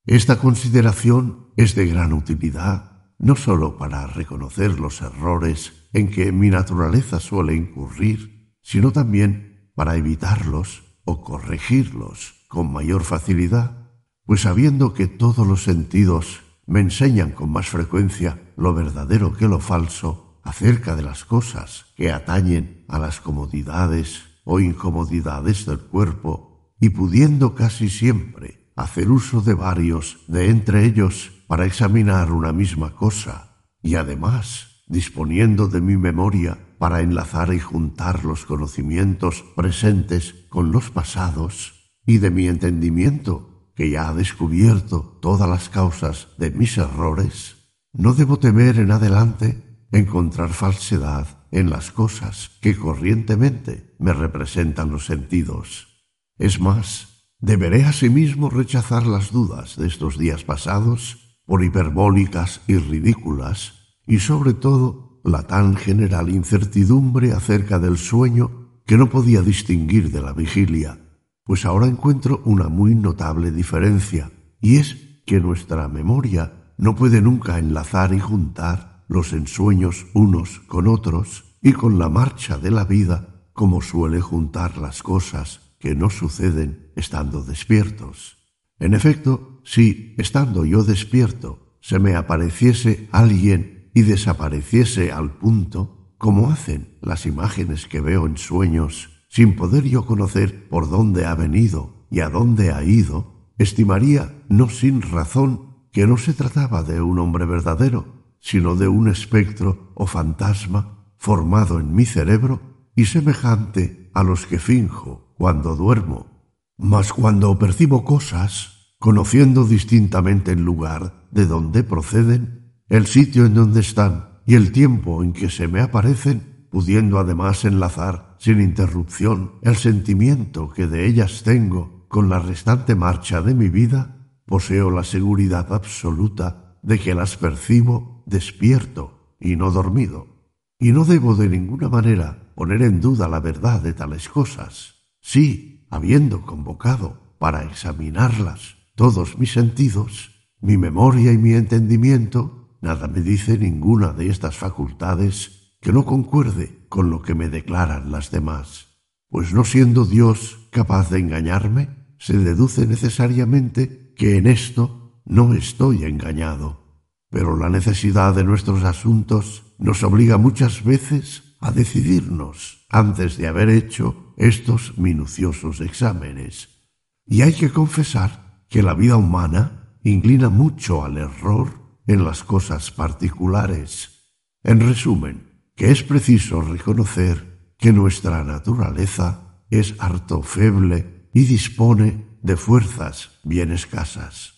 Esta consideración es de gran utilidad, no sólo para reconocer los errores en que mi naturaleza suele incurrir, sino también para evitarlos o corregirlos con mayor facilidad, pues sabiendo que todos los sentidos me enseñan con más frecuencia lo verdadero que lo falso, acerca de las cosas que atañen a las comodidades o incomodidades del cuerpo y pudiendo casi siempre hacer uso de varios de entre ellos para examinar una misma cosa y además disponiendo de mi memoria para enlazar y juntar los conocimientos presentes con los pasados y de mi entendimiento que ya ha descubierto todas las causas de mis errores, no debo temer en adelante encontrar falsedad en las cosas que corrientemente me representan los sentidos. Es más, deberé asimismo rechazar las dudas de estos días pasados por hiperbólicas y ridículas, y sobre todo la tan general incertidumbre acerca del sueño que no podía distinguir de la vigilia, pues ahora encuentro una muy notable diferencia, y es que nuestra memoria no puede nunca enlazar y juntar los ensueños unos con otros y con la marcha de la vida como suele juntar las cosas que no suceden estando despiertos. En efecto, si, estando yo despierto, se me apareciese alguien y desapareciese al punto, como hacen las imágenes que veo en sueños, sin poder yo conocer por dónde ha venido y a dónde ha ido, estimaría, no sin razón, que no se trataba de un hombre verdadero, sino de un espectro o fantasma formado en mi cerebro y semejante a los que finjo cuando duermo. Mas cuando percibo cosas, conociendo distintamente el lugar de donde proceden, el sitio en donde están y el tiempo en que se me aparecen, pudiendo además enlazar sin interrupción el sentimiento que de ellas tengo con la restante marcha de mi vida, poseo la seguridad absoluta de que las percibo despierto y no dormido, y no debo de ninguna manera poner en duda la verdad de tales cosas. Sí, habiendo convocado para examinarlas todos mis sentidos, mi memoria y mi entendimiento, nada me dice ninguna de estas facultades que no concuerde con lo que me declaran las demás. Pues no siendo Dios capaz de engañarme, se deduce necesariamente que en esto no estoy engañado. Pero la necesidad de nuestros asuntos nos obliga muchas veces a decidirnos antes de haber hecho estos minuciosos exámenes. Y hay que confesar que la vida humana inclina mucho al error en las cosas particulares. En resumen, que es preciso reconocer que nuestra naturaleza es harto feble y dispone de fuerzas bien escasas.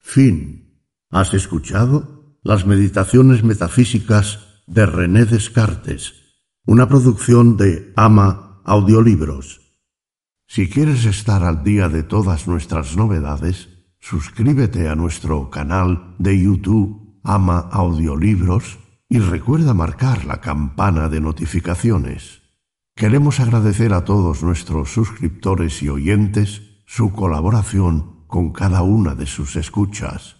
Fin Has escuchado las meditaciones metafísicas de René Descartes, una producción de Ama Audiolibros. Si quieres estar al día de todas nuestras novedades, suscríbete a nuestro canal de YouTube Ama Audiolibros y recuerda marcar la campana de notificaciones. Queremos agradecer a todos nuestros suscriptores y oyentes su colaboración con cada una de sus escuchas.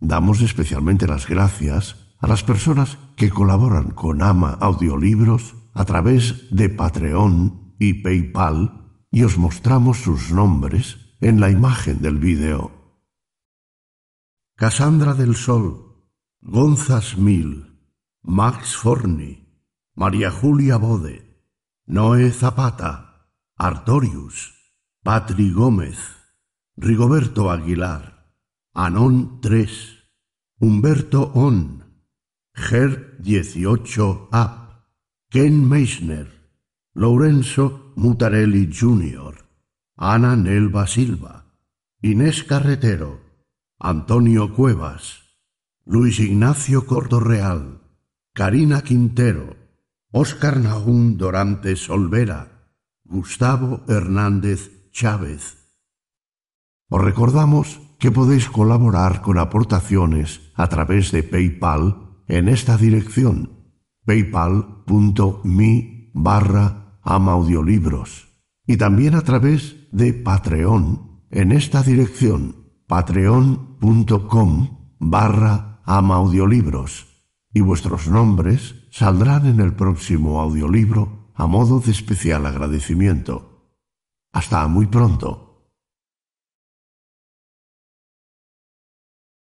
Damos especialmente las gracias a las personas que colaboran con Ama Audiolibros a través de Patreon y PayPal y os mostramos sus nombres en la imagen del vídeo. Casandra del Sol, Gonzas Mil, Max Forni, María Julia Bode, Noé Zapata, Artorius, Patri Gómez, Rigoberto Aguilar, Anón 3, Humberto On, Ger 18 App, Ken Meissner, Lorenzo Mutarelli Jr., Ana Nelva Silva, Inés Carretero, Antonio Cuevas, Luis Ignacio Cordorreal, Karina Quintero, Óscar Nahum Dorantes Olvera, Gustavo Hernández Chávez. Os recordamos que podéis colaborar con aportaciones a través de PayPal en esta dirección paypal.me barra amaudiolibros y también a través de Patreon en esta dirección patreon.com barra y vuestros nombres saldrán en el próximo audiolibro a modo de especial agradecimiento. Hasta muy pronto.